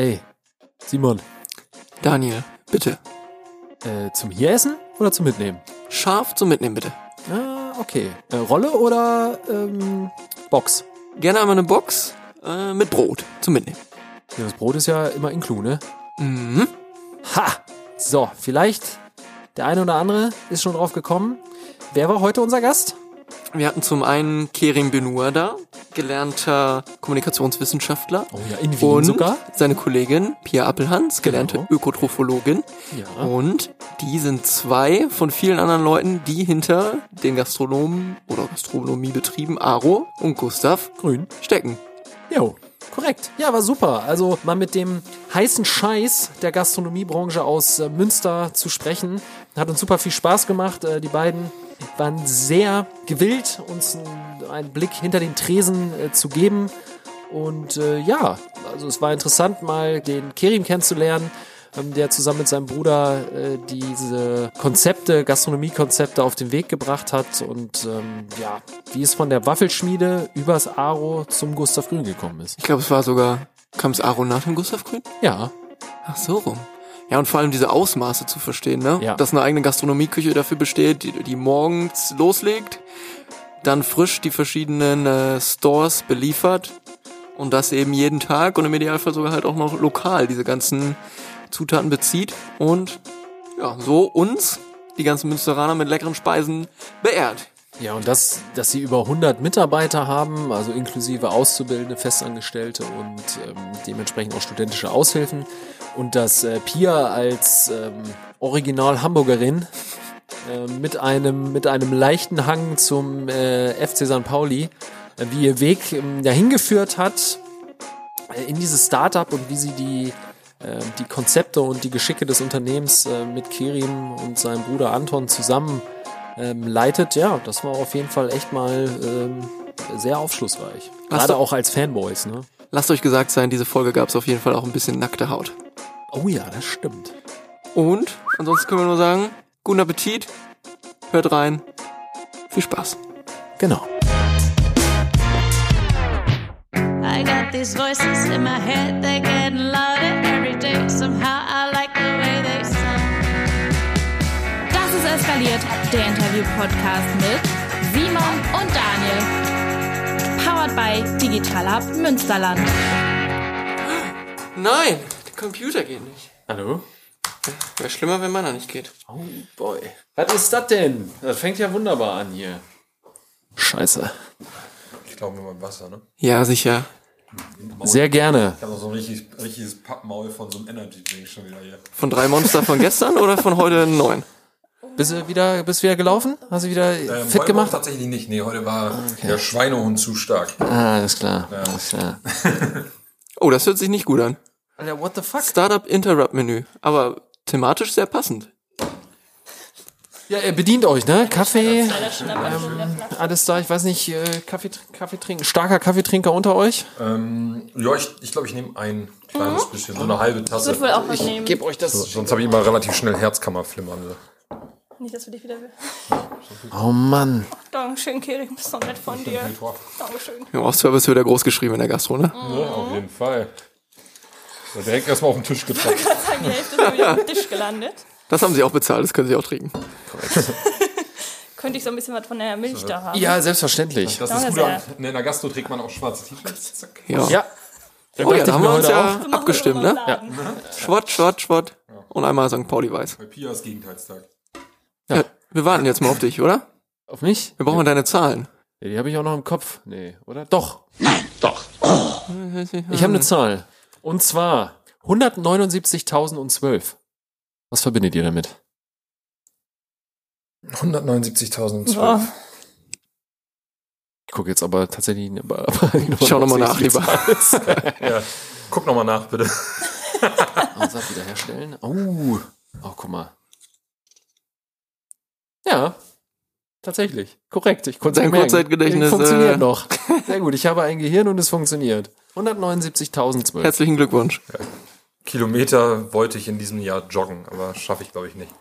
Ey, Simon, Daniel, bitte. äh, zum hier essen oder zum mitnehmen? Scharf zum Mitnehmen, bitte. Ah, okay. Äh, Rolle oder ähm, Box? Gerne einmal eine Box äh, mit Brot zum Mitnehmen. Ja, das Brot ist ja immer inclu, ne? Mhm. Ha! So, vielleicht der eine oder andere ist schon drauf gekommen. Wer war heute unser Gast? Wir hatten zum einen Kerim Benur da, gelernter Kommunikationswissenschaftler. Oh ja, in Wien und sogar. seine Kollegin Pia Appelhans, gelernte Genau. Ökotrophologin. Ja. Und die sind zwei von vielen anderen Leuten, die hinter den Gastronomen oder Gastronomiebetrieben Aro und Gustav Grün. stecken. Jo, korrekt. Ja, war super. Also mal mit dem heißen Scheiß der Gastronomiebranche aus äh, Münster zu sprechen, hat uns super viel Spaß gemacht. Äh, die beiden waren sehr gewillt, uns einen, einen Blick hinter den Tresen äh, zu geben. Und äh, ja, also es war interessant, mal den Kerim kennenzulernen, ähm, der zusammen mit seinem Bruder äh, diese Konzepte, Gastronomiekonzepte auf den Weg gebracht hat und ähm, ja, wie es von der Waffelschmiede übers Aro zum Gustav Grün gekommen ist. Ich glaube, es war sogar, kam es Aro nach dem Gustav Grün? Ja, Ach so rum. Ja, und vor allem diese Ausmaße zu verstehen, ne? Ja. Dass eine eigene Gastronomieküche dafür besteht, die, die morgens loslegt, dann frisch die verschiedenen äh, Stores beliefert und das eben jeden Tag und im Idealfall sogar halt auch noch lokal diese ganzen Zutaten bezieht und ja, so uns, die ganzen Münsteraner mit leckeren Speisen beehrt. Ja, und das, dass sie über 100 Mitarbeiter haben, also inklusive Auszubildende, Festangestellte und ähm, dementsprechend auch studentische Aushilfen. Und dass äh, Pia als ähm, Original Hamburgerin äh, mit einem mit einem leichten Hang zum äh, FC St. Pauli, wie ihr Weg ähm, dahin geführt hat äh, in dieses Startup und wie sie die äh, die Konzepte und die Geschicke des Unternehmens äh, mit Kerim und seinem Bruder Anton zusammen ähm, leitet, ja, das war auf jeden Fall echt mal ähm, sehr aufschlussreich. Gerade auch als Fanboys, ne? Lasst euch gesagt sein, diese Folge gab es auf jeden Fall auch ein bisschen nackte Haut. Oh ja, das stimmt. Und ansonsten können wir nur sagen, guten Appetit, hört rein, viel Spaß. Genau. I got these voices in my head, they're getting louder every day. Somehow I like the way they sound. Das ist eskaliert, der Interview-Podcast mit Simon und Daniel. Powered by Digital Hub Münsterland. Nein, der Computer geht nicht. Hallo? Wäre schlimmer, wenn meiner nicht geht. Oh boy. Was ist das denn? Das fängt ja wunderbar an hier. Scheiße. Ich glaube nur mal Wasser, ne? Ja, sicher. Sehr gerne. Ich habe noch so ein richtig, richtiges Pappmaul von so einem Energy Drink schon wieder hier. Von drei Monster von gestern oder von heute neun? Bist du wieder, bist du wieder gelaufen? Hast du wieder Ähm, fit gemacht? Tatsächlich nicht. Nee, heute war der Schweinehund zu stark. Ah, alles klar. Alles klar. Oh, das hört sich nicht gut an. Alter, what the fuck? Startup Interrupt Menü. Aber thematisch sehr passend. Ja, bedient euch, ne? Kaffee, ähm, alles da. Ich weiß nicht, äh, Kaffee, Kaffee trinken. Starker Kaffeetrinker unter euch? Ähm, ja, ich ich, glaube, ich nehme ein kleines bisschen, so eine halbe Tasse. Wird wohl auch was nehmen. Geb euch das. Sonst habe ich immer relativ schnell Herzkammerflimmern. Nicht, dass wir dich wieder will. Oh Mann. Dankeschön, Kiri, bist so nett von dir. Dankeschön. Im Off-Service wird er groß geschrieben in der Gastro, ne? Ja, auf jeden Fall. So, direkt erstmal auf den Tisch getroffen. Die Hälfte ist wieder auf dem Tisch gelandet. Das haben sie auch bezahlt, das können sie auch trinken. Könnte ich so ein bisschen was von der Milch da haben. Ja, selbstverständlich. Das Danke ist gut. an- In der Gastro trägt man auch schwarze T-Shirts. Ja. Ja. Oh ja, da haben wir uns ja wir abgestimmt, ne? Ja. Laden. Schwott, Schwott, Schwott. Und einmal St. Pauli weiß. Bei Pia ist Gegenteilstag. Ja. Wir warten jetzt mal auf dich, oder? Auf mich? Wir brauchen deine Zahlen. Ja, die habe ich auch noch im Kopf. Nee, oder? Doch. Nein, doch. Ich habe eine Zahl. Und zwar 179.012. Was verbindet ihr damit? 179.012. So. Ich gucke jetzt aber tatsächlich aber, aber Schau noch mal nach, lieber. Ja, guck noch mal nach, bitte. Ansatz wiederherstellen. Oh. Oh, guck mal. Ja. Tatsächlich. Korrekt. Ich konnte Dein Kurzzeitgedächtnis, Funktioniert äh, noch. Sehr gut. Ich habe ein Gehirn und es funktioniert. 179.012. Herzlichen Glückwunsch. Kilometer wollte ich in diesem Jahr joggen, aber schaffe ich glaube ich nicht.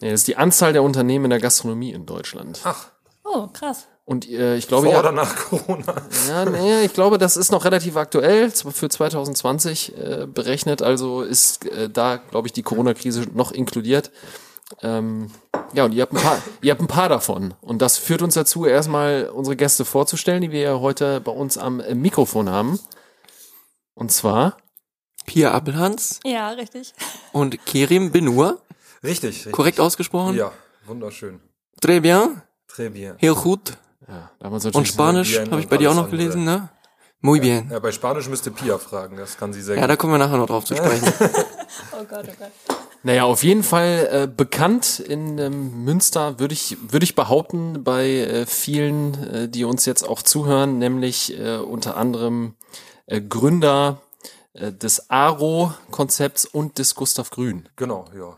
Nee, das ist die Anzahl der Unternehmen in der Gastronomie in Deutschland. Ach, Oh, krass. Und äh, ich glaube, Vor ja, oder nach Corona? Ja, nee, ich glaube, das ist noch relativ aktuell, zwar für 2020 äh, berechnet, also ist äh, da, glaube ich, die Corona-Krise noch inkludiert. Ähm, ja, und ihr habt, ein paar, ihr habt ein paar davon. Und das führt uns dazu, erstmal unsere Gäste vorzustellen, die wir ja heute bei uns am äh, Mikrofon haben. Und zwar, Pia Appelhans Ja, richtig. und Kerim Benur. Richtig, richtig. Korrekt ausgesprochen? Ja, wunderschön. Très bien. Très bien. Heel gut. ja, Und Spanisch habe ich bei dir auch noch gelesen, ne? Muy bien. Ja, bei Spanisch müsste Pia fragen, das kann sie sehr Ja, gut. da kommen wir nachher noch drauf zu sprechen. Oh Gott, oh Gott. Naja, auf jeden Fall äh, bekannt in ähm, Münster, würde ich, würde ich behaupten, bei äh, vielen, äh, die uns jetzt auch zuhören, nämlich äh, unter anderem äh, Gründer äh, des Aro-Konzepts und des Gustav Grün. Genau, ja.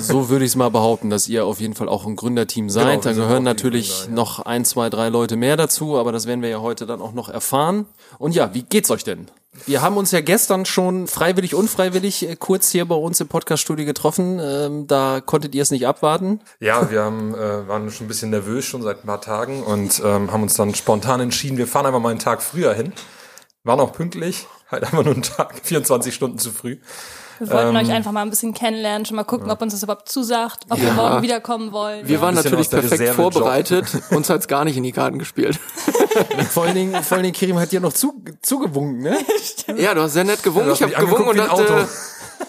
So würde ich es mal behaupten, dass ihr auf jeden Fall auch ein Gründerteam seid. Genau, da gehören natürlich Gründer, ja. noch ein, zwei, drei Leute mehr dazu, aber das werden wir ja heute dann auch noch erfahren. Und ja, wie geht's euch denn? Wir haben uns ja gestern schon freiwillig, unfreiwillig äh, kurz hier bei uns im Podcaststudio getroffen. Ähm, da konntet ihr es nicht abwarten. Ja, wir haben, äh, waren schon ein bisschen nervös schon seit ein paar Tagen und ähm, haben uns dann spontan entschieden, wir fahren einfach mal einen Tag früher hin. Waren auch pünktlich, halt einfach nur einen Tag, 24 Stunden zu früh. Wir wollten Ähm, euch einfach mal ein bisschen kennenlernen, schon mal gucken, ob uns das überhaupt zusagt, ob wir morgen wiederkommen wollen. Wir waren bisschen natürlich perfekt vorbereitet. Uns hat's gar nicht in die Karten gespielt. Vor allen Dingen, vor allen Dingen Kirim hat dir noch zu, zugewunken, ne? Ja, du hast sehr nett gewunken. Ich habe gewunken und dachte,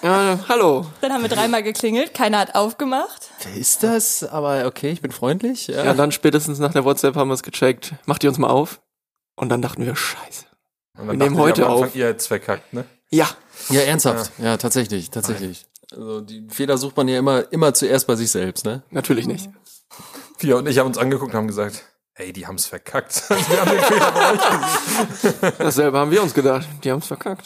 ja, hallo. Dann haben wir dreimal geklingelt, keiner hat aufgemacht. Ist das? Aber okay, ich bin freundlich. Ja. Ja, dann spätestens nach der WhatsApp haben wir es gecheckt. Macht ihr uns mal auf? Und dann dachten wir, scheiße. Und Wir dann nehmen dachten heute Anfang, auf. Ihr verkackt, ne? Ja, Ja, ernsthaft. Ja, tatsächlich, tatsächlich. Also die Fehler sucht man ja immer, immer zuerst bei sich selbst, ne? natürlich nicht. Pia und ich haben uns angeguckt und haben gesagt, hey, die haben's verkackt. wir haben den Fehler bei euch. Dasselbe haben wir uns gedacht. Die haben's verkackt.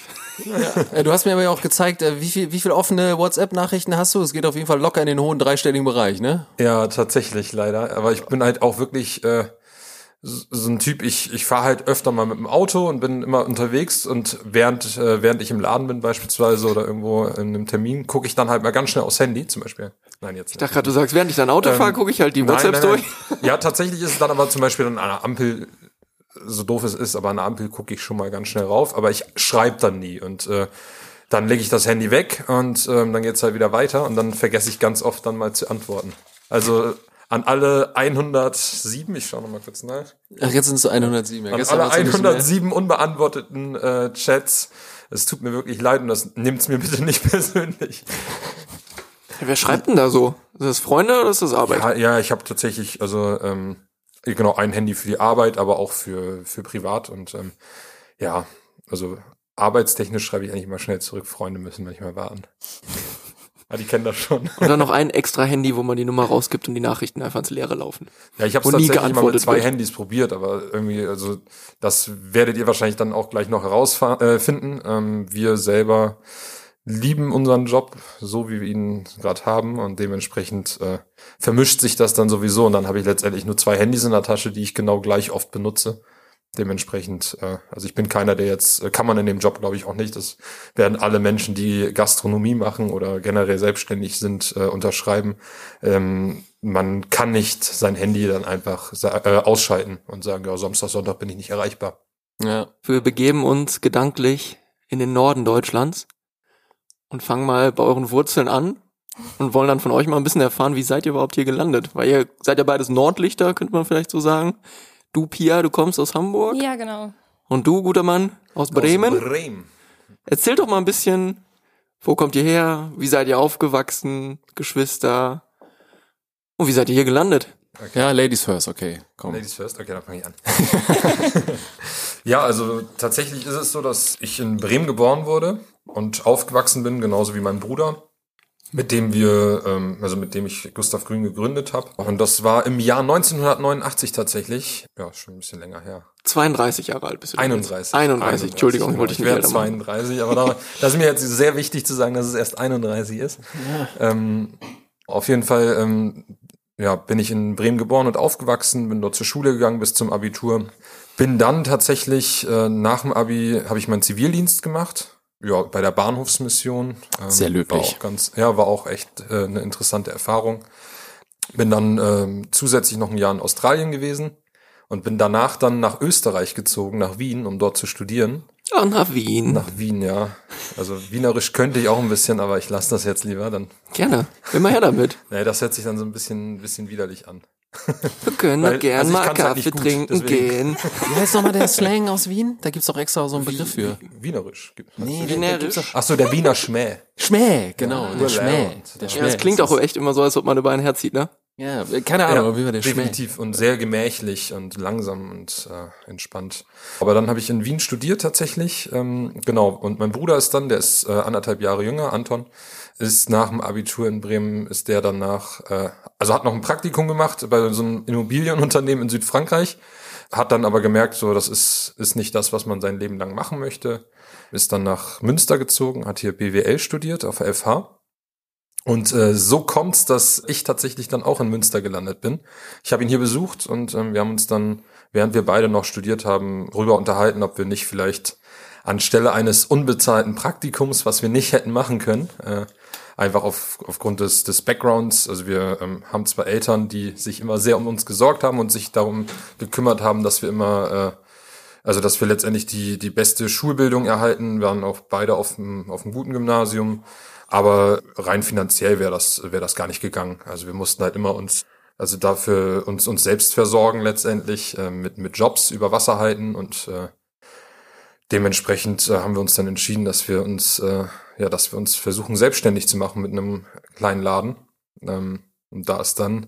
Äh, Du hast mir aber ja auch gezeigt, äh, wie viel, wie viel offene WhatsApp-Nachrichten hast du? Es geht auf jeden Fall locker in den hohen dreistelligen Bereich, ne? Ja, tatsächlich leider. Aber ich bin halt auch wirklich äh, so ein Typ, ich, ich fahre halt öfter mal mit dem Auto und bin immer unterwegs und während, äh, während ich im Laden bin beispielsweise oder irgendwo in einem Termin, gucke ich dann halt mal ganz schnell aufs Handy zum Beispiel. Nein, jetzt Ich dachte gerade, du sagst, während ich dein Auto fahre, gucke ich halt die WhatsApps durch. Ja, tatsächlich ist es dann aber zum Beispiel an einer Ampel, so doof es ist, aber an einer Ampel gucke ich schon mal ganz schnell rauf, aber ich schreibe dann nie und äh, dann lege ich das Handy weg und ähm, dann geht's halt wieder weiter und dann vergesse ich ganz oft dann mal zu antworten. Also an alle 107, ich schaue noch mal kurz nach, Ach, jetzt sind es 107. Ja, an gestern alle war's ein bisschen mehr. 107 unbeantworteten äh, Chats. Es tut mir wirklich leid und das nimmt's mir bitte nicht persönlich. Wer schreibt denn da so? Ist das Freunde oder ist das Arbeit? Ja, ja ich habe tatsächlich, also ähm, genau, ein Handy für die Arbeit, aber auch für, für privat. Und ähm, ja, also arbeitstechnisch schreibe ich eigentlich immer schnell zurück. Freunde müssen manchmal warten. Ah, die kennen das schon. Und dann noch ein extra Handy, wo man die Nummer rausgibt und die Nachrichten einfach ins Leere laufen. Ja, ich habe es nie tatsächlich mal mit zwei wird. Handys probiert, aber irgendwie, also das werdet ihr wahrscheinlich dann auch gleich noch herausfinden. Äh, ähm, wir selber lieben unseren Job, so wie wir ihn gerade haben und dementsprechend äh, vermischt sich das dann sowieso und dann habe ich letztendlich nur zwei Handys in der Tasche, die ich genau gleich oft benutze. Dementsprechend, äh, also ich bin keiner, der jetzt, äh, kann man in dem Job glaube ich auch nicht, das werden alle Menschen, die Gastronomie machen oder generell selbstständig sind, äh, unterschreiben. Ähm, man kann nicht sein Handy dann einfach äh, ausschalten und sagen, ja, Samstag, Sonntag bin ich nicht erreichbar. Ja. Wir begeben uns gedanklich in den Norden Deutschlands und fangen mal bei euren Wurzeln an und wollen dann von euch mal ein bisschen erfahren, wie seid ihr überhaupt hier gelandet? Weil ihr seid ja beides Nordlichter, könnte man vielleicht so sagen. Du, Pia, du kommst aus Hamburg Ja, genau. und du, guter Mann, aus Bremen. Aus Bremen. Erzählt doch mal ein bisschen, wo kommt ihr her? Wie seid ihr aufgewachsen? Geschwister? Und wie seid ihr hier gelandet? ja, Ladies first, okay, komm. Ladies first, okay, dann fange ich an. ja, also tatsächlich ist es so, dass ich in Bremen geboren wurde und aufgewachsen bin, genauso wie mein Bruder, mit dem wir, ähm, also mit dem ich Gustav Grün gegründet habe. Und das war im Jahr 1989 tatsächlich, ja, schon ein bisschen länger her. 32 Jahre alt bist du. denn jetzt? 31. 31, Entschuldigung, genau. wollte ich ich nicht werde älter machen. 32, aber da, das ist mir jetzt sehr wichtig zu sagen, dass es erst 31 ist. Ähm, auf jeden Fall ähm, ja, bin ich in Bremen geboren und aufgewachsen, bin dort zur Schule gegangen bis zum Abitur. Bin dann tatsächlich äh, nach dem Abi habe ich meinen Zivildienst gemacht. Ja, bei der Bahnhofsmission. Ähm, Sehr löblich. War auch ganz, ja, war auch echt äh, eine interessante Erfahrung. Bin dann ähm, zusätzlich noch ein Jahr in Australien gewesen und bin danach dann nach Österreich gezogen, nach Wien, um dort zu studieren. Ah, nach Wien. Nach Wien, ja. Also Wienerisch könnte ich auch ein bisschen, aber ich lasse das jetzt lieber. Dann, Gerne. Immer her damit. nee, das hört sich dann so ein bisschen, ein bisschen widerlich an. Wir können Weil- gern also mal halt Kaffee gut, trinken deswegen. gehen. Wie heißt nochmal der Slang aus Wien? Da gibt's doch extra so einen Begriff für. Wienerisch. gibt- Nee, Wienerisch. Ach so, der Wiener Schmäh. Schmäh, genau, der Schmäh. Der Ja, Schmäh. das klingt auch echt immer so, als ob man über ein Herz zieht, ne? Ja, keine Ahnung, wie war der Schmäh? definitiv und sehr gemächlich und langsam und äh, entspannt. Aber dann habe ich in Wien studiert tatsächlich, ähm, genau. Und mein Bruder ist dann, der ist äh, anderthalb Jahre jünger, Anton, ist nach dem Abitur in Bremen, ist der danach, äh, also hat noch ein Praktikum gemacht bei so einem Immobilienunternehmen in Südfrankreich, hat dann aber gemerkt, so das ist ist nicht das, was man sein Leben lang machen möchte. Ist dann nach Münster gezogen, hat hier BWL studiert auf FH. Und äh, so kommt's, dass ich tatsächlich dann auch in Münster gelandet bin. Ich habe ihn hier besucht und ähm, wir haben uns dann, während wir beide noch studiert haben, darüber unterhalten, ob wir nicht vielleicht anstelle eines unbezahlten Praktikums, was wir nicht hätten machen können, äh, einfach auf, aufgrund des, des Backgrounds, also wir ähm, haben zwei Eltern, die sich immer sehr um uns gesorgt haben und sich darum gekümmert haben, dass wir immer äh, also, dass wir letztendlich die, die beste Schulbildung erhalten, wir waren auch beide auf einem, auf guten Gymnasium. Aber rein finanziell wäre das, wäre das gar nicht gegangen. Also wir mussten halt immer uns, also dafür uns, uns selbst versorgen letztendlich, äh, mit, mit Jobs über Wasser halten und, äh, dementsprechend äh, haben wir uns dann entschieden, dass wir uns, äh, ja, dass wir uns versuchen, selbstständig zu machen mit einem kleinen Laden. Ähm, und da ist dann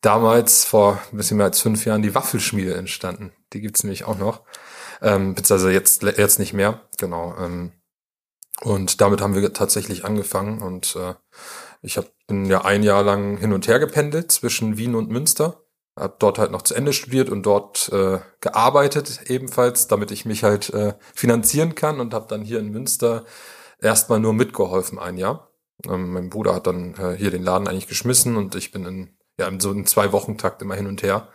damals vor ein bisschen mehr als fünf Jahren die Waffelschmiede entstanden. Die gibt's nämlich auch noch. Ähm, beziehungsweise jetzt, jetzt nicht mehr, genau. Ähm, und damit haben wir tatsächlich angefangen und äh, ich hab, bin ja ein Jahr lang hin und her gependelt zwischen Wien und Münster. Hab dort halt noch zu Ende studiert und dort äh, gearbeitet ebenfalls, damit ich mich halt äh, finanzieren kann und habe dann hier in Münster erstmal nur mitgeholfen ein Jahr. Ähm, mein Bruder hat dann äh, hier den Laden eigentlich geschmissen und ich bin in, ja, in so einem Zwei-Wochen-Takt immer hin und her.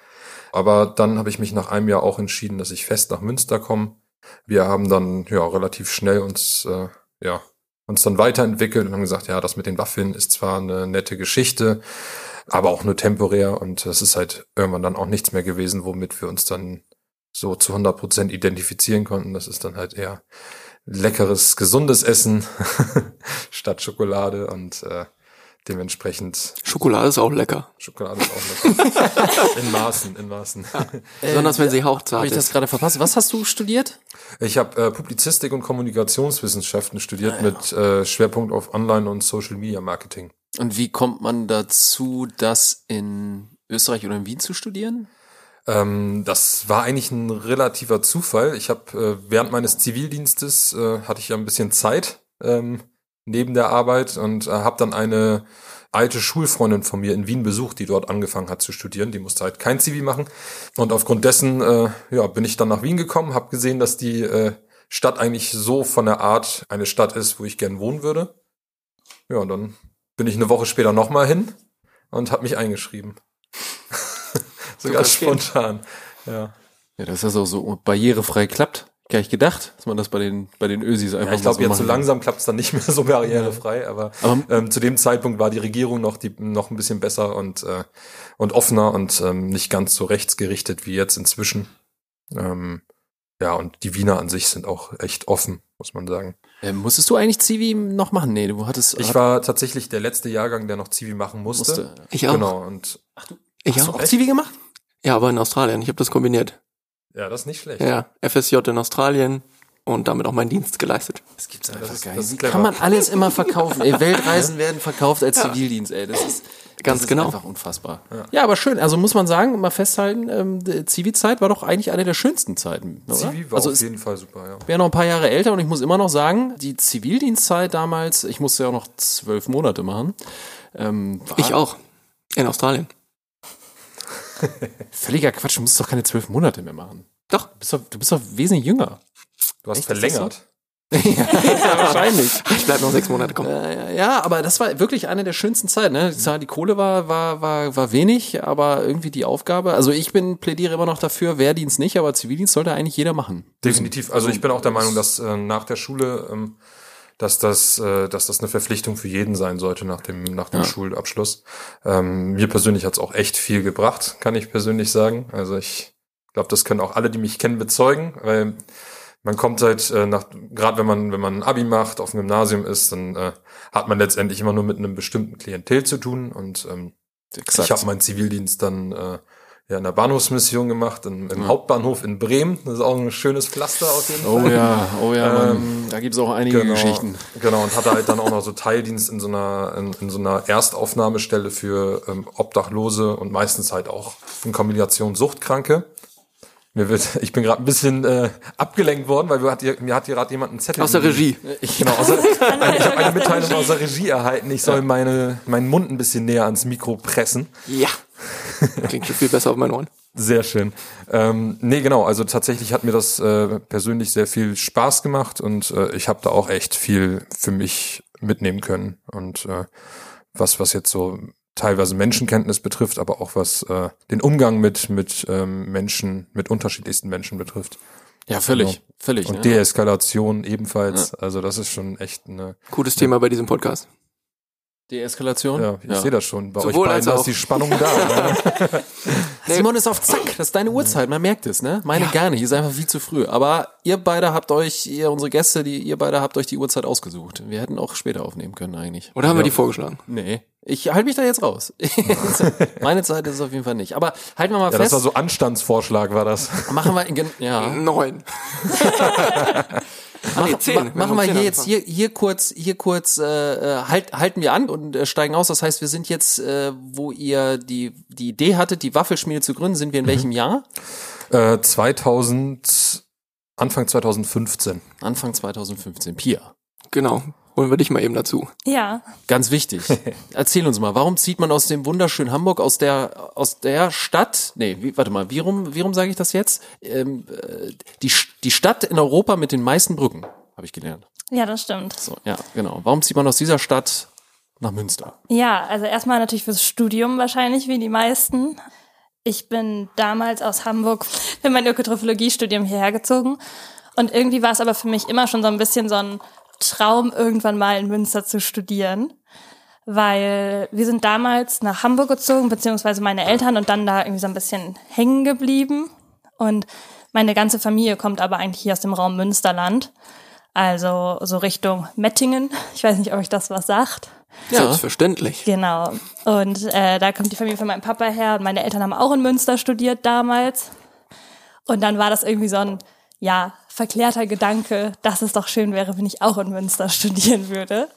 Aber dann habe ich mich nach einem Jahr auch entschieden, dass ich fest nach Münster komme. Wir haben dann ja relativ schnell uns äh, ja uns dann weiterentwickelt und haben gesagt, ja, das mit den Waffeln ist zwar eine nette Geschichte, aber auch nur temporär und es ist halt irgendwann dann auch nichts mehr gewesen, womit wir uns dann so zu 100 Prozent identifizieren konnten. Das ist dann halt eher leckeres, gesundes Essen statt Schokolade und äh, dementsprechend Schokolade ist auch lecker. Schokolade ist auch lecker. in Maßen, in Maßen. Besonders wenn sie hauchzart Habe ich das ist. gerade verpasst? Was hast du studiert? Ich habe äh, Publizistik und Kommunikationswissenschaften studiert mit äh, Schwerpunkt auf Online- und Social Media Marketing. Und wie kommt man dazu, das in Österreich oder in Wien zu studieren? Ähm, das war eigentlich ein relativer Zufall. Ich habe äh, während meines Zivildienstes äh, hatte ich ja ein bisschen Zeit ähm, neben der Arbeit und äh, habe dann eine alte Schulfreundin von mir in Wien besucht, die dort angefangen hat zu studieren. Die musste halt kein Zivi machen und aufgrund dessen äh, ja bin ich dann nach Wien gekommen, habe gesehen, dass die äh, Stadt eigentlich so von der Art eine Stadt ist, wo ich gern wohnen würde. Ja, und dann bin ich eine Woche später nochmal hin und habe mich eingeschrieben. Sogar spontan. Ja. Ja, dass das auch so barrierefrei klappt. Gar nicht gedacht, dass man das bei den, bei den Ösis einfach Ja, ich glaube, so jetzt machen so langsam klappt es dann nicht mehr so barrierefrei, aber, Aber- ähm, zu dem Zeitpunkt war die Regierung noch die noch ein bisschen besser und äh, und offener und ähm, nicht ganz so rechtsgerichtet wie jetzt inzwischen. Ähm, ja, und die Wiener an sich sind auch echt offen, muss man sagen. Äh, musstest du eigentlich Zivi noch machen? Nee, du hattest. Ich hat- war tatsächlich der letzte Jahrgang, der noch Zivi machen musste. musste. Ich auch. Genau, und Ich Hast du auch. auch Zivi gemacht? Ja, aber in Australien. Ich habe das kombiniert. Ja, das ist nicht schlecht. Ja, FSJ in Australien und damit auch meinen Dienst geleistet. Das gibt's das einfach ist- gar das nicht. ist Wie kann man alles immer verkaufen? Ey, Weltreisen werden verkauft als Zivildienst, ey. Das ist Ganz das ist genau. einfach unfassbar. Ja. aber schön. Also muss man sagen, mal festhalten, ähm, die Zivi-Zeit war doch eigentlich eine der schönsten Zeiten. Oder? Zivi war also auf jeden Fall super, ja. wäre noch ein paar Jahre älter und ich muss immer noch sagen, die Zivildienstzeit damals, ich musste ja auch noch zwölf Monate machen. Ähm, war Ich auch. In Australien. Völliger Quatsch, du musst doch keine zwölf Monate mehr machen. Doch. Du bist doch, du bist doch wesentlich jünger. Du hast Echt, verlängert. ja, wahrscheinlich. Ich bleib noch sechs Monate kommen. Äh, ja, aber das war wirklich eine der schönsten Zeiten. Ne? Die Zahl- Die Kohle war, war, war, war wenig, aber irgendwie die Aufgabe. Also ich bin plädiere immer noch dafür, Wehrdienst nicht, aber Zivildienst sollte eigentlich jeder machen. Definitiv. Also ich bin auch der Meinung, dass äh, nach der Schule, ähm, dass das, äh, dass das eine Verpflichtung für jeden sein sollte nach dem nach dem Schulabschluss. Ähm, mir persönlich hat's auch echt viel gebracht, kann ich persönlich sagen. Also ich glaube, das können auch alle, die mich kennen, bezeugen, weil man kommt halt äh, nach, gerade wenn man wenn man ein Abi macht, auf dem Gymnasium ist, dann äh, hat man letztendlich immer nur mit einem bestimmten Klientel zu tun und ähm, ich habe meinen Zivildienst dann äh, ja in der Bahnhofsmission gemacht, im, im Hauptbahnhof in Bremen. Das ist auch ein schönes Pflaster auf jeden Oh Fall. ja, oh ja, Mann. Ähm, da gibt's auch einige Genau, Geschichten. genau und hatte halt dann auch noch so Teildienst in so einer in, in so einer Erstaufnahmestelle für ähm, Obdachlose und meistens halt auch in Kombination Suchtkranke. Mir wird, ich bin gerade ein bisschen äh, abgelenkt worden, weil wir hat hier, mir hat hier gerade jemand einen Zettel Aus der Regie. Ich, Genau, aus der, ich habe eine Mitteilung aus der Regie erhalten. Ich soll meine, meinen Mund ein bisschen näher ans Mikro pressen. Ja. Klingt schon viel besser auf meinen Ohren. Sehr schön. Ähm, nee, genau, also tatsächlich hat mir das äh, persönlich sehr viel Spaß gemacht und äh, ich habe da auch echt viel für mich mitnehmen können. Und äh, was, was jetzt so teilweise Menschenkenntnis betrifft, aber auch was äh, den Umgang mit, mit ähm, Menschen, mit unterschiedlichsten Menschen betrifft. ja, völlig, Genau. völlig. Und ne? Deeskalation ebenfalls. Also das ist schon echt eine Gutes Thema bei diesem Podcast. Deeskalation. Ja, ich sehe das schon. Bei Sowohl euch beiden ist die Spannung da. Simon ist auf Zack, das ist deine Uhrzeit, man merkt es, ne? Meine gar nicht, ist einfach viel zu früh. Aber ihr beide habt euch, ihr, unsere Gäste, die, ihr beide habt euch die Uhrzeit ausgesucht. Wir hätten auch später aufnehmen können eigentlich. Oder haben wir die vorgeschlagen? Nee. Ich halte mich da jetzt raus. Meine Zeit ist es auf jeden Fall nicht. Aber halten wir mal ja, das fest. war so Anstandsvorschlag, war das. machen wir, gen- ja. Neun. Mach, nee, zehn. ma- Wir haben machen wir hier jetzt hier hier kurz hier kurz äh, äh, halt, halten wir an und äh, steigen aus. Das heißt, wir sind jetzt, äh, wo ihr die die Idee hattet, die Waffelschmiede zu gründen, sind wir in Mhm. welchem Jahr? Äh, 2000, Anfang 2015. Anfang 2015. Pia. Genau. Holen wir dich mal eben dazu. Ja, Ganz wichtig. Erzähl uns mal, warum zieht man aus dem wunderschönen Hamburg, aus der, aus der Stadt, nee, wie, warte mal, wie rum, wie rum sage ich das jetzt? Ähm, äh, die, die Stadt in Europa mit den meisten Brücken, habe ich gelernt. ja, das stimmt. So, ja, genau. Warum zieht man aus dieser Stadt nach Münster? Ja, also erstmal natürlich fürs Studium wahrscheinlich, wie die meisten. Ich bin damals aus Hamburg für mein Ökotrophologie-Studium hierher gezogen. Und irgendwie war es aber für mich immer schon so ein bisschen so ein Traum, irgendwann mal in Münster zu studieren. Weil wir sind damals nach Hamburg gezogen, beziehungsweise meine Eltern und dann da irgendwie so ein bisschen hängen geblieben. Und meine ganze Familie kommt aber eigentlich hier aus dem Raum Münsterland. Also so Richtung Mettingen. Ich weiß nicht, ob euch das was sagt. Ja. Selbstverständlich. Genau. Und äh, da kommt die Familie von meinem Papa her und meine Eltern haben auch in Münster studiert damals. Und dann war das irgendwie so ein, ja, verklärter Gedanke, dass es doch schön wäre, wenn ich auch in Münster studieren würde.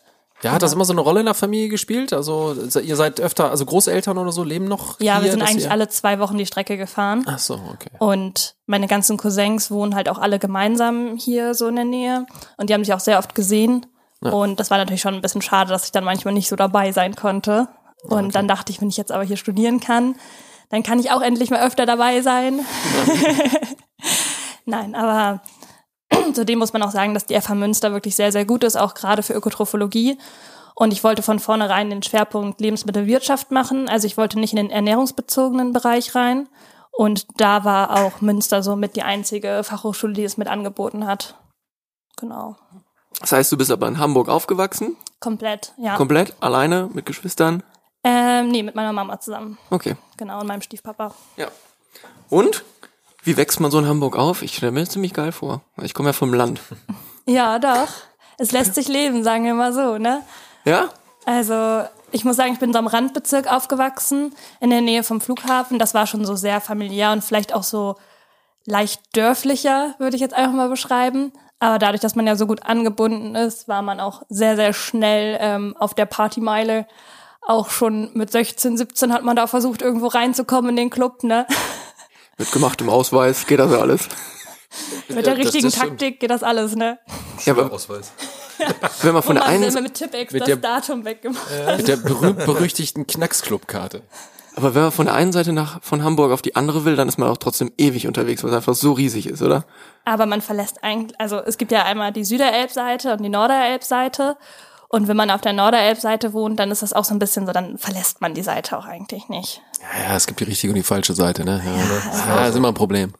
Ja, hat das immer so eine Rolle in der Familie gespielt? Also ihr seid öfter, also Großeltern oder so leben noch Ja, hier, wir sind eigentlich ihr, alle zwei Wochen die Strecke gefahren. Ach so, okay. Und meine ganzen Cousins wohnen halt auch alle gemeinsam hier so in der Nähe. Und die haben sich auch sehr oft gesehen. Und das war natürlich schon ein bisschen schade, dass ich dann manchmal nicht so dabei sein konnte. Und dann dachte ich, wenn ich jetzt aber hier studieren kann, dann kann ich auch endlich mal öfter dabei sein. Nein, aber zudem muss man auch sagen, dass die FH Münster wirklich sehr, sehr gut ist, auch gerade für Ökotrophologie. Und ich wollte von vornherein den Schwerpunkt Lebensmittelwirtschaft machen. Also ich wollte nicht in den ernährungsbezogenen Bereich rein. Und da war auch Münster somit die einzige Fachhochschule, die es mit angeboten hat. Genau. Das heißt, du bist aber in Hamburg aufgewachsen, Komplett, ja. komplett, alleine, mit Geschwistern. ähm, nee, mit meiner Mama zusammen. Okay. Genau, und meinem Stiefpapa. Ja. Und? Wie wächst man so in Hamburg auf? Ich stelle mir das ziemlich geil vor. Ich komme ja vom Land. Ja, doch. Es lässt sich leben, sagen wir mal so, ne? Ja? Also, ich muss sagen, ich bin so am Randbezirk aufgewachsen, in der Nähe vom Flughafen. Das war schon so sehr familiär und vielleicht auch so leicht dörflicher, würde ich jetzt einfach mal beschreiben. Aber dadurch, dass man ja so gut angebunden ist, war man auch sehr, sehr schnell ähm, auf der Partymeile. Auch schon mit 16, 17 hat man da versucht, irgendwo reinzukommen in den Club, ne? Mit gemachtem Ausweis geht das ja alles. Mit der das- richtigen das stimmt. Taktik geht das alles, ne? Ja, aber Ausweis. wenn man von der man einen, immer mit Tippex Mit das der- Datum weggemacht Mit der berühmt-berüchtigten Knacksclub-Karte. aber wenn man von der einen Seite nach, von Hamburg auf die andere will, dann ist man auch trotzdem ewig unterwegs, weil es einfach so riesig ist, oder? Aber man verlässt eigentlich, also es gibt ja einmal die Süderelbseite und die Norderelbseite. Und wenn man auf der Norderelbseite wohnt, dann ist das auch so ein bisschen so, dann verlässt man die Seite auch eigentlich nicht. Ja, ja, es gibt die richtige und die falsche Seite, ne? Ja, ne? ja ist immer ein Problem.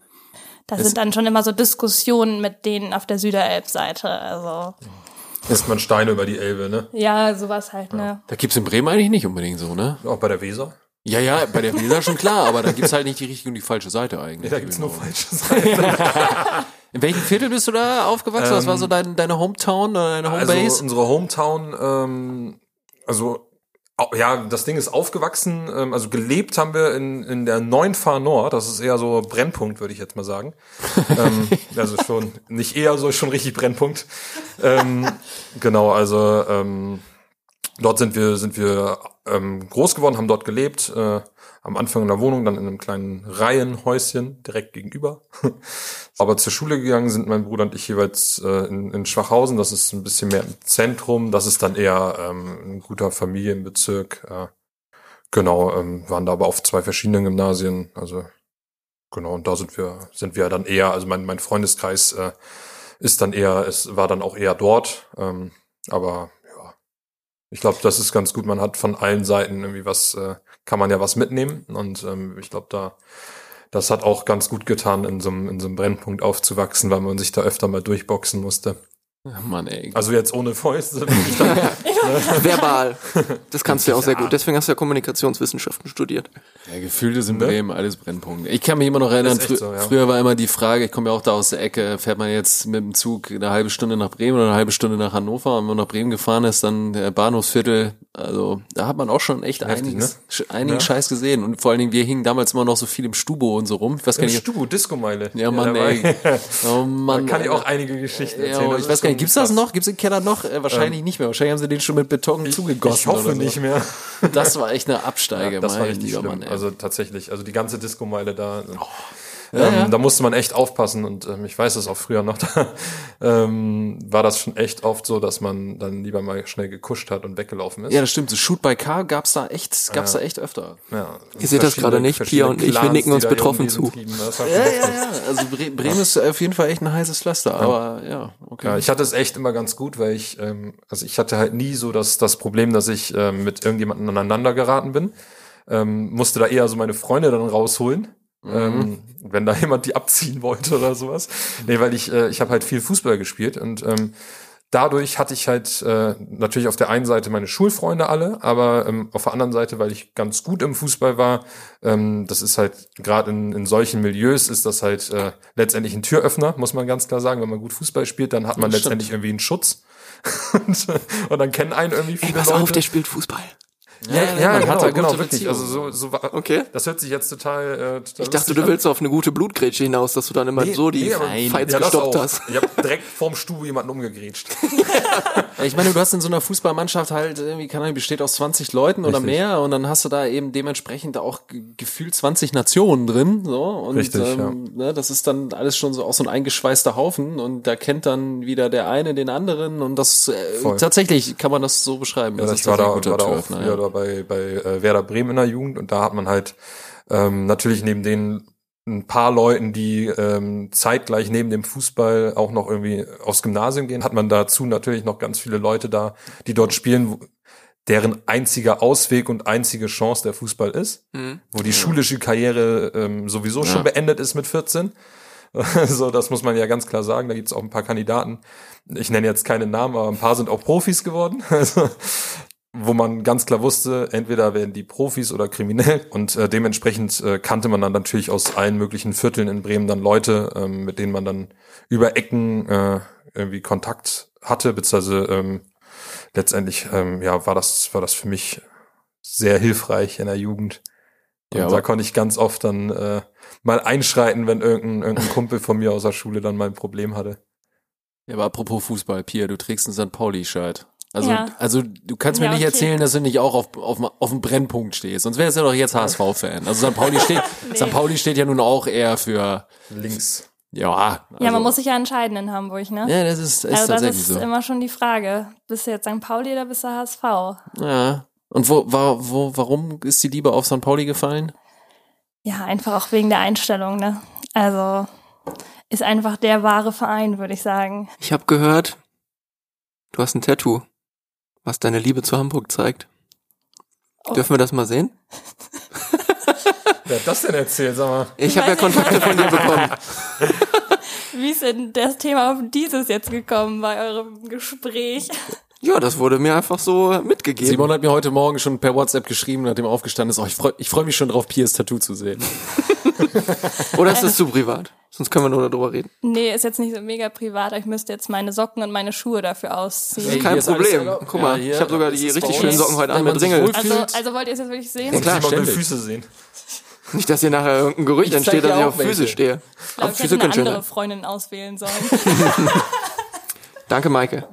Da sind dann schon immer so Diskussionen mit denen auf der Süderelbseite. Also Isst man Steine über die Elbe, ne? ja, sowas halt, ne? Da gibt's in Bremen eigentlich nicht unbedingt so, ne? Auch bei der Weser. Ja, ja, bei der Weser schon klar, aber da gibt's halt nicht die richtige und die falsche Seite eigentlich. Da gibt's nur Genau. falsche Seiten. In welchem Viertel bist du da aufgewachsen? Was war so dein, deine Hometown oder deine Also Homebase? unsere Hometown, ähm, also ja, das Ding ist aufgewachsen, ähm, also gelebt haben wir in, in der Neunfahr Nord, das ist eher so Brennpunkt, würde ich jetzt mal sagen. ähm, also schon, nicht eher so, schon richtig Brennpunkt. Ähm, genau, also ähm, dort sind wir, sind wir ähm, groß geworden, haben dort gelebt, äh, am Anfang in der Wohnung, dann in einem kleinen Reihenhäuschen direkt gegenüber. Aber zur Schule gegangen sind mein Bruder und ich jeweils äh, in, in Schwachhausen. Das ist ein bisschen mehr im Zentrum. Das ist dann eher ähm, ein guter Familienbezirk. Äh, genau, ähm, waren da aber auf zwei verschiedenen Gymnasien. Also genau, und da sind wir sind wir dann eher. Also mein mein Freundeskreis äh, ist dann eher, es war dann auch eher dort. Ähm, aber ich glaube, das ist ganz gut. Man hat von allen Seiten irgendwie was, äh, kann man ja was mitnehmen. Und ähm, ich glaube, da das hat auch ganz gut getan, in so einem, in so einem Brennpunkt aufzuwachsen, weil man sich da öfter mal durchboxen musste. Ja, Mann, ey. Also jetzt ohne Fäuste. wirklich dann- Verbal. Das kannst du ja auch sehr gut. Deswegen hast du ja Kommunikationswissenschaften studiert. Ja, gefühlt ist in Ne? Bremen alles Brennpunkt. Ich kann mich immer noch erinnern, frü so, ja. früher war immer die Frage, ich komme ja auch da aus der Ecke, fährt man jetzt mit dem Zug eine halbe Stunde nach Bremen oder eine halbe Stunde nach Hannover und wenn man nach Bremen gefahren ist, dann der Bahnhofsviertel, also da hat man auch schon echt Heftig, einiges, ne? einigen Ja. Scheiß gesehen und vor allen Dingen, wir hingen damals immer noch so viel im Stubo und so rum. Ich weiß gar Im nicht, Stubu, Disco-Meile. ja Mann, dabei. ey. Oh Mann. Da kann ich auch einige Geschichten Ja, erzählen. Das ich weiß gar nicht, schon gibt's das noch? Gibt's den Keller noch? Äh, wahrscheinlich nicht mehr. Wahrscheinlich haben sie den schon mit Beton zugegossen. Ich hoffe so. nicht mehr. Das war echt eine Absteige, Ja, das war mein richtig lieber schlimm. Mann, also tatsächlich, also die ganze Disco-Meile da. Ja, ähm, ja. Da musste man echt aufpassen und ähm, ich weiß es auch früher noch, da ähm, war das schon echt oft so, dass man dann lieber mal schnell gekuscht hat und weggelaufen ist. Ja, das stimmt. So Shoot by Car gab's da echt, gab's da echt öfter. Ja, Ihr seht das gerade nicht, Pia und ich, wir nicken uns betroffen zu. Ja, Ja, ja, ja. Also Bre Bremen ist auf jeden Fall echt ein heißes Pflaster, aber ja, okay. Ja, ich hatte es echt immer ganz gut, weil ich, ähm, also ich hatte halt nie so das, das Problem, dass ich ähm, mit irgendjemandem aneinander geraten bin. Ähm, musste da eher so meine Freunde dann rausholen. Ähm, wenn da jemand die abziehen wollte oder sowas. Nee, weil ich, äh, ich habe halt viel Fußball gespielt und ähm, dadurch hatte ich halt äh, natürlich auf der einen Seite meine Schulfreunde alle, aber ähm, auf der anderen Seite, weil ich ganz gut im Fußball war, ähm, das ist halt gerade in, in solchen Milieus ist das halt äh, letztendlich ein Türöffner, muss man ganz klar sagen. Wenn man gut Fußball spielt, dann hat man stimmt. letztendlich irgendwie einen Schutz. und, und dann kennen einen irgendwie viele Ey, pass Leute. auf, der spielt Fußball. Ja, ja, man genau, hat da genau, gute wirklich. Also so, so war, Okay. Das hört sich jetzt total. Äh, total Ich dachte, du an. willst auf eine gute Blutgrätsche hinaus, dass du dann immer Nee, so die nee, Fights Ja, gestoppt hast. Ich habe direkt vorm Stuhl jemanden umgegrätscht. Ja, Ich meine, du hast in so einer Fußballmannschaft halt irgendwie, keine Ahnung, besteht aus 20 Leuten oder Richtig. mehr und dann hast du da eben dementsprechend auch ge- gefühlt 20 Nationen drin, so und Richtig, ähm, ne, das ist dann alles schon so auch so ein eingeschweißter Haufen und da kennt dann wieder der eine den anderen und das äh, tatsächlich kann man das so beschreiben. Ja, das ich war da, war da auch Turf, da bei, bei äh, Werder Bremen in der Jugend und da hat man halt ähm, natürlich neben den ein paar Leuten, die ähm, zeitgleich neben dem Fußball auch noch irgendwie aufs Gymnasium gehen, hat man dazu natürlich noch ganz viele Leute da, die dort spielen, wo, deren einziger Ausweg und einzige Chance der Fußball ist, wo die schulische Karriere ähm, sowieso schon beendet ist mit 14. So, das muss man ja ganz klar sagen. Da gibt's auch ein paar Kandidaten. Ich nenne jetzt keine Namen, aber ein paar sind auch Profis geworden. Also, wo man ganz klar wusste, entweder werden die Profis oder kriminell. Und äh, dementsprechend äh, kannte man dann natürlich aus allen möglichen Vierteln in Bremen dann Leute, ähm, mit denen man dann über Ecken äh, irgendwie Kontakt hatte, beziehungsweise ähm, letztendlich ähm, ja war das war das für mich sehr hilfreich in der Jugend. Und Ja, da konnte ich ganz oft dann äh, mal einschreiten, wenn irgendein, irgendein Kumpel von mir aus der Schule dann mal ein Problem hatte. Ja, aber apropos Fußball, Pia, du trägst ein St. Pauli-Shirt. Also, Ja. also du kannst mir Ja, nicht okay. erzählen, dass du nicht auch auf, auf, auf dem Brennpunkt stehst. Sonst wärst du ja doch jetzt HSV-Fan. Also St. Pauli steht, St. Pauli steht ja nun auch eher für, Links. ja. Also, Ja, man muss sich ja entscheiden in Hamburg, ne? Ja, das ist, ist also das ist so. immer schon die Frage. Bist du jetzt St. Pauli oder bist du HSV? Ja. Und wo, war, wo, warum ist die Liebe auf St. Pauli gefallen? Ja, einfach auch wegen der Einstellung, ne? Also ist einfach der wahre Verein, würde ich sagen. Ich habe gehört, du hast ein Tattoo, was deine Liebe zu Hamburg zeigt. Oh. Dürfen wir das mal sehen? Wer hat das denn erzählt, sag mal? Ich habe ja Kontakte von dir bekommen. Wie ist denn das Thema auf dieses jetzt gekommen bei eurem Gespräch? Ja, das wurde mir einfach so mitgegeben. Simon hat mir heute Morgen schon per WhatsApp geschrieben, nachdem er aufgestanden ist, oh, ich freue ich freu mich schon drauf, Piers Tattoo zu sehen. Oder ist das zu privat? Sonst können wir nur darüber reden. Nee, ist jetzt nicht so mega privat, aber ich müsste jetzt meine Socken und meine Schuhe dafür ausziehen. Hey, Kein Problem. Guck mal, Ja, hier, ich habe sogar die richtig schönen Socken heute an mit Ringel. Also, also wollt ihr es jetzt wirklich sehen? Ja, klar, Ich will. Füße sehen. Nicht, dass hier nachher irgendein Gerücht Ich entsteht, dass ich auf Füße welche. stehe. Ich glaube, Auf ich Füße hätte eine andere sein. Freundin auswählen sollen. Danke, Maike.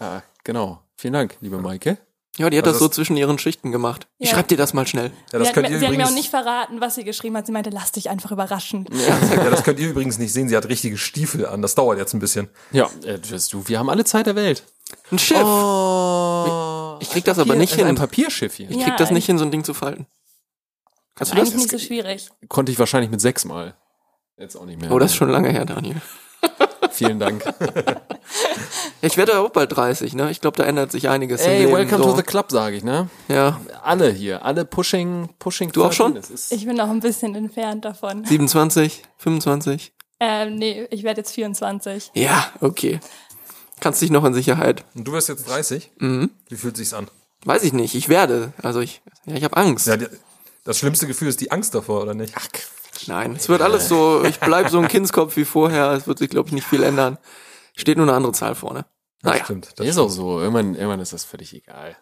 Ja, genau. Vielen Dank, liebe Maike. Ja, die hat Also das so zwischen ihren Schichten gemacht. Ich Ja. schreib dir das mal schnell. Ja, das sie hat, könnt mir- ihr sie hat mir auch nicht verraten, was sie geschrieben hat. Sie meinte, lass dich einfach überraschen. ja, das könnt ihr übrigens nicht sehen. Sie hat richtige Stiefel an. Das dauert jetzt ein bisschen. Ja, äh, du, wir haben alle Zeit der Welt. Ein Schiff. Oh, Ich krieg das aber nicht Ein hin. Papierschiff hier. Ich Ja, krieg das ein- nicht hin, so ein Ding zu falten. Kannst du das? Eigentlich nicht so schwierig. Konnte ich wahrscheinlich mit sechs Mal. Jetzt auch nicht mehr. Oh, das ist schon lange her, Daniel. Vielen Dank. Ich werde auch bald 30, ne? Ich glaube, da ändert sich einiges im Ey, Leben. welcome so. to the club, sage ich, ne? Ja, Alle hier, alle pushing, pushing. Du auch schon? 13. Es ist, Ich bin noch ein bisschen entfernt davon. 27, 25. Ähm, nee, ich werde jetzt 24. Ja, okay. Kannst dich noch in Sicherheit. Und du wirst jetzt 30? Mhm. Wie fühlt sich's an? Weiß ich nicht, ich werde. Also ich, ja, ich habe Angst. Ja, das schlimmste Gefühl ist die Angst davor, oder nicht? Ach, Nein, es wird alles so, ich bleib so ein Kindskopf wie vorher. Es wird sich, glaube ich, nicht viel ändern. Steht nur eine andere Zahl vorne. Naja, stimmt. Das ist auch so. Irgendwann, irgendwann ist das völlig egal.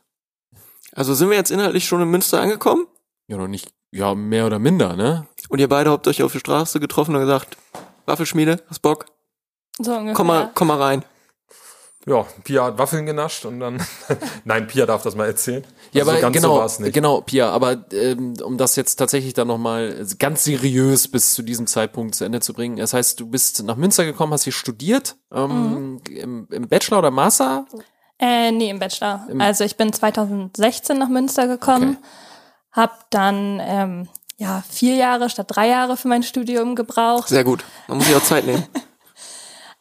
also sind wir jetzt inhaltlich schon in Münster angekommen? Ja, noch nicht, ja, mehr oder minder, ne? Und ihr beide habt euch auf der Straße getroffen und gesagt, Waffelschmiede, hast Bock? So ungefähr. Komm mal, komm mal rein. Ja, Pia hat Waffeln genascht und dann. Nein, Pia darf das mal erzählen. Ja, Also aber ganz so genau, genau, Pia, aber ähm, um das jetzt tatsächlich dann nochmal ganz seriös bis zu diesem Zeitpunkt zu Ende zu bringen. Das heißt, du bist nach Münster gekommen, hast hier studiert, ähm, im, im Bachelor oder Master? Äh, nee, im Bachelor. also ich bin 2016 nach Münster gekommen, Okay. hab dann ähm, ja vier Jahre statt drei Jahre für mein Studium gebraucht, Sehr gut. Man muss sich auch Zeit nehmen.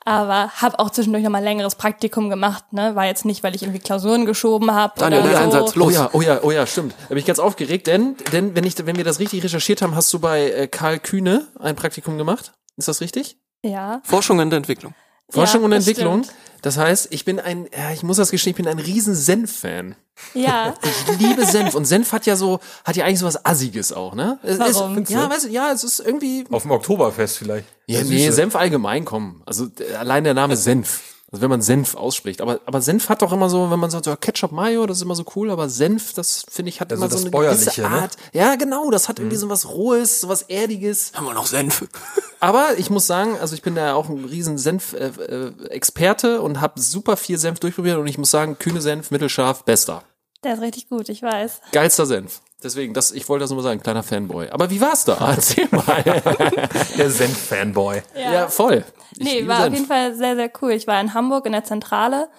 aber habe auch zwischendurch nochmal längeres Praktikum gemacht. Ne, war jetzt nicht, weil ich irgendwie Klausuren geschoben habe Daniel, dein so. Einsatz, los. Oh ja, oh ja, oh ja, stimmt. Da bin ich ganz aufgeregt, denn, denn wenn ich, wenn wir das richtig recherchiert haben, hast du bei äh, Karl Kühne ein Praktikum gemacht. Ist das richtig? Ja, Forschung und Entwicklung. Forschung Ja, und Entwicklung. stimmt. Das heißt, ich bin ein, ja, ich muss das gestehen, ich bin ein riesen Senf-Fan. ja. Ich liebe Senf und Senf hat ja so, hat ja eigentlich so was Assiges auch, ne? Es Warum? Ist, ja, weißt du, ja, es ist irgendwie. Auf dem Oktoberfest vielleicht. Ja, nee. Senf allgemein kommen. Also allein der Name Senf. Also wenn man Senf ausspricht. Aber, aber Senf hat doch immer so, wenn man sagt, so Ketchup Mayo, das ist immer so cool, aber Senf, das finde ich, hat Ja, so immer so das eine gewisse ne? Art. Ja, genau, das hat irgendwie so was Rohes, so was Erdiges. Haben wir noch Senf? Aber ich muss sagen, also ich bin da auch ein riesen Senf-Experte und habe super viel Senf durchprobiert und ich muss sagen, kühne Senf, mittelscharf, bester. Der ist richtig gut, ich weiß. Geilster Senf. Deswegen, das, ich wollte das nur mal sagen, kleiner Fanboy. Aber wie war's da? Erzähl mal. Der Senf-Fanboy. ja. voll. Ich Nee, war auf Senf. jeden Fall sehr, sehr cool. Ich war in Hamburg in der Zentrale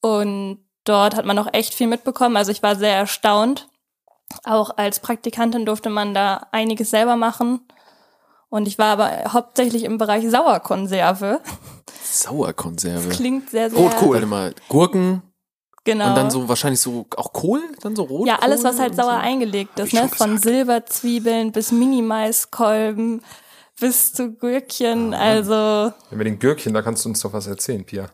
und dort hat man auch echt viel mitbekommen. Also ich war sehr erstaunt. Auch als Praktikantin durfte man da einiges selber Und ich war aber hauptsächlich im Bereich Sauerkonserve. Sauerkonserve. Klingt sehr, sehr Rotkohl. Warte mal, Gurken Genau. und dann so wahrscheinlich so auch Kohl, dann so rot. ja, alles, was halt sauer so. eingelegt ist, ne? Von. Silberzwiebeln bis Mini-Maiskolben bis zu Gürkchen, also Ja, mit den Gürkchen, da kannst du uns doch was erzählen, Pia.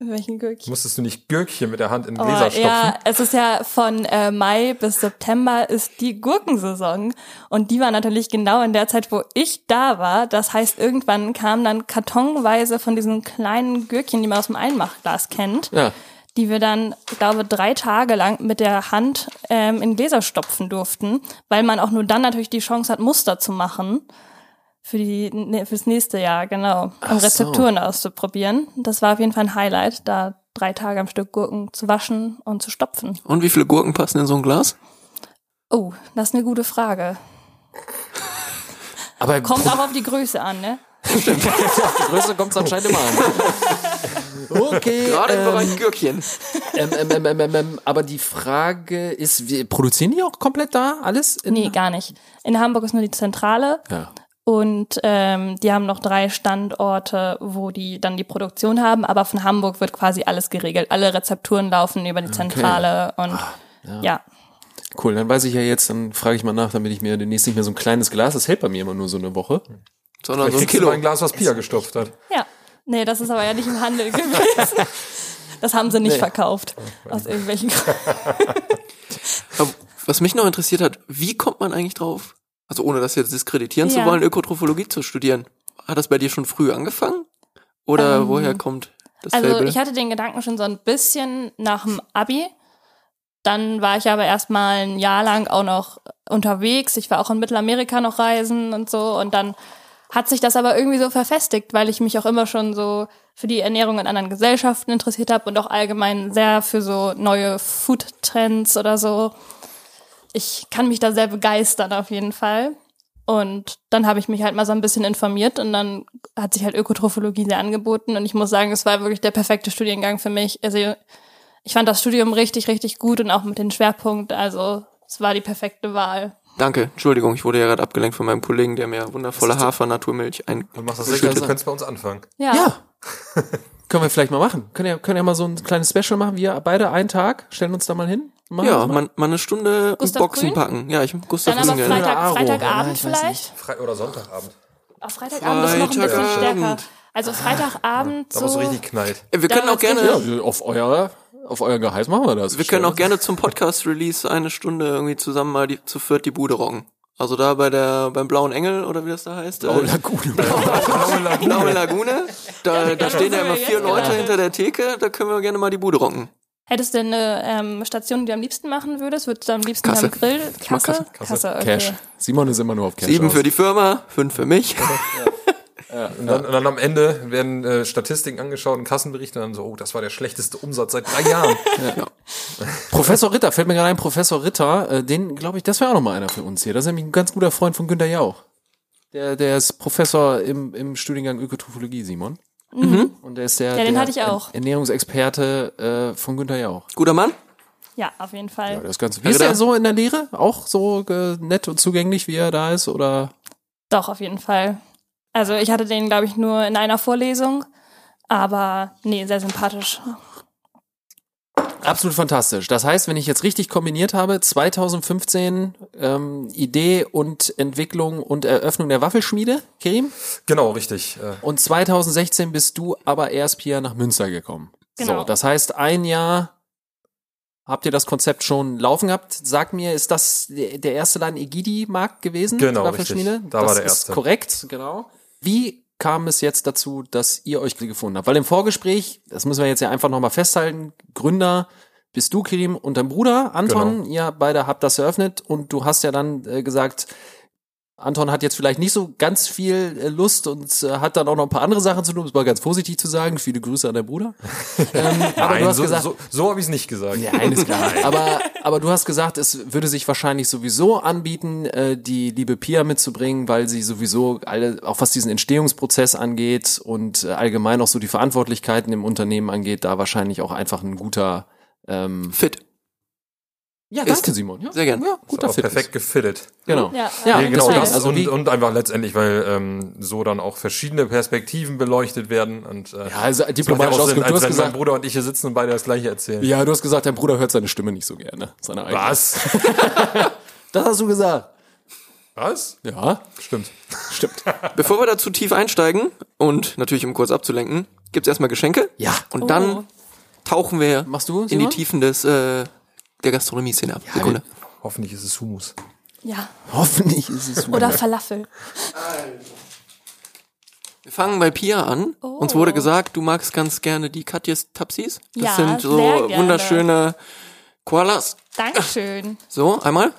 welchen Gürkchen? Musstest du nicht Gürkchen mit der Hand in den Oh, Gläser stopfen? ja, es ist ja von äh, Mai bis September ist die Gurkensaison und die war natürlich genau in der Zeit, wo ich da war. Das heißt, irgendwann kamen dann kartonweise von diesen kleinen Gürkchen, die man aus dem Einmachglas kennt, Ja. Die wir dann, ich glaube, drei Tage lang mit der Hand ähm, in Gläser stopfen durften, weil man auch nur dann natürlich die Chance hat, Muster zu machen. Für die, ne, fürs nächste Jahr, genau. Um Ach so. Rezepturen auszuprobieren. Das war auf jeden Fall ein Highlight, da drei Tage am Stück Gurken zu waschen und zu stopfen. Und wie viele Gurken passen in so ein Glas? Oh, das ist eine gute Frage. Aber Kommt auch auf die Größe an, ne? Auf die Größe kommt es anscheinend immer an. Okay. Gerade im ähm, Bereich Gürkchen. ähm, ähm, ähm, ähm, ähm, ähm, aber die Frage ist, wir produzieren die auch komplett da alles? In Nee, gar nicht. In Hamburg ist nur die Zentrale Ja. und ähm, die haben noch drei Standorte, wo die dann die Produktion haben, aber von Hamburg wird quasi alles geregelt. Alle Rezepturen laufen über die Zentrale und ja. Cool, dann weiß ich ja jetzt, dann frage ich mal nach, damit ich mir demnächst nicht mehr so ein kleines Glas, das hält bei mir immer nur so eine Woche. Sondern Vielleicht so ein Kilo. ein Glas, was Pia gestopft hat. Ja. Nee, das ist aber ja nicht im Handel gewesen. Das haben sie nicht Nee. verkauft. Aus irgendwelchen Gründen. Was mich noch interessiert hat, wie kommt man eigentlich drauf, also ohne das jetzt diskreditieren zu Ja. wollen, Ökotrophologie zu studieren? Hat das bei dir schon früh angefangen? Oder Ähm, woher kommt das Also Faible? ich hatte den Gedanken schon so ein bisschen nach dem Abi. Dann war ich aber erstmal ein Jahr lang auch noch unterwegs. Ich war auch in Mittelamerika noch reisen und so. Und dann hat sich das aber irgendwie so verfestigt, weil ich mich auch immer schon so für die Ernährung in anderen Gesellschaften interessiert habe und auch allgemein sehr für so neue Food-Trends oder so. Ich kann mich da sehr begeistern auf jeden Fall. Und dann habe ich mich halt mal so ein bisschen informiert und dann hat sich halt Ökotrophologie sehr angeboten und ich muss sagen, es war wirklich der perfekte Studiengang für mich. Also ich fand das Studium richtig, richtig gut und auch mit dem Schwerpunkt, also es war die perfekte Wahl. Danke, Entschuldigung, ich wurde ja gerade abgelenkt von meinem Kollegen, der mir wundervolle Hafer-Naturmilch ein... Du machst das gut, du könntest bei uns anfangen. Ja. Ja. können wir vielleicht mal machen. Können ja, können ja mal so ein kleines Special machen. Wir beide einen Tag, stellen uns da mal hin. Machen Ja, mal. mal, eine Stunde Gustav Boxen Grün? packen. Ja, ich Gustav Dann aber Grün gerne. Freitag, Aro. Freitagabend Ja, vielleicht. Fre oder Sonntagabend. Auf Freitagabend ist noch ein bisschen Freitagabend. stärker. Also Freitagabend Da wo es so. so richtig knallt. Wir können auch gerne... ja, auf euer, auf euer Geheiß machen wir das. Wir können auch gerne zum Podcast-Release eine Stunde irgendwie zusammen mal die, zu viert die Bude rocken. Also da bei der, beim Blauen Engel oder wie das da heißt. Oh, äh, Lagune. Blaue Lagune. Da, da stehen ja immer vier Leute hinter der Theke, da können wir gerne mal die Bude rocken. Hättest du eine ähm, Station, die du am liebsten machen würdest? Würdest du am liebsten Kasse. am Grill? Ich mag Kasse? Kasse. okay. Cash. Simon ist immer nur auf Cash. Sieben aus. für die Firma, fünf für mich. Und dann, und dann am Ende werden äh, Statistiken angeschaut und Kassenberichte und dann so, oh, das war der schlechteste Umsatz seit drei Jahren. Professor Ritter, fällt mir gerade ein, Professor Ritter, äh, den glaube ich, das wäre auch noch mal einer für uns hier. Das ist nämlich ein ganz guter Freund von Günter Jauch. Der, der ist Professor im, im Studiengang Ökotrophologie, Simon. Und der ist der, Ja, den der hatte ich auch. Ernährungsexperte äh, von Günter Jauch. Guter Mann? Ja, auf jeden Fall. Ja, das Ganze. Wie ist er so in der Lehre? Auch so äh, nett und zugänglich, wie er da ist? Oder? Doch, auf jeden Fall. Also ich hatte den, glaube ich, nur in einer Vorlesung. Aber nee, sehr sympathisch. Absolut fantastisch. Das heißt, wenn ich jetzt richtig kombiniert habe, 2015 ähm, Idee und Entwicklung und Eröffnung der Waffelschmiede, Kerim. Genau, richtig. Äh, Und 2016 bist du aber erst hier nach Münster gekommen. Genau. So, das heißt, ein Jahr habt ihr das Konzept schon laufen gehabt. Sag mir, ist das der erste Laden Egidi-Markt gewesen? Genau, Waffelschmiede? richtig. Da das war der ist erste. korrekt, genau. Wie kam es jetzt dazu, dass ihr euch gefunden habt? Weil im Vorgespräch, das müssen wir jetzt ja einfach nochmal festhalten, Gründer bist du, Kerim, und dein Bruder Anton. Genau. Ihr beide habt das eröffnet und du hast ja dann äh, gesagt, Anton hat jetzt vielleicht nicht so ganz viel äh, Lust und äh, hat dann auch noch ein paar andere Sachen zu tun, um es mal ganz vorsichtig zu sagen. Viele Grüße an deinen Bruder. ähm, aber nein, du hast so, gesagt, so, so habe ich es nicht gesagt. ja, ist klar. aber, aber du hast gesagt, es würde sich wahrscheinlich sowieso anbieten, äh, die liebe Pia mitzubringen, weil sie sowieso alle, auch was diesen Entstehungsprozess angeht und äh, allgemein auch so die Verantwortlichkeiten im Unternehmen angeht, da wahrscheinlich auch einfach ein guter ähm, Fit. Ja, Ist- danke Simon. Ja, sehr gern. Ja, guter auch Fit. perfekt gefittet. Genau. Ja, Ja, Nee, genau das. also und, und einfach letztendlich, weil ähm, so dann auch verschiedene Perspektiven beleuchtet werden. Und, äh, Ja, also diplomatisch ja Sinn, ausgedrückt. Du als hast wenn mein gesagt, Bruder und ich hier sitzen und beide das gleiche erzählen. ja, du hast gesagt, dein Bruder hört seine Stimme nicht so gerne. Seine eigene. Was? Das hast du gesagt. Was? Ja, Stimmt. stimmt. Bevor wir da zu tief einsteigen und natürlich um kurz abzulenken, gibt's erstmal Geschenke. Ja. Und Oh. dann tauchen wir Machst du, in die? Tiefen des äh, der Gastronomie-Szene ab. Sekunde. Hoffentlich ist es Humus. Ja. Hoffentlich ist es Oder Falafel. Wir fangen bei Pia an. Oh. Uns wurde gesagt, du magst ganz gerne die Katjes Tapsis. Das Ja, sind so sehr gerne. wunderschöne Koalas. Dankeschön. So, einmal.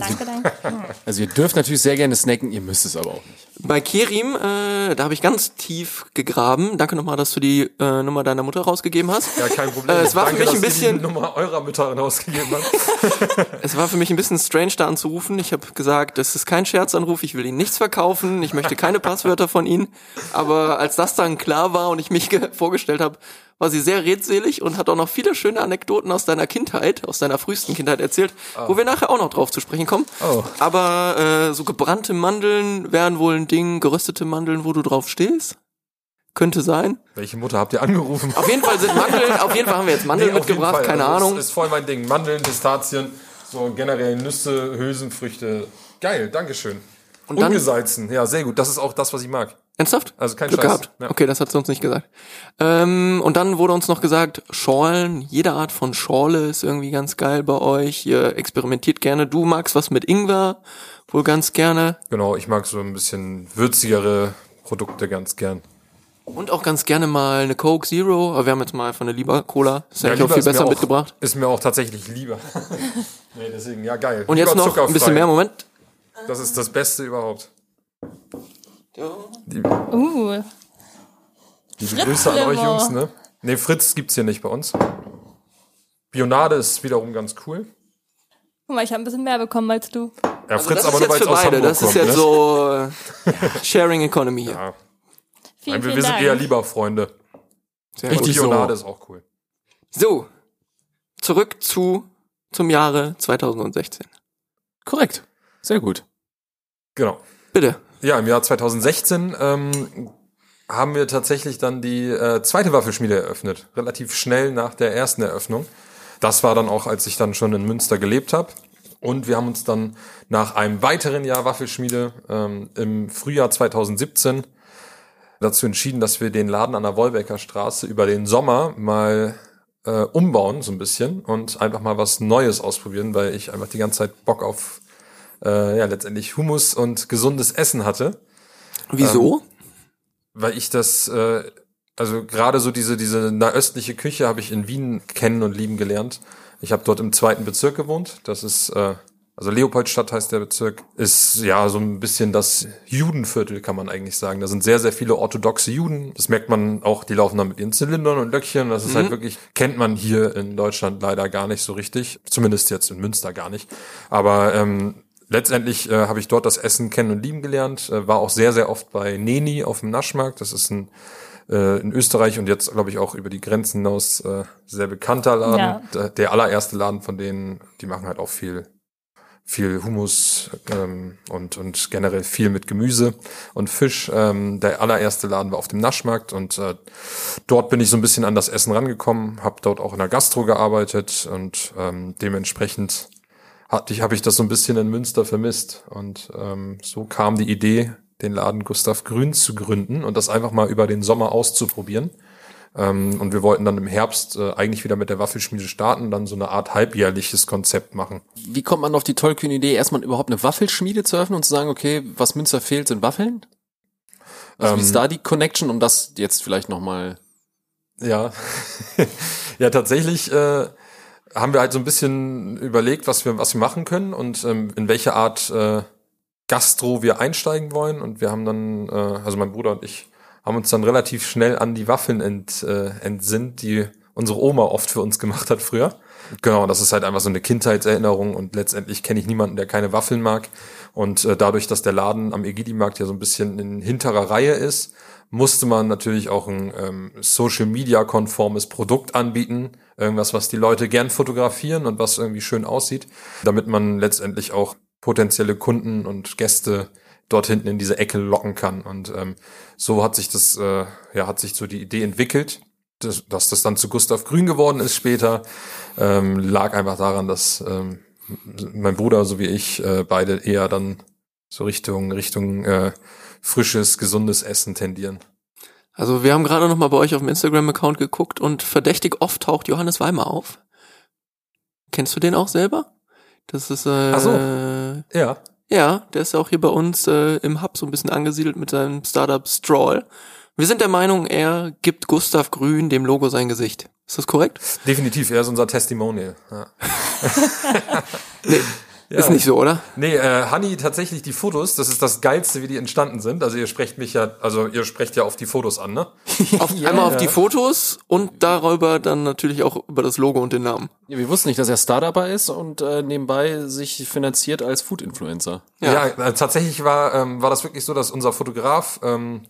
Danke, danke. Also ihr dürft natürlich sehr gerne snacken, ihr müsst es aber auch nicht. Bei Kerim, äh, da habe ich ganz tief gegraben. Danke nochmal, dass du die äh, Nummer deiner Mutter rausgegeben hast. Ja, kein Problem. Äh, es war für Danke, mich ein bisschen- die Nummer eurer Mütter rausgegeben habt. Es war für mich ein bisschen strange, da anzurufen. Ich habe gesagt, das ist kein Scherzanruf, ich will Ihnen nichts verkaufen, ich möchte keine Passwörter von Ihnen. Aber als das dann klar war und ich mich ge- vorgestellt habe, war sie sehr redselig und hat auch noch viele schöne Anekdoten aus deiner Kindheit, aus deiner frühesten Kindheit erzählt, wo wir nachher auch noch drauf zu sprechen kommen. Oh. Aber äh, so gebrannte Mandeln wären wohl ein Ding, geröstete Mandeln, wo du drauf stehst? Könnte sein. Welche Mutter habt ihr angerufen? Auf jeden Fall sind Mandeln, auf jeden Fall haben wir jetzt Mandeln Nee, mitgebracht, keine also Ahnung. Das ist voll mein Ding. Mandeln, Pistazien, so generell Nüsse, Hülsenfrüchte. Geil, Dankeschön. Und dann- Ungesalzen, ja, sehr gut. Das ist auch das, was ich mag. Ernsthaft? Also kein Glück Scheiß. gehabt. Ja. Okay, das hat sie uns nicht gesagt. Ähm, und dann wurde uns noch gesagt, Schorlen, jede Art von Schorle ist irgendwie ganz geil bei euch. Ihr experimentiert gerne. Du magst was mit Ingwer, wohl ganz gerne. Genau, ich mag so ein bisschen würzigere Produkte ganz gern. Und auch ganz gerne mal eine Coke Zero. Aber wir haben jetzt mal von der Lieber Cola. Ist ja, Ja, auch viel besser auch- mitgebracht. Ist mir auch tatsächlich lieber. nee, deswegen, ja geil. Und jetzt noch ein bisschen mehr. Moment. Das ist das Beste überhaupt. Die, Uh, liebe Grüße an euch. Jungs, ne? Nee, Fritz gibt's hier nicht bei uns. Bionade ist wiederum ganz cool. guck mal, ich habe ein bisschen mehr bekommen als du. Ja, Also Fritz das aber ist nur, weil jetzt es für aus beide. Hamburg Das ist kommt, jetzt ne? so äh, Sharing Economy hier. Ja. Vielen, Nein, wir, vielen wir sind eher lieber Freunde. Sehr Und gut. Bionade ist auch cool. So, zurück zu zum Jahre 2016. Korrekt. Sehr gut. Genau. Bitte. Ja, im Jahr 2016 ähm, haben wir tatsächlich dann die äh, zweite Waffelschmiede eröffnet. Relativ schnell nach der ersten Eröffnung. Das war dann auch, als ich dann schon in Münster gelebt habe. Und wir haben uns dann nach einem weiteren Jahr Waffelschmiede ähm, im Frühjahr 2017 dazu entschieden, dass wir den Laden an der Wolbecker Straße über den Sommer mal äh, umbauen, so ein bisschen, und einfach mal was Neues ausprobieren, weil ich einfach die ganze Zeit Bock auf äh, ja letztendlich Hummus und gesundes Essen hatte Wieso? weil ich das, äh, also gerade so diese, diese nahöstliche Küche habe ich in Wien kennen und lieben gelernt. Ich habe dort im zweiten Bezirk gewohnt. Das ist, äh, also Leopoldstadt heißt der Bezirk, ist ja so ein bisschen das Judenviertel, kann man eigentlich sagen. Da sind sehr, sehr viele orthodoxe Juden. Das merkt man auch, die laufen da mit ihren Zylindern und Löckchen. Das ist halt wirklich, kennt man hier in Deutschland leider gar nicht so richtig. Zumindest jetzt in Münster gar nicht. Aber ähm, letztendlich äh, habe ich dort das Essen kennen und lieben gelernt. Äh, war auch sehr, sehr oft bei Neni auf dem Naschmarkt. Das ist ein äh, in Österreich und jetzt, glaube ich, auch über die Grenzen hinaus äh, sehr bekannter Laden. Ja. Der, der allererste Laden von denen, die machen halt auch viel viel Hummus ähm, und, und generell viel mit Gemüse und Fisch. Ähm, der allererste Laden war auf dem Naschmarkt und äh, dort bin ich so ein bisschen an das Essen rangekommen, habe dort auch in der Gastro gearbeitet und ähm, dementsprechend hatte ich, habe ich das so ein bisschen in Münster vermisst und ähm, so kam die Idee, den Laden Gustav Grün zu gründen und das einfach mal über den Sommer auszuprobieren. Ähm, und wir wollten dann im Herbst äh, eigentlich wieder mit der Waffelschmiede starten, dann so eine Art halbjährliches Konzept machen. Wie kommt man auf die tollkühne Idee, erstmal überhaupt eine Waffelschmiede zu öffnen und zu sagen, okay, was Münster fehlt, sind Waffeln? Also wie Ähm, ist da die Connection, um das jetzt vielleicht nochmal Ja, ja tatsächlich äh, haben wir halt so ein bisschen überlegt, was wir was wir machen können und ähm, in welche Art äh, Gastro wir einsteigen wollen und wir haben dann, äh, also mein Bruder und ich haben uns dann relativ schnell an die Waffeln ent, äh, entsinnt, die unsere Oma oft für uns gemacht hat früher. Genau, das ist halt einfach so eine Kindheitserinnerung und letztendlich kenne ich niemanden, der keine Waffeln mag. Und äh, dadurch, dass der Laden am Egidi-Markt ja so ein bisschen in hinterer Reihe ist, musste man natürlich auch ein ähm, Social-Media-konformes Produkt anbieten. Irgendwas, was die Leute gern fotografieren und was irgendwie schön aussieht, damit man letztendlich auch potenzielle Kunden und Gäste dort hinten in diese Ecke locken kann. Und ähm, so hat sich das, äh, ja, hat sich so die Idee entwickelt. Das, dass das dann zu Gustav Grün geworden ist später, ähm, lag einfach daran, dass ähm, mein Bruder so wie ich äh, beide eher dann so Richtung Richtung äh, frisches, gesundes Essen tendieren. Also wir haben gerade noch mal bei euch auf dem Instagram-Account geguckt und verdächtig oft taucht Johannes Weimer auf. Kennst du den auch selber? Das ist äh, Ach so. Ja. ja, der ist auch hier bei uns äh, im Hub so ein bisschen angesiedelt mit seinem Startup Stroll. Wir sind der Meinung, er gibt Gustav Grün dem Logo sein Gesicht. Ist das korrekt? Definitiv, er ist unser Testimonial. Ja. Ist nicht so, oder? Nee, äh, Hanni, tatsächlich die Fotos, das ist das Geilste, wie die entstanden sind. Also ihr sprecht mich ja, also ihr sprecht ja auf die Fotos an, ne? Auf, einmal auf die Fotos und darüber dann natürlich auch über das Logo und den Namen. Ja, wir wussten nicht, dass er Startupper ist und äh, nebenbei sich finanziert als Food-Influencer. Ja, äh, tatsächlich war, ähm, war das wirklich so, dass unser Fotograf ähm,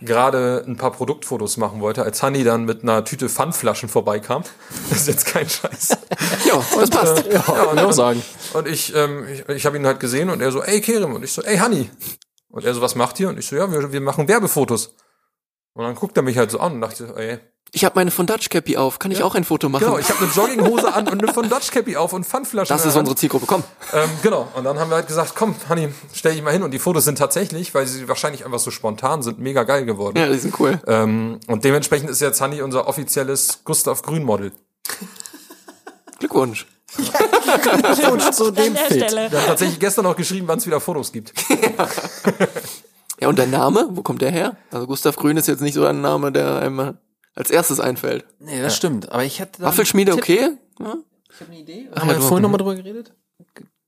gerade ein paar Produktfotos machen wollte, als Hanni dann mit einer Tüte Pfandflaschen vorbeikam. Das ist jetzt kein Scheiß. Ja, das passt. ja, und, Kann ich auch sagen. Und ich, ähm, ich, ich habe ihn halt gesehen und er so, ey Kerem. Und ich so, ey Hanni. Und er so, was macht ihr? Und ich so, ja, wir, wir machen Werbefotos. Und dann guckt er mich halt so an und dachte, ey, Ich habe meine von Dutch Cappy auf. Kann ich auch ein Foto machen? Genau, ich habe eine Jogginghose an und eine von Dutch Cappy auf und Pfandflaschen. das ist unsere Zielgruppe. Komm. Ähm, genau, und dann haben wir halt gesagt, komm, Honey, stell dich mal hin. Und die Fotos sind tatsächlich, weil sie wahrscheinlich einfach so spontan sind, mega geil geworden. Ja, die sind cool. Ähm, und dementsprechend ist jetzt Honey unser offizielles Gustav Grün Model. Glückwunsch. Und zu An dem Fit. Wir haben tatsächlich gestern noch geschrieben, wann es wieder Fotos gibt. Ja, und der Name, wo kommt der her? Also Gustav Grün ist jetzt nicht so ein Name, der einem als erstes einfällt. Nee, das stimmt. Aber ich hätte Waffelschmiede okay? Ja? Ich habe eine Idee. Ach, Haben wir ja, vorhin nochmal drüber geredet?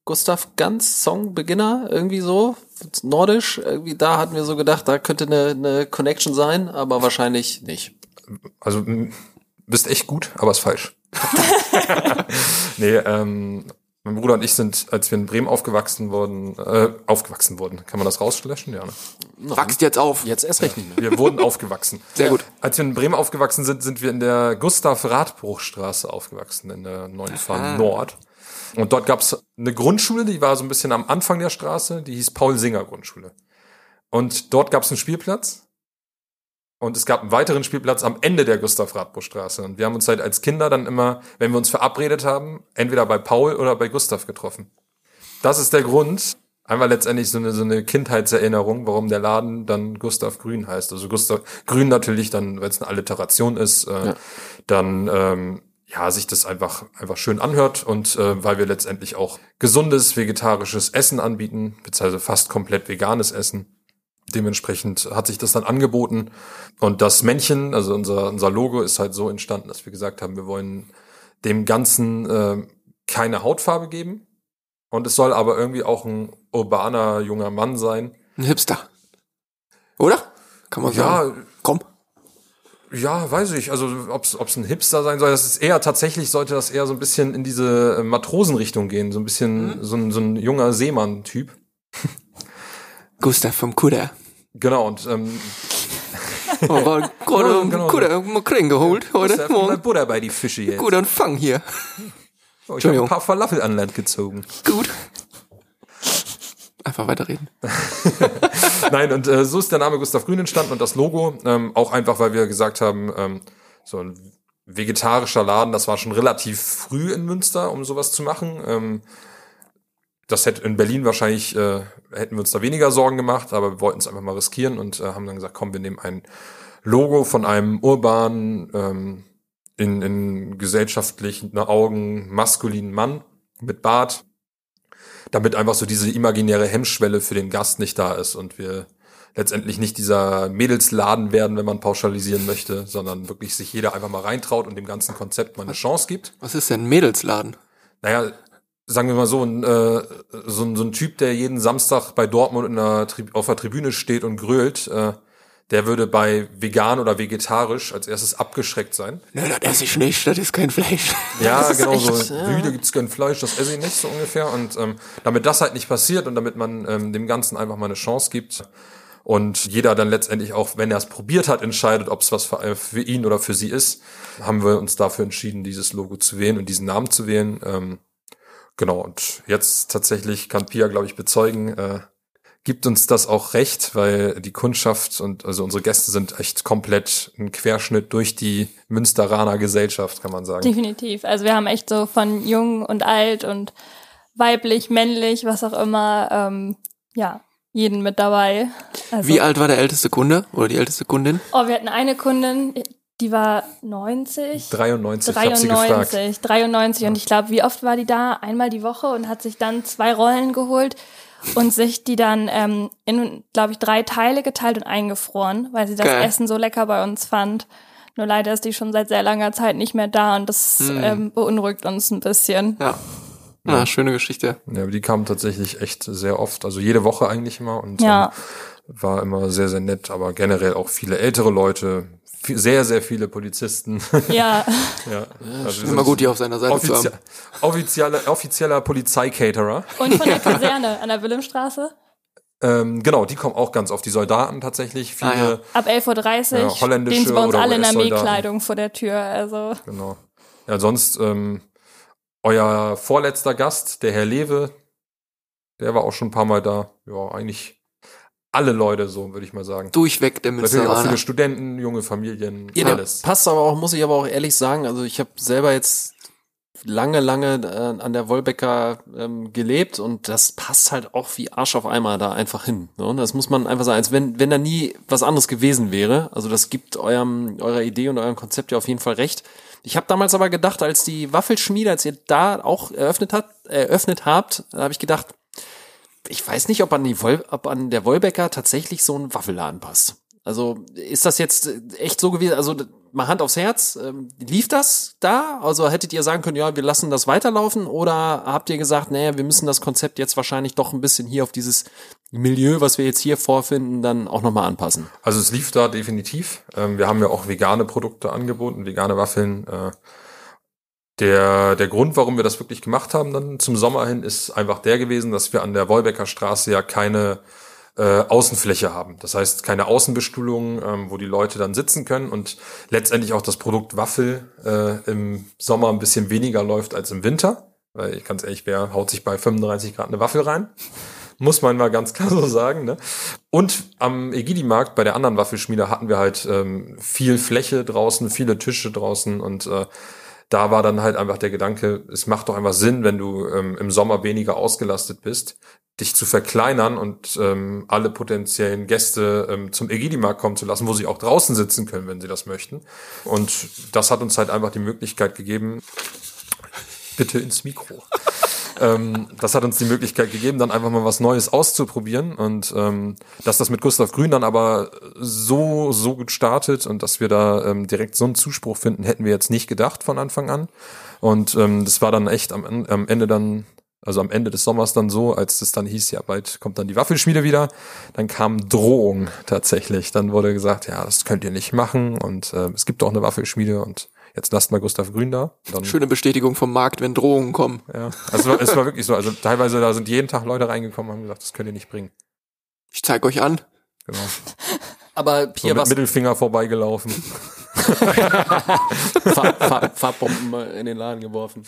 Gustav Ganz Song Beginner, irgendwie so, nordisch, irgendwie da hatten wir so gedacht, da könnte eine, eine Connection sein, aber wahrscheinlich nicht. Also, bist echt gut, aber ist falsch. nee, ähm, mein Bruder und ich sind, als wir in Bremen aufgewachsen wurden, äh, aufgewachsen wurden. Kann man das rauslöschen? Ja, ne? Wachst jetzt auf. Jetzt erst recht nicht mehr. Wir wurden aufgewachsen. Sehr gut. Als wir in Bremen aufgewachsen sind, sind wir in der Gustav-Radbruchstraße aufgewachsen, in der neuen Fahren Nord. Und dort gab es eine Grundschule, die war so ein bisschen am Anfang der Straße, die hieß Paul-Singer-Grundschule. Und dort gab es einen Spielplatz. Und es gab einen weiteren Spielplatz am Ende der Gustav-Radbruchstraße. Und wir haben uns halt als Kinder dann immer, wenn wir uns verabredet haben, entweder bei Paul oder bei Gustav getroffen. Das ist der Grund, einmal letztendlich so eine, so eine Kindheitserinnerung, warum der Laden dann Gustav Grün heißt. Also Gustav Grün natürlich dann, weil es eine Alliteration ist, äh, Ja. dann ähm, ja sich das einfach einfach schön anhört und äh, weil wir letztendlich auch gesundes vegetarisches Essen anbieten, beziehungsweise fast komplett veganes Essen. Dementsprechend hat sich das dann angeboten und das Männchen, also unser unser Logo ist halt so entstanden, dass wir gesagt haben, wir wollen dem Ganzen äh, keine Hautfarbe geben, und es soll aber irgendwie auch ein urbaner junger Mann sein. Ein Hipster. Oder? Kann man sagen. Ja, Komm. ja, weiß ich. Also ob es ein Hipster sein soll, das ist eher tatsächlich sollte das eher so ein bisschen in diese äh, Matrosenrichtung gehen, so ein bisschen so, ein, so ein junger Seemann-Typ. Gustav vom Kudder. Genau und ähm, Oh, war gerade genau. Kudder mal Kring geholt heute Gustav, Morgen. Butter bei die Fische jetzt. Gut, dann fang hier. Oh, ich habe ein paar Falafel an Land gezogen. Gut. Einfach weiterreden. Nein, und äh, so ist der Name Gustav Grün entstanden und das Logo, ähm, auch einfach, weil wir gesagt haben, ähm, so ein vegetarischer Laden, das war schon relativ früh in Münster, um sowas zu machen. Ähm, das hätte in Berlin wahrscheinlich, äh, hätten wir uns da weniger Sorgen gemacht, aber wir wollten es einfach mal riskieren und äh, haben dann gesagt, komm, wir nehmen ein Logo von einem urbanen, ähm, in, in gesellschaftlichen Augen maskulinen Mann mit Bart, damit einfach so diese imaginäre Hemmschwelle für den Gast nicht da ist und wir letztendlich nicht dieser Mädelsladen werden, wenn man pauschalisieren möchte, sondern wirklich sich jeder einfach mal reintraut und dem ganzen Konzept mal eine Chance gibt. Was ist denn Mädelsladen? Naja, sagen wir mal so, ein, äh, so, ein, so ein Typ, der jeden Samstag bei Dortmund in der, Tri- auf der Tribüne steht und grölt, äh, der würde bei vegan oder vegetarisch als erstes abgeschreckt sein. Ne, das esse ich nicht, das ist kein Fleisch. Ja, genau echt, so. ja. Rüde gibt's kein Fleisch, das esse ich nicht so ungefähr. Und ähm, damit das halt nicht passiert und damit man ähm, dem Ganzen einfach mal eine Chance gibt und jeder dann letztendlich auch, wenn er es probiert hat, entscheidet, ob es was für, äh, für ihn oder für sie ist, haben wir uns dafür entschieden, dieses Logo zu wählen und diesen Namen zu wählen. Ähm, genau, und jetzt tatsächlich kann Pia, glaube ich, bezeugen, äh, gibt uns das auch recht, weil die Kundschaft und also unsere Gäste sind echt komplett ein Querschnitt durch die Münsteraner Gesellschaft, kann man sagen. Definitiv. Also wir haben echt so von jung und alt und weiblich, männlich, was auch immer, ähm, ja, jeden mit dabei. Also, Wie alt war der älteste Kunde oder die älteste Kundin? Oh, wir hatten eine Kundin, die war 90. 93, ich hab sie gefragt. 93, 93 und ich glaube, wie oft war die da? Einmal die Woche und hat sich dann zwei Rollen geholt und sich die dann ähm, in, glaube ich, drei Teile geteilt und eingefroren, weil sie das Geil. Essen so lecker bei uns fand. Nur leider ist die schon seit sehr langer Zeit nicht mehr da und das Hm. ähm, beunruhigt uns ein bisschen. Ja. Na, schöne Geschichte. Ja, aber die kamen tatsächlich echt sehr oft, also jede Woche eigentlich immer und Ja. ähm, war immer sehr, sehr nett, aber generell auch viele ältere Leute, sehr, sehr viele Polizisten. Ja, ja, also Immer gut, die auf seiner Seite zu offizie haben. offizieller, offizieller Polizeikaterer. und von der Kaserne an der Wilhelmstraße. Ähm, genau, die kommen auch ganz oft, die Soldaten tatsächlich, viele, Ah, ja. Ab 11.30 Uhr Ja, holländische stehen sie bei uns oder alle in. Armeekleidung vor der Tür. Also genau. Ja, sonst ähm, euer vorletzter Gast, der Herr Lewe, der war auch schon ein paar Mal da. Ja, eigentlich alle Leute so, würde ich mal sagen. Durchweg der Natürlich auch Münsteraner. viele Studenten, junge Familien, Ja, alles. passt aber auch, muss ich aber auch ehrlich sagen. Also ich habe selber jetzt lange, lange äh, an der Wolbecker ähm, gelebt und das passt halt auch wie Arsch auf Eimer da einfach hin. Ne? Und das muss man einfach sagen, als wenn, wenn da nie was anderes gewesen wäre. Also das gibt eurem, eurer Idee und eurem Konzept ja auf jeden Fall recht. Ich habe damals aber gedacht, als die Waffelschmiede, als ihr da auch eröffnet habt, eröffnet habt, da habe ich gedacht, ich weiß nicht, ob an, die Woll, ob an der Wollbecker tatsächlich so ein Waffelladen passt. Also ist das jetzt äh, echt so gewesen? Also mal Hand aufs Herz, ähm, lief das da? Also hättet ihr sagen können, ja, wir lassen das weiterlaufen? Oder habt ihr gesagt, naja, wir müssen das Konzept jetzt wahrscheinlich doch ein bisschen hier auf dieses Milieu, was wir jetzt hier vorfinden, dann auch nochmal anpassen? Also es lief da definitiv. Ähm, wir haben ja auch vegane Produkte angeboten, vegane Waffeln. Äh, der, der Grund, warum wir das wirklich gemacht haben dann zum Sommer hin, ist einfach der gewesen, dass wir an der Wolbecker Straße ja keine äh, Außenfläche haben. Das heißt, keine Außenbestuhlung, ähm, wo die Leute dann sitzen können und letztendlich auch das Produkt Waffel äh, im Sommer ein bisschen weniger läuft als im Winter. Weil ich ganz ehrlich, wer haut sich bei 35 Grad eine Waffel rein? Muss man mal ganz klar so sagen. Ne? Und am Egidi-Markt bei der anderen Waffelschmiede hatten wir halt ähm, viel Fläche draußen, viele Tische draußen und äh, da war dann halt einfach der Gedanke, es macht doch einfach Sinn, wenn du ähm, im Sommer weniger ausgelastet bist, dich zu verkleinern und ähm, alle potenziellen Gäste ähm, zum Egidi-Markt kommen zu lassen, wo sie auch draußen sitzen können, wenn sie das möchten. Und das hat uns halt einfach die Möglichkeit gegeben, bitte ins Mikro. Ähm, das hat uns die Möglichkeit gegeben, dann einfach mal was Neues auszuprobieren und ähm, dass das mit Gustav Grün dann aber so so gut startet und dass wir da ähm, direkt so einen Zuspruch finden, hätten wir jetzt nicht gedacht von Anfang an. Und ähm, das war dann echt am, am Ende dann also am Ende des Sommers dann so, als es dann hieß, ja, bald kommt dann die Waffelschmiede wieder, dann kam Drohung tatsächlich. Dann wurde gesagt, ja, das könnt ihr nicht machen und äh, es gibt auch eine Waffelschmiede und jetzt lasst mal Gustav Grün da. Dann, Schöne Bestätigung vom Markt, wenn Drohungen kommen. ja, also es war, es war wirklich so. Also teilweise da sind jeden Tag Leute reingekommen und haben gesagt, das könnt ihr nicht bringen. Ich zeig euch an. Genau. Aber So Pia, mit was Mittelfinger vorbeigelaufen. Fahr, Fahr, Farbbomben mal in den Laden geworfen?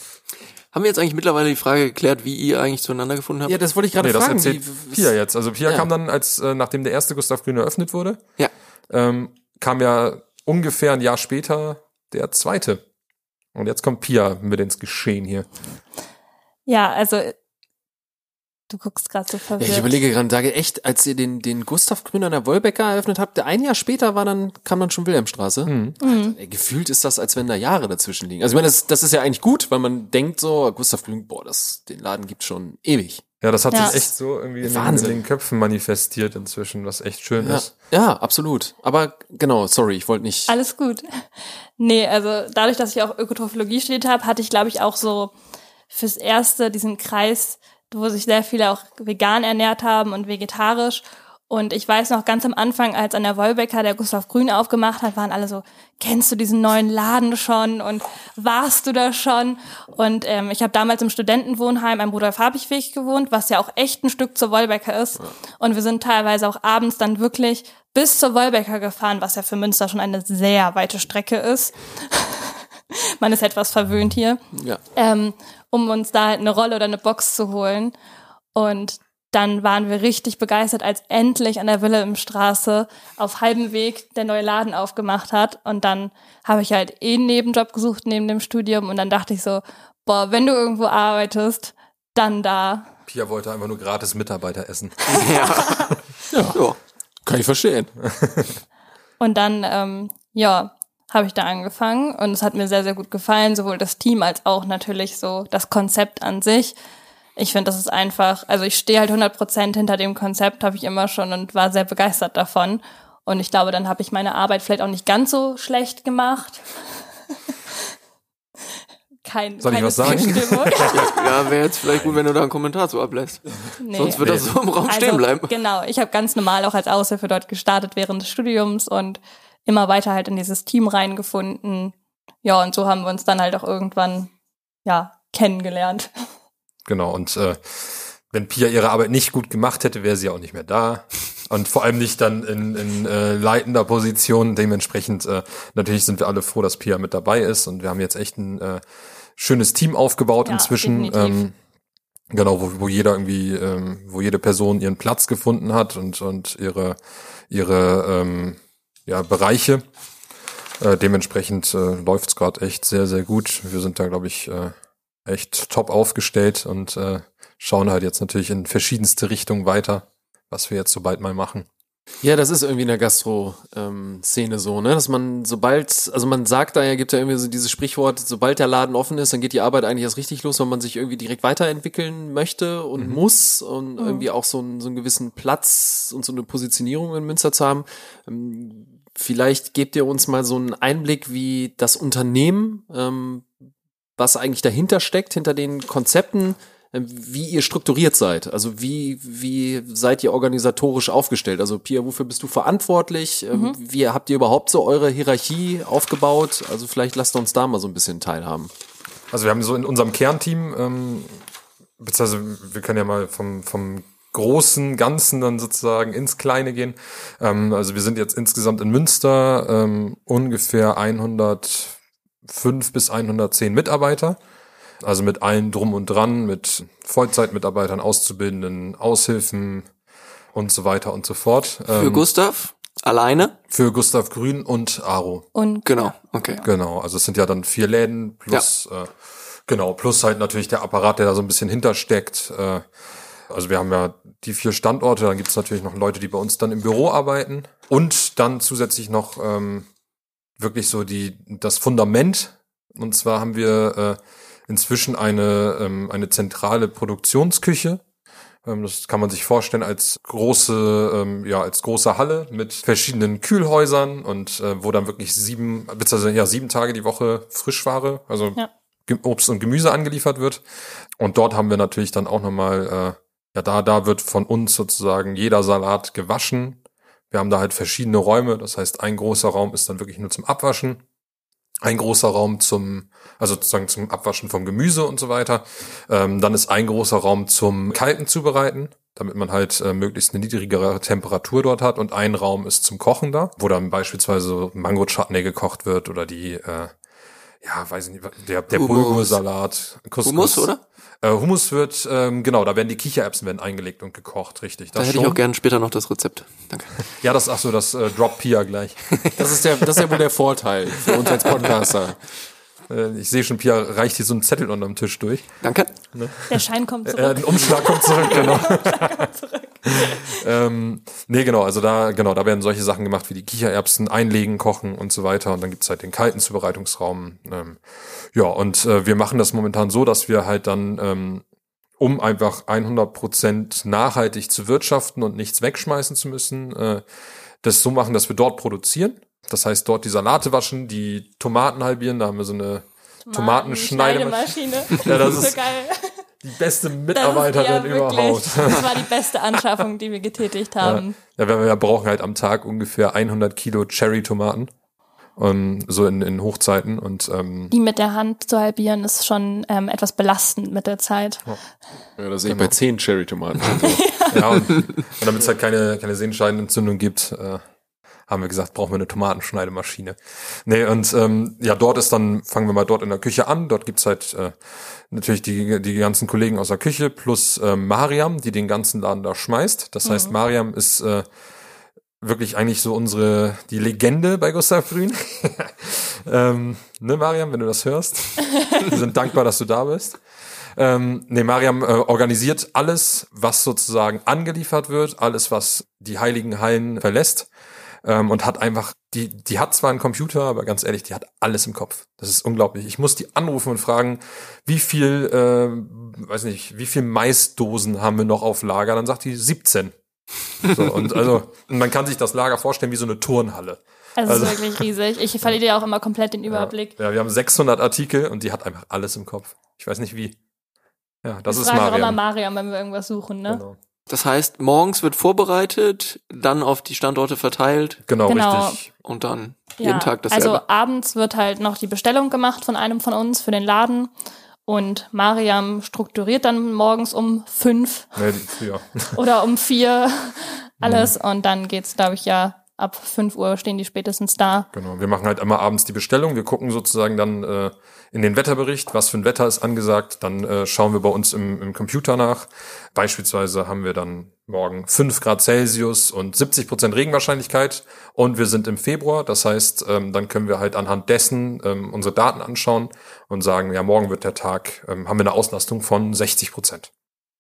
Haben wir jetzt eigentlich mittlerweile die Frage geklärt, wie ihr eigentlich zueinander gefunden habt? Ja, das wollte ich gerade Nee, das fragen. erzählt wie- Pia jetzt. Also Pia Ja. kam dann, als äh, nachdem der erste Gustav Grün eröffnet wurde, Ja. ähm, kam ja ungefähr ein Jahr später der zweite. Und jetzt kommt Pia mit ins Geschehen hier. Ja, also du guckst gerade so Ja, verwirrt. ich überlege gerade, sage echt, als ihr den, den Gustav Grün an der Wolbecker eröffnet habt, ein Jahr später war dann, kam dann schon Wilhelmstraße. Mhm. Ey, Gefühlt ist das, als wenn da Jahre dazwischen liegen. Also ich meine, das, das ist ja eigentlich gut, weil man denkt so, Gustav Grün, boah, das, den Laden gibt's schon ewig. Ja, das hat Ja. sich echt so irgendwie in, den- in den Köpfen manifestiert inzwischen, was echt schön Ja, ist. ja absolut. Aber genau, sorry, ich wollte nicht. Alles gut. Nee, also dadurch, dass ich auch Ökotrophologie studiert habe, hatte ich, glaube ich, auch so fürs Erste diesen Kreis, wo sich sehr viele auch vegan ernährt haben und vegetarisch. Und ich weiß noch ganz am Anfang, als an der Wolbecker der Gustav Grün aufgemacht hat, waren alle so, kennst du diesen neuen Laden schon und warst du da schon? Und ähm, ich habe damals im Studentenwohnheim am Rudolf Habigweg gewohnt, was ja auch echt ein Stück zur Wolbecker ist. Und wir sind teilweise auch abends dann wirklich bis zur Wolbecker gefahren, was ja für Münster schon eine sehr weite Strecke ist. Man ist etwas verwöhnt hier Ja. ähm, um uns da halt eine Rolle oder eine Box zu holen. Und dann waren wir richtig begeistert, als endlich an der Wilhelmstraße auf halbem Weg der neue Laden aufgemacht hat. Und dann habe ich halt eh einen Nebenjob gesucht neben dem Studium. Und dann dachte ich so, boah, wenn du irgendwo arbeitest, dann da. Pia wollte einfach nur gratis Mitarbeiter essen. Ja. Kann ich verstehen. Und dann, ähm, ja, habe ich da angefangen und es hat mir sehr, sehr gut gefallen, sowohl das Team als auch natürlich so das Konzept an sich. Ich finde, das ist einfach, also ich stehe halt 100 Prozent hinter dem Konzept, habe ich immer schon und war sehr begeistert davon. Und ich glaube, dann habe ich meine Arbeit vielleicht auch nicht ganz so schlecht gemacht. Kein, Soll ich keine was sagen? Zustimmung. Ja, wäre jetzt vielleicht gut, wenn du da einen Kommentar zu ablässt. Nee. Sonst wird das so im Raum stehen bleiben. Genau, ich habe ganz normal auch als Aushilfe dort gestartet während des Studiums und immer weiter halt in dieses Team reingefunden. Ja, und so haben wir uns dann halt auch irgendwann, ja, kennengelernt. Genau, und äh, wenn Pia ihre Arbeit nicht gut gemacht hätte, wäre sie auch nicht mehr da. Und vor allem nicht dann in, in äh, leitender Position. Dementsprechend, äh, natürlich sind wir alle froh, dass Pia mit dabei ist. Und wir haben jetzt echt ein äh, schönes Team aufgebaut Ja, inzwischen. definitiv. Ähm, Genau, wo, wo jeder irgendwie, ähm, wo jede Person ihren Platz gefunden hat und, und ihre, ihre ähm, ja, Bereiche. Äh, dementsprechend äh, läuft es gerade echt sehr, sehr gut. Wir sind da, glaube ich, äh, echt top aufgestellt und äh, schauen halt jetzt natürlich in verschiedenste Richtungen weiter, was wir jetzt so bald mal machen. Ja, das ist irgendwie in der Gastro-Szene so, ne? Dass man, sobald, also man sagt da ja, gibt ja irgendwie so dieses Sprichwort, sobald der Laden offen ist, dann geht die Arbeit eigentlich erst richtig los, wenn man sich irgendwie direkt weiterentwickeln möchte und muss und irgendwie auch so einen, so einen gewissen Platz und so eine Positionierung in Münster zu haben. Ähm, Vielleicht gebt ihr uns mal so einen Einblick, wie das Unternehmen, ähm, was eigentlich dahinter steckt, hinter den Konzepten, ähm, wie ihr strukturiert seid. Also wie, wie seid ihr organisatorisch aufgestellt? Also Pia, wofür bist du verantwortlich? Ähm, Wie habt ihr überhaupt so eure Hierarchie aufgebaut? Also vielleicht lasst uns da mal so ein bisschen teilhaben. Also wir haben so in unserem Kernteam, ähm, beziehungsweise wir können ja mal vom, vom großen Ganzen dann sozusagen ins Kleine gehen. Ähm, also wir sind jetzt insgesamt in Münster ähm, ungefähr 105 bis 110 Mitarbeiter. Also mit allen drum und dran, mit Vollzeitmitarbeitern, Auszubildenden, Aushilfen und so weiter und so fort. Für Ähm, Gustav alleine? für Gustav Grün und Aro. Und Genau, okay. Genau, also es sind ja dann vier Läden plus äh, genau plus halt natürlich der Apparat, der da so ein bisschen hintersteckt. Äh, also wir haben ja die vier Standorte, dann gibt es natürlich noch Leute, die bei uns dann im Büro arbeiten und dann zusätzlich noch ähm, wirklich so die das Fundament. Und zwar haben wir äh, inzwischen eine ähm, eine zentrale Produktionsküche. Ähm, Das kann man sich vorstellen als große, ähm, ja, als große Halle mit verschiedenen Kühlhäusern und äh, wo dann wirklich sieben, beziehungsweise ja, sieben Tage die Woche Frischware, also Ja. Obst und Gemüse angeliefert wird. Und dort haben wir natürlich dann auch nochmal, äh, ja, da, da wird von uns sozusagen jeder Salat gewaschen. Wir haben da halt verschiedene Räume, das heißt, ein großer Raum ist dann wirklich nur zum Abwaschen. Ein großer Raum zum, also sozusagen zum Abwaschen vom Gemüse und so weiter. Ähm, dann ist ein großer Raum zum kalten Zubereiten, damit man halt äh, möglichst eine niedrigere Temperatur dort hat. Und ein Raum ist zum Kochen da, wo dann beispielsweise Mango-Chutney gekocht wird oder die, äh, ja, weiß ich nicht, der, der. Bulgursalat. Couscous. Hummus, oder? Äh, Hummus wird, ähm, genau, da werden die Kichererbsen werden eingelegt und gekocht, richtig. Da Das hätte ich schon. auch gerne später noch das Rezept. Danke. Ja, das, ach so, das äh, Drop Pia gleich. Das ist der, das ist ja wohl der Vorteil für uns als Podcaster. Äh, ich sehe schon, Pia reicht hier so einen Zettel unterm Tisch durch. Danke. der Schein kommt Äh, zurück. ein Umschlag kommt zurück, genau. ähm, nee, genau, also da, genau, da werden solche Sachen gemacht wie die Kichererbsen einlegen, kochen und so weiter. Und dann gibt's halt den kalten Zubereitungsraum. Ähm, ja, und äh, wir machen das momentan so, dass wir halt dann, ähm, um einfach 100% nachhaltig zu wirtschaften und nichts wegschmeißen zu müssen, äh, das so machen, dass wir dort produzieren. Das heißt, dort die Salate waschen, die Tomaten halbieren, da haben wir so eine Tomatenschneidemaschine. Schneidemaschine. Ja, das so ist geil. die beste Das ist Mitarbeiterin ja wirklich, überhaupt. Das war die beste Anschaffung, die wir getätigt haben. Ja, wir, wir brauchen halt am Tag ungefähr 100 Kilo Cherry-Tomaten. Um, so in, in Hochzeiten und ähm, Die mit der Hand zu halbieren ist schon ähm, etwas belastend mit der Zeit. Ja, da sehe ich bei zehn Cherry-Tomaten. ja und, und damit es halt keine keine Sehnenscheidenentzündung gibt, äh, haben wir gesagt, brauchen wir eine Tomatenschneidemaschine. Nee, und ähm, ja, dort ist dann, fangen wir mal dort in der Küche an. Dort gibt's halt äh, natürlich die, die ganzen Kollegen aus der Küche plus äh, Mariam, die den ganzen Laden da schmeißt. Das heißt, Mariam ist äh, wirklich eigentlich so unsere, die Legende bei Gustav Grün. ähm, ne, Mariam, wenn du das hörst. Wir sind dankbar, dass du da bist. Ähm, nee, Mariam äh, organisiert alles, was sozusagen angeliefert wird, alles, was die heiligen Hallen verlässt. Ähm, und hat einfach, die, die hat zwar einen Computer, aber ganz ehrlich, die hat alles im Kopf. Das ist unglaublich. Ich muss die anrufen und fragen, wie viel, äh, weiß nicht, wie viel Maisdosen haben wir noch auf Lager? Dann sagt die 17. So, und also, man kann sich das Lager vorstellen wie so eine Turnhalle. Also, Also- ist wirklich riesig. Ich verliere ja auch immer komplett den Überblick. Ja, wir haben 600 Artikel und die hat einfach alles im Kopf. Ich weiß nicht wie. Ja, das wir ist fragen auch immer Mariam. Mariam, wenn wir irgendwas suchen, ne? Genau, Das heißt, morgens wird vorbereitet, dann auf die Standorte verteilt genau, Genau. richtig. und dann Ja, jeden Tag dasselbe. Also abends wird halt noch die Bestellung gemacht von einem von uns für den Laden. Und Mariam strukturiert dann morgens um fünf Nee, früher. oder um vier Mhm. alles. Und dann geht's, glaube ich, ja ab 5 Uhr stehen die spätestens da. Genau, wir machen halt immer abends die Bestellung. Wir gucken sozusagen dann äh, in den Wetterbericht, was für ein Wetter ist angesagt. Dann äh, schauen wir bei uns im, im Computer nach. Beispielsweise haben wir dann morgen 5 Grad Celsius und 70 Prozent Regenwahrscheinlichkeit und wir sind im Februar. Das heißt, ähm, dann können wir halt anhand dessen ähm, unsere Daten anschauen und sagen, ja, morgen wird der Tag, ähm, haben wir eine Auslastung von 60 Prozent.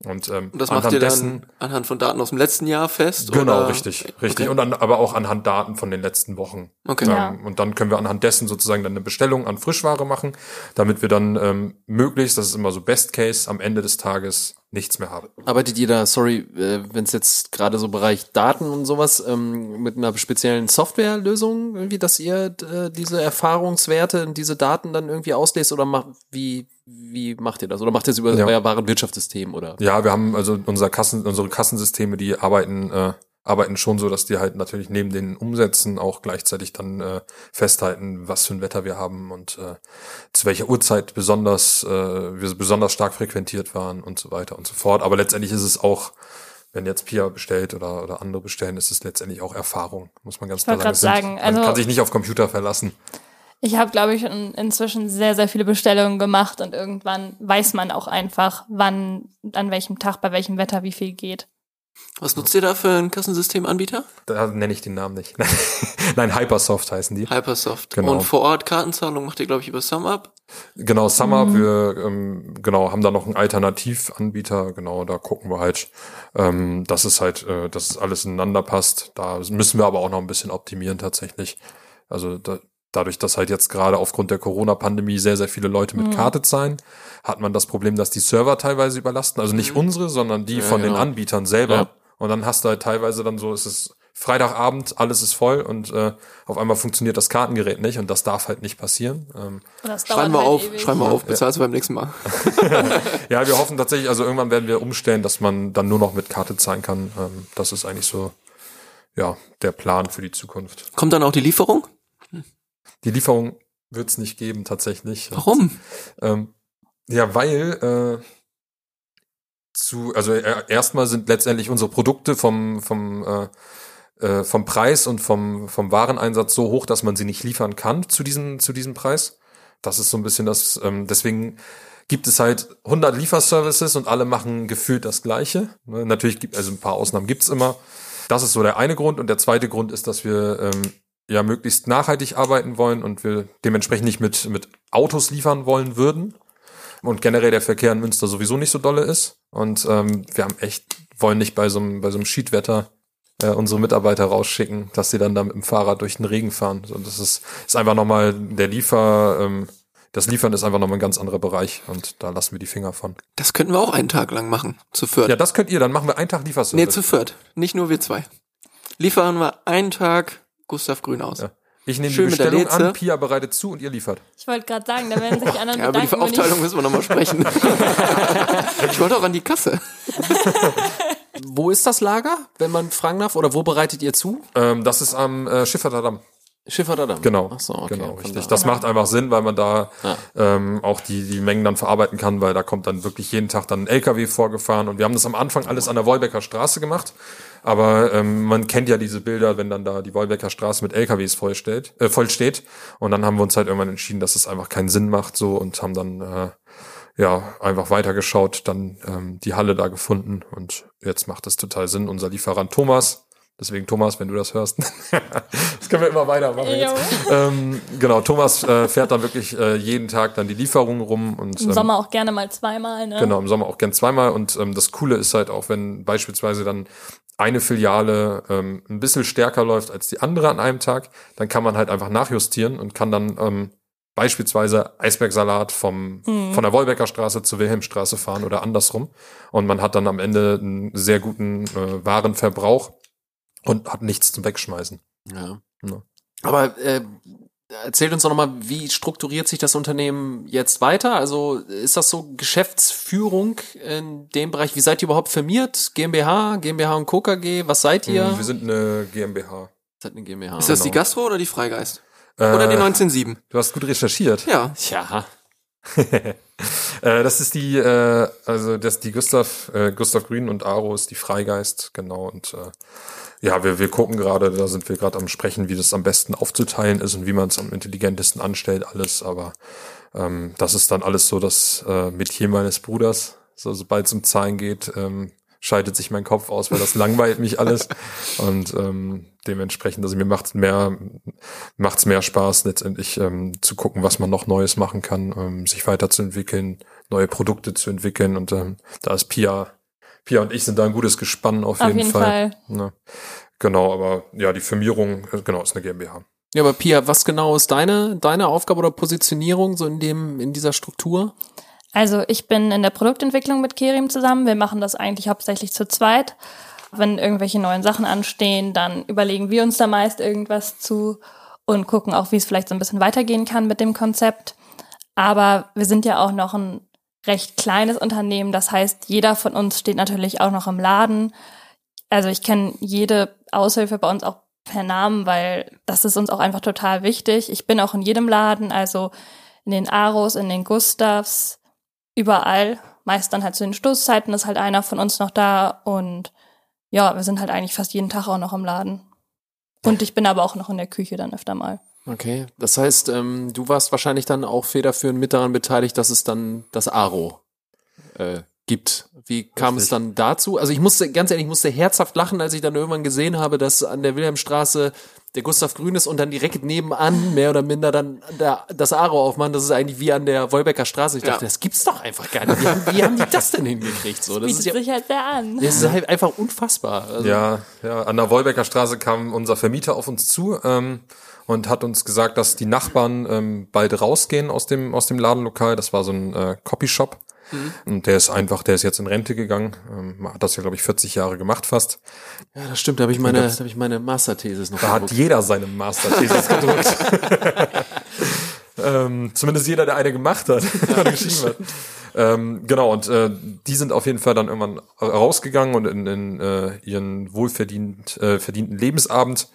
Und, ähm, Und das macht anhand ihr dann dessen- anhand von Daten aus dem letzten Jahr fest? Genau, oder? richtig, richtig. Okay. Und dann aber auch anhand Daten von den letzten Wochen. Okay. Ja. Ähm, und dann können wir anhand dessen sozusagen dann eine Bestellung an Frischware machen, damit wir dann ähm, möglichst, das ist immer so Best Case, am Ende des Tages nichts mehr haben. Arbeitet ihr da, sorry, äh, wenn es jetzt gerade so Bereich Daten und sowas, ähm, mit einer speziellen Softwarelösung irgendwie, dass ihr äh, diese Erfahrungswerte und diese Daten dann irgendwie auslest oder macht, wie, wie macht ihr das? Oder macht ihr es über Ja. euer Warenwirtschaftssystem oder? Ja, wir haben also unser Kassen, unsere Kassensysteme, die arbeiten, äh, arbeiten schon so, dass die halt natürlich neben den Umsätzen auch gleichzeitig dann äh, festhalten, was für ein Wetter wir haben und äh, zu welcher Uhrzeit besonders äh, wir besonders stark frequentiert waren und so weiter und so fort. Aber letztendlich ist es auch, wenn jetzt Pia bestellt oder, oder andere bestellen, ist es letztendlich auch Erfahrung, muss man ganz klar sagen. sagen, also- man kann sich nicht auf Computer verlassen. Ich habe, glaube ich, in, inzwischen sehr, sehr viele Bestellungen gemacht und irgendwann weiß man auch einfach, wann, an welchem Tag, bei welchem Wetter wie viel geht. Was nutzt ihr da für einen Kassensystemanbieter? Da nenne ich den Namen nicht. Nein, Hypersoft heißen die. Hypersoft. Genau. Und vor Ort Kartenzahlung macht ihr, glaube ich, über SumUp. Genau, SumUp, wir ähm, genau haben da noch einen Alternativanbieter, genau, da gucken wir halt, ähm, dass es halt, äh, dass es alles ineinander passt. Da müssen wir aber auch noch ein bisschen optimieren tatsächlich. Also da, dadurch, dass halt jetzt gerade aufgrund der Corona-Pandemie sehr, sehr viele Leute mit Karte zahlen, hat man das Problem, dass die Server teilweise überlasten. Also nicht unsere, sondern die von den genau. Anbietern selber. Ja. Und dann hast du halt teilweise dann so, es ist Freitagabend, alles ist voll und äh, auf einmal funktioniert das Kartengerät nicht und das darf halt nicht passieren. Ähm, Schreiben wir halt auf, ewig. schreiben wir auf, bezahlst du beim nächsten Mal. Ja, wir hoffen tatsächlich, also irgendwann werden wir umstellen, dass man dann nur noch mit Karte zahlen kann. Ähm, das ist eigentlich so, ja, der Plan für die Zukunft. Kommt dann auch die Lieferung? Die Lieferung wird es nicht geben, tatsächlich. Warum? Ähm, ja, weil äh, zu, also äh, erstmal sind letztendlich unsere Produkte vom, vom, äh, äh, vom Preis und vom, vom Wareneinsatz so hoch, dass man sie nicht liefern kann zu diesem, zu diesem Preis. Das ist so ein bisschen das, ähm, deswegen gibt es halt 100 Lieferservices und alle machen gefühlt das Gleiche. Ne, Natürlich gibt, also ein paar Ausnahmen gibt's immer. Das ist so der eine Grund und der zweite Grund ist, dass wir ähm, ja möglichst nachhaltig arbeiten wollen und wir dementsprechend nicht mit, mit Autos liefern wollen würden. Und generell der Verkehr in Münster sowieso nicht so dolle ist. Und ähm, wir haben echt, wollen nicht bei so einem, bei so einem Schiedwetter äh, unsere Mitarbeiter rausschicken, dass sie dann da mit dem Fahrrad durch den Regen fahren. So, das ist, ist einfach nochmal der Liefer, ähm, das Liefern ist einfach nochmal ein ganz anderer Bereich und da lassen wir die Finger von. Das könnten wir auch einen Tag lang machen. Zu viert. Ja, das könnt ihr, dann machen wir einen Tag Lieferservice. nee, zu viert. Nicht nur wir zwei. Liefern wir einen Tag Gustav Grün aus. Ja. Ich nehme die Schön der Bestellung an, Pia bereitet zu und ihr liefert. Ich wollte gerade sagen, da werden sich die anderen Ja, über die bedanken, wenn ich- Aufteilung müssen wir nochmal sprechen. ich wollte auch an die Kasse. Wo ist das Lager, wenn man fragen darf? Oder wo bereitet ihr zu? Ähm, das ist am äh, Schifferter Damm. Schiffer Damm. Genau, Ach so, okay. genau, richtig. da. Das macht einfach Sinn, weil man da Ja. ähm, auch die, die Mengen dann verarbeiten kann, weil da kommt dann wirklich jeden Tag dann ein LKW vorgefahren und wir haben das am Anfang alles an der Wolbecker Straße gemacht, aber ähm, man kennt ja diese Bilder, wenn dann da die Wolbecker Straße mit LKWs voll steht, äh, voll steht und dann haben wir uns halt irgendwann entschieden, dass es einfach keinen Sinn macht so und haben dann äh, ja einfach weitergeschaut, dann ähm, die Halle da gefunden und jetzt macht es total Sinn. Unser Lieferant Thomas, deswegen Thomas, wenn du das hörst, das können wir immer weitermachen jetzt. Ähm, genau, Thomas äh, fährt dann wirklich äh, jeden Tag dann die Lieferungen rum und Im ähm, Sommer auch gerne mal zweimal, ne? Genau, im Sommer auch gern zweimal. Und ähm, das Coole ist halt auch, wenn beispielsweise dann eine Filiale ähm, ein bisschen stärker läuft als die andere an einem Tag, dann kann man halt einfach nachjustieren und kann dann ähm, beispielsweise Eisbergsalat vom, von der Wolbecker Straße zur Wilhelmstraße fahren oder andersrum. Und man hat dann am Ende einen sehr guten äh, Warenverbrauch und hat nichts zum Wegschmeißen. Ja. Ja. Aber äh, erzählt uns doch nochmal, wie strukturiert sich das Unternehmen jetzt weiter? Also ist das so Geschäftsführung in dem Bereich? Wie seid ihr überhaupt firmiert? GmbH, GmbH und Co. KG? Was seid ihr? Wir sind eine GmbH. seid eine GmbH. Ist das die Genau. Gastro oder die Freigeist? Äh, Oder die 197? Du hast gut recherchiert. Ja. Tja, äh, das ist die, äh, also das die Gustav, äh, Gustav Grün und Aro ist die Freigeist, genau. Und äh, Ja, wir, wir gucken gerade, da sind wir gerade am Sprechen, wie das am besten aufzuteilen ist und wie man es am intelligentesten anstellt, alles. Aber ähm, das ist dann alles so das äh, Metier meines Bruders. So, sobald es um Zahlen geht, ähm, schaltet sich mein Kopf aus, weil das langweilt mich alles. Und ähm, dementsprechend, also mir macht mehr, macht's mehr Spaß, letztendlich ähm, zu gucken, was man noch Neues machen kann, ähm, sich weiterzuentwickeln, neue Produkte zu entwickeln. Und ähm, da ist Pia, Pia und ich sind da ein gutes Gespann auf, Auf jeden, jeden Fall. Fall. Ne? Genau, aber ja, die Firmierung, äh, genau, ist eine GmbH. Ja, aber Pia, was genau ist deine, deine Aufgabe oder Positionierung so in dem, in dieser Struktur? Also ich bin in der Produktentwicklung mit Kerim zusammen. Wir machen das eigentlich hauptsächlich zu zweit. Wenn irgendwelche neuen Sachen anstehen, dann überlegen wir uns da meist irgendwas zu und gucken auch, wie es vielleicht so ein bisschen weitergehen kann mit dem Konzept. Aber wir sind ja auch noch ein recht kleines Unternehmen. Das heißt, jeder von uns steht natürlich auch noch im Laden. Also ich kenne jede Aushilfe bei uns auch per Namen, weil das ist uns auch einfach total wichtig. Ich bin auch in jedem Laden, also in den Aros, in den Gustavs, überall. Meist dann halt zu den Stoßzeiten ist halt einer von uns noch da und ja, wir sind halt eigentlich fast jeden Tag auch noch im Laden. Und ich bin aber auch noch in der Küche dann öfter mal. Okay, das heißt, ähm, du warst wahrscheinlich dann auch federführend mit daran beteiligt, dass es dann das Aro äh, gibt. Wie kam es Richtig. dann dazu? Also ich musste, ganz ehrlich, ich musste herzhaft lachen, als ich dann irgendwann gesehen habe, dass an der Wilhelmstraße der Gustav Grün ist und dann direkt nebenan mehr oder minder dann der, das Aro aufmachen. Das ist eigentlich wie an der Wolbecker Straße. Ich Ja. dachte, das gibt's doch einfach gar nicht. Wie haben, wie haben die das denn hingekriegt? So, das Bietet ist ja, sich halt sehr an. das ist halt einfach unfassbar. Also, Ja, ja, an der Wolbecker Straße kam unser Vermieter auf uns zu ähm, und hat uns gesagt, dass die Nachbarn ähm, bald rausgehen aus dem aus dem Ladenlokal. Das war so ein äh, Copyshop. Und der ist einfach, der ist jetzt in Rente gegangen. Ähm, hat das ja, glaube ich, 40 Jahre gemacht fast. Ja, das stimmt. Da habe ich meine, da habe ich meine Masterthesis noch Da hat gedruckt. jeder seine Masterthesis gedruckt. ähm, zumindest jeder, der eine gemacht hat, oder geschrieben hat. Ähm, genau, und äh, die sind auf jeden Fall dann irgendwann rausgegangen und in, in äh, ihren wohlverdient äh, verdienten Lebensabend.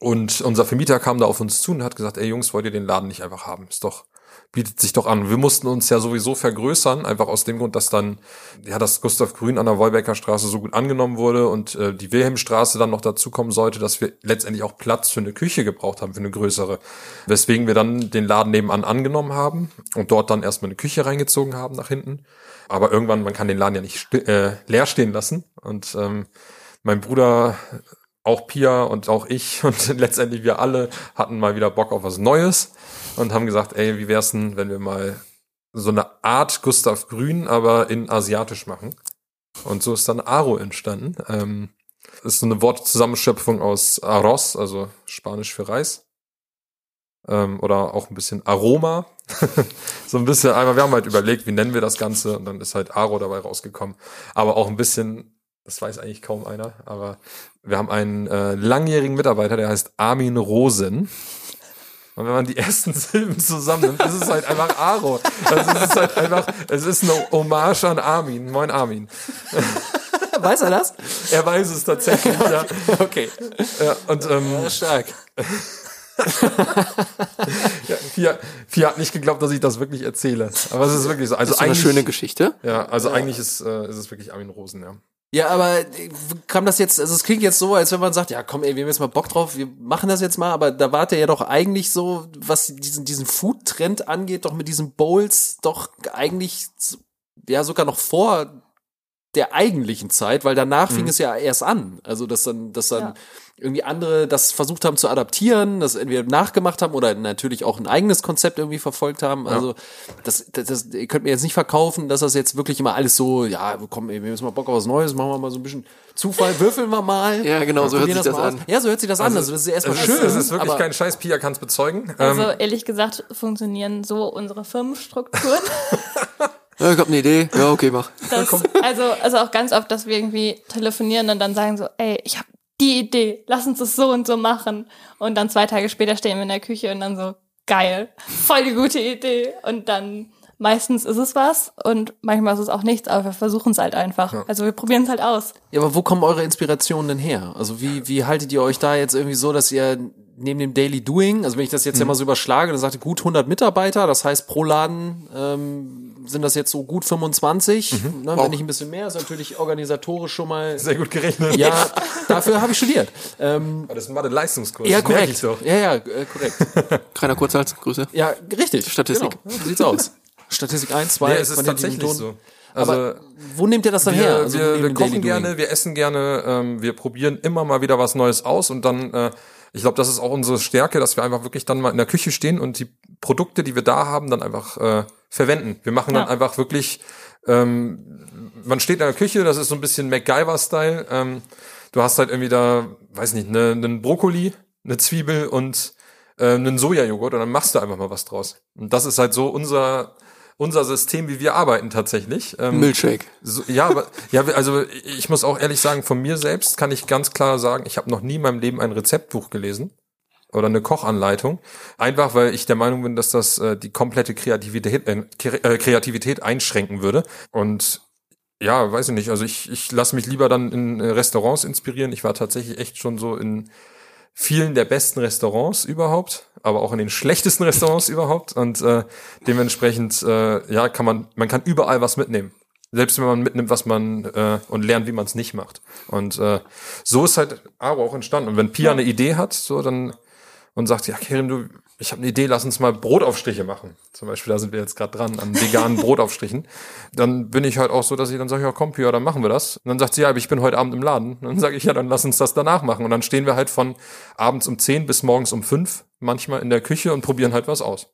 Und unser Vermieter kam da auf uns zu und hat gesagt, ey Jungs, wollt ihr den Laden nicht einfach haben? Ist doch, bietet sich doch an. Wir mussten uns ja sowieso vergrößern, einfach aus dem Grund, dass dann, ja, das Gustav Grün an der Wolbecker Straße so gut angenommen wurde und äh, die Wilhelmstraße dann noch dazukommen sollte, dass wir letztendlich auch Platz für eine Küche gebraucht haben, für eine größere. Weswegen wir dann den Laden nebenan angenommen haben und dort dann erstmal eine Küche reingezogen haben nach hinten. Aber irgendwann, man kann den Laden ja nicht äh, leer stehen lassen. Und ähm, mein Bruder auch Pia und auch ich und letztendlich wir alle hatten mal wieder Bock auf was Neues und haben gesagt, ey, wie wär's denn, wenn wir mal so eine Art Gustav Grün, aber in asiatisch machen. Und so ist dann Aro entstanden. Ähm, ist so eine Wortzusammenschöpfung aus Arroz, also Spanisch für Reis. Ähm, oder auch ein bisschen Aroma. so ein bisschen, aber wir haben halt überlegt, wie nennen wir das Ganze und dann ist halt Aro dabei rausgekommen. Aber auch ein bisschen, das weiß eigentlich kaum einer, aber wir haben einen äh, langjährigen Mitarbeiter, der heißt Armin Rosen. Und wenn man die ersten Silben zusammennimmt, ist es halt einfach Aro. Also es ist halt einfach, es ist eine Hommage an Armin. Moin Armin. Weiß er das? Er weiß es tatsächlich, ja. Okay. ja und ähm, Stark. ja, Fia, Fia hat nicht geglaubt, dass ich das wirklich erzähle. Aber es ist wirklich so. Also Das ist eine schöne Geschichte. Ja, also eigentlich ist, äh, ist es wirklich Armin Rosen, ja. Ja, aber äh, kam das jetzt, also es klingt jetzt so, als wenn man sagt, ja komm ey, wir haben jetzt mal Bock drauf, wir machen das jetzt mal, aber da wart ihr ja doch eigentlich so, was diesen, diesen Food-Trend angeht, doch mit diesen Bowls doch eigentlich, ja sogar noch vor der eigentlichen Zeit, weil danach fing es ja erst an. Also dass dann, dass dann Ja. irgendwie andere das versucht haben zu adaptieren, das entweder nachgemacht haben oder natürlich auch ein eigenes Konzept irgendwie verfolgt haben. Also das, das, das ihr könnt mir jetzt nicht verkaufen, dass das jetzt wirklich immer alles so, ja, komm, wir müssen mal Bock auf was Neues, machen wir mal so ein bisschen Zufall, würfeln wir mal. Ja, genau, so hört sich das mal an. Ja, so hört sich das an. Also das ist erstmal es schön. Ist, es ist wirklich aber, kein Scheiß, Pia kann es bezeugen. Also ähm, ehrlich gesagt funktionieren so unsere Firmenstrukturen. Ja, ich hab eine Idee. Ja, okay, mach. Das, also, also auch ganz oft, dass wir irgendwie telefonieren und dann sagen so, ey, ich habe die Idee, lass uns das so und so machen. Und dann zwei Tage später stehen wir in der Küche und dann so, geil, voll die gute Idee. Und dann meistens ist es was und manchmal ist es auch nichts, aber wir versuchen es halt einfach. Also wir probieren es halt aus. Ja, aber wo kommen eure Inspirationen denn her? Also wie, wie haltet ihr euch da jetzt irgendwie so, dass ihr neben dem Daily Doing, also wenn ich das jetzt ja mal so überschlage, dann sagte gut 100 Mitarbeiter, das heißt pro Laden ähm, sind das jetzt so gut 25, ne, Wow. wenn nicht ein bisschen mehr, ist natürlich organisatorisch schon mal. Sehr gut gerechnet. Ja, dafür habe ich studiert. Ähm, Das ist ein Mathe-Leistungskurs. ja, korrekt. Ich doch. Ja, ja, äh, korrekt. Keiner Kurzhals, Grüße. Ja, richtig. Statistik. Genau. So sieht's aus. Statistik 1, 2, Nee, es ist tatsächlich Ton. so. Also, Aber wo nehmt ihr das dann wir, her? Also wir, wir kochen Daily gerne, Doing? wir essen gerne, ähm, wir probieren immer mal wieder was Neues aus und dann, äh, ich glaube, das ist auch unsere Stärke, dass wir einfach wirklich dann mal in der Küche stehen und die Produkte, die wir da haben, dann einfach äh, verwenden. Wir machen dann Ja. einfach wirklich, ähm, man steht in der Küche, das ist so ein bisschen MacGyver-Style. Ähm, du hast halt irgendwie da, weiß nicht, ne, einen Brokkoli, eine Zwiebel und äh, einen Sojajoghurt und dann machst du einfach mal was draus. Und das ist halt so unser unser System, wie wir arbeiten tatsächlich. Ähm, Milchshake. so, ja, aber ja, also ich muss auch ehrlich sagen, von mir selbst kann ich ganz klar sagen, ich habe noch nie in meinem Leben ein Rezeptbuch gelesen oder eine Kochanleitung, einfach weil ich der Meinung bin, dass das äh, die komplette Kreativität äh, äh, Kreativität einschränken würde und ja, weiß ich nicht, also ich ich lasse mich lieber dann in äh, Restaurants inspirieren. Ich war tatsächlich echt schon so in vielen der besten Restaurants überhaupt, aber auch in den schlechtesten Restaurants überhaupt. Und äh, dementsprechend äh, ja kann man man kann überall was mitnehmen. Selbst wenn man mitnimmt was man äh, und lernt wie man es nicht macht. Und äh, so ist halt Aro auch entstanden. Und wenn Pia eine Idee hat so dann und sagt ja Kerim du ich habe eine Idee lass uns mal Brotaufstriche machen. Zum Beispiel da sind wir jetzt gerade dran an veganen Brotaufstrichen. Dann bin ich halt auch so dass ich dann sage ja komm Pia dann machen wir das. Und dann sagt sie ja aber ich bin heute Abend im Laden. Und dann sage ich ja dann lass uns das danach machen. Und dann stehen wir halt von abends um 10 bis morgens um 5 manchmal in der Küche und probieren halt was aus.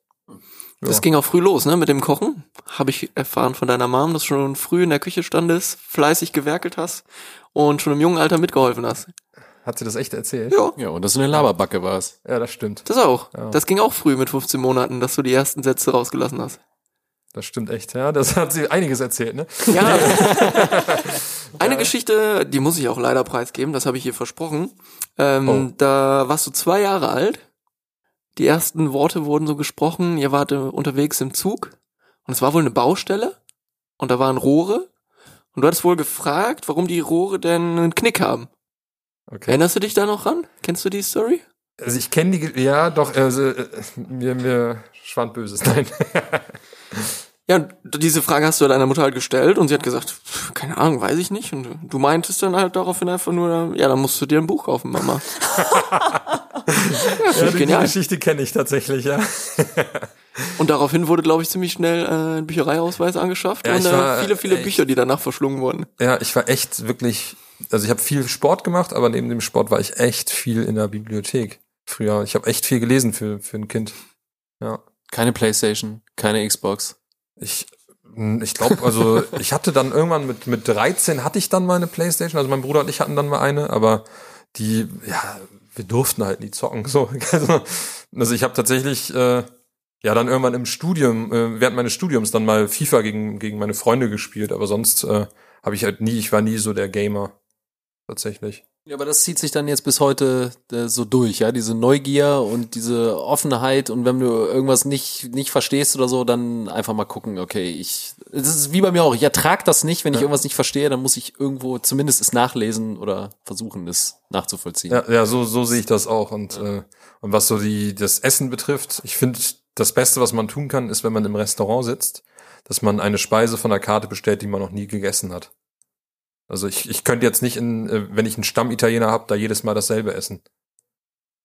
Das ging auch früh los, ne, mit dem Kochen. Habe ich erfahren von deiner Mom, dass du schon früh in der Küche standest, fleißig gewerkelt hast und schon im jungen Alter mitgeholfen hast. Hat sie das echt erzählt Ja, Ja, und das ist eine Laberbacke war es. ja das stimmt das auch. Ja. Das ging auch früh mit 15 Monaten, dass du die ersten Sätze rausgelassen hast. Das stimmt echt, ja. Das hat sie einiges erzählt, ne? Ja. Eine Geschichte, die muss ich auch leider preisgeben, das habe ich hier versprochen. Ähm, Oh. Da warst du zwei Jahre alt. Die ersten Worte wurden so gesprochen, ihr wart unterwegs im Zug und es war wohl eine Baustelle und da waren Rohre und du hattest wohl gefragt, warum die Rohre denn einen Knick haben. Okay. Erinnerst du dich da noch ran? Kennst du die Story? Also ich kenne die, ja, doch, also, äh, mir, mir schwand Böses, nein. Ja, diese Frage hast du deiner Mutter halt gestellt und sie hat gesagt, "Pff, keine Ahnung, weiß ich nicht. Und du meintest dann halt daraufhin einfach nur, ja, dann musst du dir ein Buch kaufen, Mama. ja, Ja, ich die genial. Geschichte kenne ich tatsächlich, ja. Und daraufhin wurde, glaube ich, ziemlich schnell äh, ein Büchereiausweis angeschafft Ja, und ich äh, war, viele, viele äh, Bücher, die danach verschlungen wurden. Ja, ich war echt wirklich, also ich habe viel Sport gemacht, aber neben dem Sport war ich echt viel in der Bibliothek früher. Ich habe echt viel gelesen für, für ein Kind. Ja. Keine Playstation, keine Xbox. Ich, ich glaube, also ich hatte dann irgendwann mit, mit 13 hatte ich dann mal eine Playstation, also mein Bruder und ich hatten dann mal eine, aber die, ja, wir durften halt nie zocken. So. Also, also ich habe tatsächlich, äh, ja, dann irgendwann im Studium, äh, während meines Studiums dann mal FIFA gegen, gegen meine Freunde gespielt, aber sonst äh, habe ich halt nie, ich war nie so der Gamer. Tatsächlich. Ja, aber das zieht sich dann jetzt bis heute äh, so durch, ja, diese Neugier und diese Offenheit und wenn du irgendwas nicht nicht verstehst oder so, dann einfach mal gucken, okay, ich es ist wie bei mir auch, ich ertrag das nicht, wenn ich irgendwas nicht verstehe, dann muss ich irgendwo zumindest es nachlesen oder versuchen es nachzuvollziehen. Ja, ja so, so sehe ich das auch. Und, äh, und was so die, das Essen betrifft, ich finde, das Beste, was man tun kann, ist, wenn man im Restaurant sitzt, dass man eine Speise von der Karte bestellt, die man noch nie gegessen hat. Also ich, ich könnte jetzt nicht, in, äh, wenn ich einen Stammitaliener habe, da jedes Mal dasselbe essen.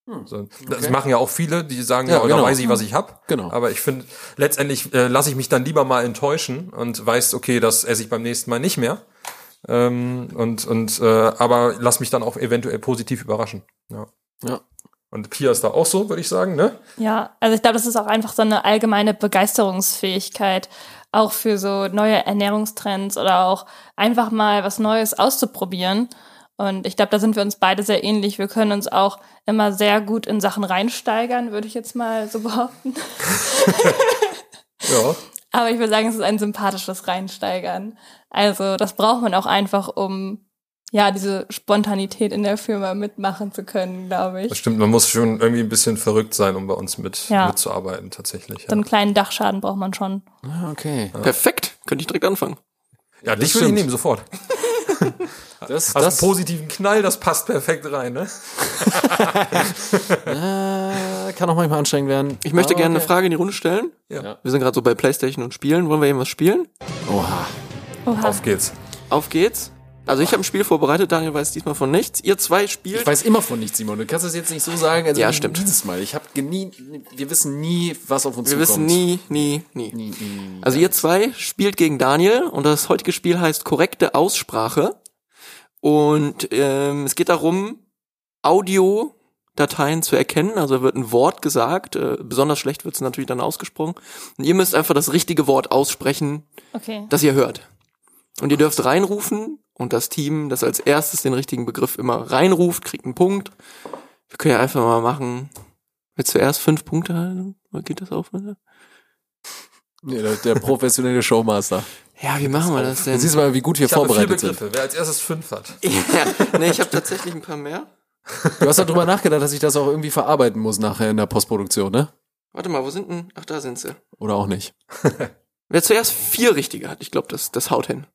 Hm. So, das Okay. machen ja auch viele, die sagen, Ja, ja, genau. da weiß ich, was ich hab. Genau. Aber ich finde, letztendlich äh, lasse ich mich dann lieber mal enttäuschen und weiß, okay, das esse ich beim nächsten Mal nicht mehr. Ähm, und und äh, aber lass mich dann auch eventuell positiv überraschen. Ja. Ja. Und Pia ist da auch so, würde ich sagen, ne? Ja, also ich glaube, das ist auch einfach so eine allgemeine Begeisterungsfähigkeit, auch für so neue Ernährungstrends oder auch einfach mal was Neues auszuprobieren. Und ich glaube, da sind wir uns beide sehr ähnlich. Wir können uns auch immer sehr gut in Sachen reinsteigern, würde ich jetzt mal so behaupten. Ja. Aber ich würde sagen, es ist ein sympathisches Reinsteigern. Also das braucht man auch einfach, um ja diese Spontanität in der Firma mitmachen zu können, glaube Das ich. stimmt, man muss schon irgendwie ein bisschen verrückt sein, um bei uns mit Ja. mitzuarbeiten, tatsächlich. So Ja, einen kleinen Dachschaden braucht man schon. Ah, okay. Perfekt, könnte ich direkt anfangen. ja dich das würde ich nehmen, sofort. Das, Hast das, einen positiven Knall, das passt perfekt rein, ne? äh, kann auch manchmal anstrengend werden. Ich möchte Aber gerne eine okay. Frage in die Runde stellen. Ja. Wir sind gerade so bei Playstation und Spielen. Wollen wir irgendwas spielen? Oha. Oha. Auf geht's. Auf geht's. Also ich habe ein Spiel vorbereitet, Daniel weiß diesmal von nichts. Ihr zwei spielt. Ich weiß immer von nichts, Simon. Du kannst es jetzt nicht so sagen. Also Ja, stimmt. Dieses Mal. Ich habe nie, wir wissen nie, was auf uns wir zukommt. wissen nie, nie, nie. Nie, nie, nie. Also ihr zwei spielt gegen Daniel und das heutige Spiel heißt korrekte Aussprache. Und ähm, es geht darum, Audiodateien zu erkennen. Also wird ein Wort gesagt, äh, besonders schlecht wird es natürlich dann ausgesprochen. Und ihr müsst einfach das richtige Wort aussprechen, Okay. das ihr hört. Und ihr dürft reinrufen und das Team, das als erstes den richtigen Begriff immer reinruft, kriegt einen Punkt. Wir können ja einfach mal machen. Du zuerst fünf Punkte halten? Geht das auf? Oder? Nee, der, der professionelle Showmaster. Ja, wie machen wir das Du denn? siehst mal, wie gut wir Ich habe vier vorbereitet sind. Begriffe. Wer als erstes fünf hat. Ja, nee, ich habe tatsächlich ein paar mehr. Du hast darüber nachgedacht, dass ich das auch irgendwie verarbeiten muss nachher in der Postproduktion, ne? Warte mal, wo sind denn? Ach, da sind sie. Oder auch nicht. Wer zuerst vier richtige hat, ich glaube, das, das haut hin.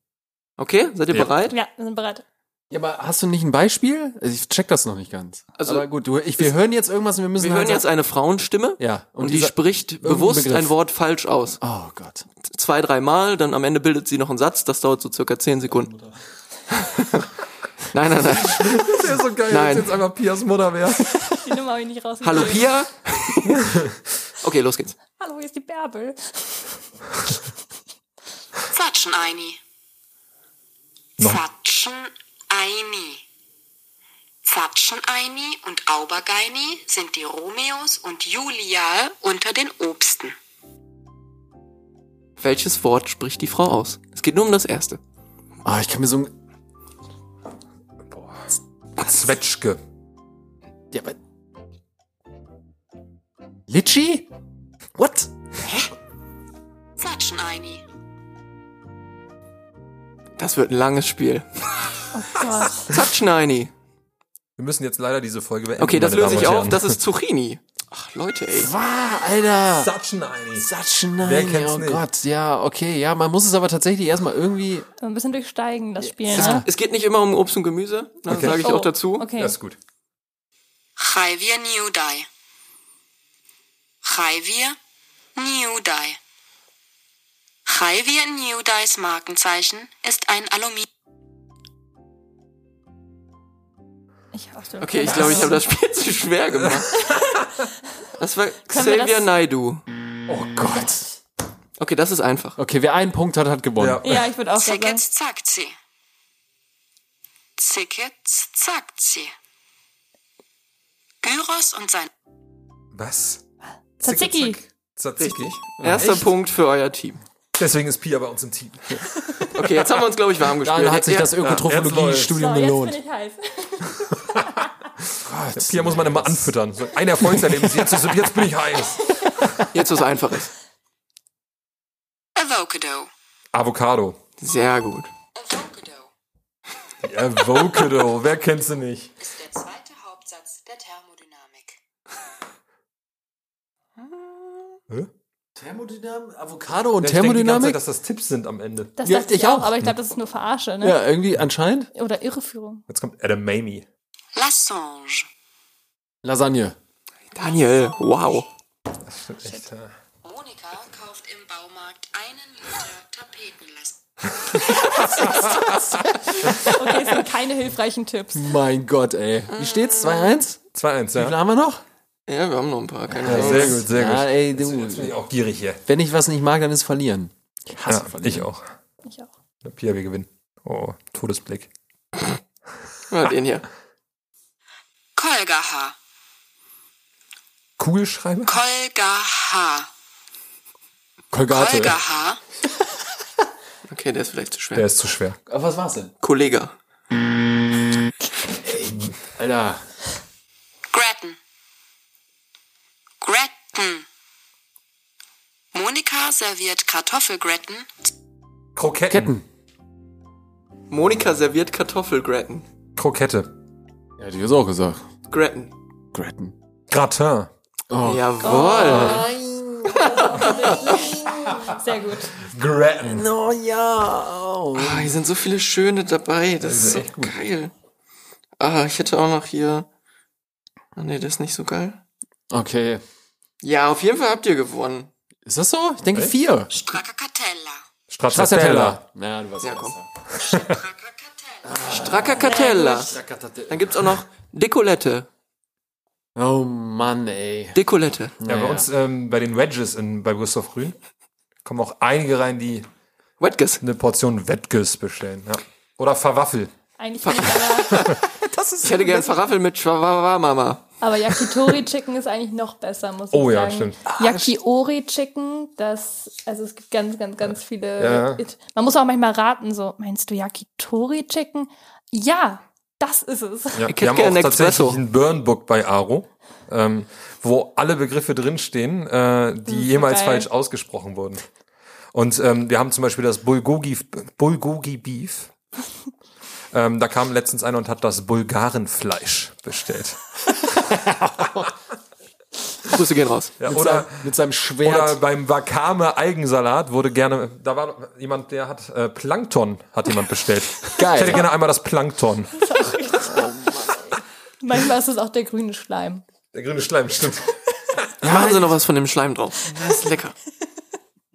Okay, seid ihr Ja. bereit? Ja, wir sind bereit. Ja, aber hast du nicht ein Beispiel? Also ich check das noch nicht ganz. Also- aber gut, du, ich, wir hören jetzt irgendwas und wir müssen Wir halt hören jetzt eine Frauenstimme ja und, die dieser- spricht bewusst Begriff. ein Wort falsch aus. Oh Gott. Zwei, dreimal, dann am Ende bildet sie noch einen Satz, das dauert so circa zehn Sekunden. nein, nein, nein. Das wäre so geil, Nein. wenn jetzt einfach Pias Mutter wäre. Die Nummer habe ich nicht raus. Hallo Pia. Okay, los geht's. Hallo, hier ist die Bärbel. Zatschen eini. Zatschen eini. Zatschen eini und Aubergeini sind die Romeos und Julia unter den Obsten. Welches Wort spricht die Frau aus? Es geht nur um das erste. Ah, ich kann mir so ein... Zwetschge. Ja, aber... Litschi? What? Zatschen eini. Das wird ein langes Spiel. Oh Gott. Zatschneini. Wir müssen jetzt leider diese Folge beenden. Okay, das löse ich auf. Das ist Zucchini. Ach, Leute, ey. Wow, Alter. Satschen, nein. Wer kennt's oh nicht? Gott, ja, okay, ja, man muss es aber tatsächlich erstmal irgendwie... Ein bisschen durchsteigen, das Spiel, Es, ne? es geht nicht immer um Obst und Gemüse. Das Okay. sage ich Oh, auch dazu. Okay. Das ist gut. Chayvir Niudai. Chayvir Niudai. Chayvir Niudais Markenzeichen ist ein Aluminium. Ich Okay, ich glaube, ich habe das Spiel zu schwer gemacht. Das war Xavier das- Naidu. Oh Gott. Okay, das ist einfach. Okay, wer einen Punkt hat, hat gewonnen. Ja. Ja, ich würde auch sagen. Zickets Zakzi. Zickets Zakzi. Gyros und sein Was? Tzatziki. Tzatziki. Erster echt? Punkt für euer Team. Deswegen ist Pia bei uns im Team. Okay, jetzt haben wir uns, glaube ich, warm gespielt. Dann hat sich das jetzt Ökotrophologie-Studium So, jetzt gelohnt. bin ich heiß. Pia muss man immer anfüttern. So ein Erfolgserlebnis. Jetzt, ist, jetzt bin ich heiß. Jetzt was Einfaches. Avocado. Avocado. Sehr gut. Avocado Avocado. Wer kennt sie nicht? ist der zweite Hauptsatz der Thermodynamik. Thermodynamik, Avocado und Ich Thermodynamik? Zeit, dass das Tipps sind am Ende. Das Ja, dachte ich ich auch, auch. aber ich glaube, das ist nur Verarsche, ne? Ja, irgendwie anscheinend. Oder Irreführung. Jetzt kommt Adam Mamie. Lassange. Lasagne. Daniel, wow. Das stimmt echt. Ja. Monika kauft im Baumarkt einen Liter Tapetenlast. Okay, es sind keine hilfreichen Tipps. Mein Gott, ey. Wie steht's? 2-1? 2-1, Wie viele ja. haben wir noch? Ja, wir haben noch ein paar. Keine ja. Ahnung. Sehr gut, sehr Ja, gut. ey, Jetzt bin du. ich auch gierig hier. Wenn ich was nicht mag, dann ist verlieren. Ich hasse Ja, verlieren. ich auch. Ich auch. Pia, wir gewinnen. Oh, Todesblick. Ja, den hier. Kolgaha. Kugelschreiber? Kolgaha. Kolgate. Kolgaha. Okay, der ist vielleicht zu schwer. Der ist zu schwer. Aber was war's denn? Kollege. Alter. Gratin. Gratin. Monika serviert Kartoffelgratin Kroketten. Ketten. Monika serviert Kartoffelgratin. Krokette. Ja, hätte ich jetzt auch gesagt. Gratin. Gratin. Gratin. Oh. Jawohl. Sehr gut. Gratin. Oh ja. Oh. Ah, hier sind so viele schöne dabei. Das, ist so geil. Ah, ich hätte auch noch hier. Ah, nee, das ist nicht so geil. Okay. Ja, auf jeden Fall habt ihr gewonnen. Ist das so? Ich denke vier. Stracciatella. Stracciatella. Ja, du warst Ja, komm. Stracciatella. Dann gibt's auch noch Dekolette. Oh Mann, ey. Dekolette. Ja, bei uns ähm, bei den Wedges in, bei Gustav Grün kommen auch einige rein, die Wetges. eine Portion Wettges bestellen. Ja. Oder Verwaffel. Eigentlich finde ich aber, Ich hätte gern Faraffel mit Schwawa Mama. Aber Yakitori Chicken ist eigentlich noch besser, muss ich Oh ja, sagen. stimmt. Yakiori Chicken, das, also es gibt ganz, ganz, ganz viele. Ja. Man muss auch manchmal raten, so, meinst du Yakitori Chicken? Ja, das ist es. Ja, Ich wir haben auch tatsächlich Espresso. ein Burnbook bei Aro, ähm, wo alle Begriffe drinstehen, äh, die so jemals geil. falsch ausgesprochen wurden. Und ähm, wir haben zum Beispiel das Bulgogi, Bulgogi Beef. ähm, da kam letztens einer und hat das Bulgarenfleisch bestellt. Grüße gehen raus. Ja, Mit, oder seinem, mit seinem Schwert. Oder beim Wakame Eigensalat wurde gerne, da war jemand, der hat äh, Plankton, hat jemand bestellt. Geil. Ich hätte gerne einmal das Plankton. Manchmal ist es auch der grüne Schleim. Der grüne Schleim, stimmt. Machen Sie noch was von dem Schleim drauf. Das ist lecker.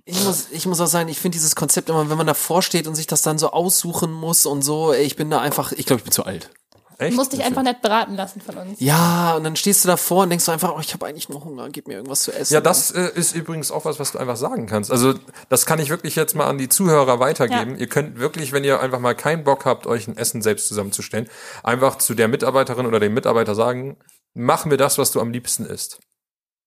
Ich muss, ich muss auch sagen, ich finde dieses Konzept immer, wenn man davor steht und sich das dann so aussuchen muss und so, ich bin da einfach, ich glaube, ich bin zu alt. Du Echt? musst dich einfach nicht beraten lassen von uns. Ja, und dann stehst du davor und denkst du einfach, oh, ich habe eigentlich nur Hunger, gib mir irgendwas zu essen. Ja, das äh, ist übrigens auch was, was du einfach sagen kannst. Also das kann ich wirklich jetzt mal an die Zuhörer weitergeben. Ja. Ihr könnt wirklich, wenn ihr einfach mal keinen Bock habt, euch ein Essen selbst zusammenzustellen, einfach zu der Mitarbeiterin oder dem Mitarbeiter sagen, mach mir das, was du am liebsten isst.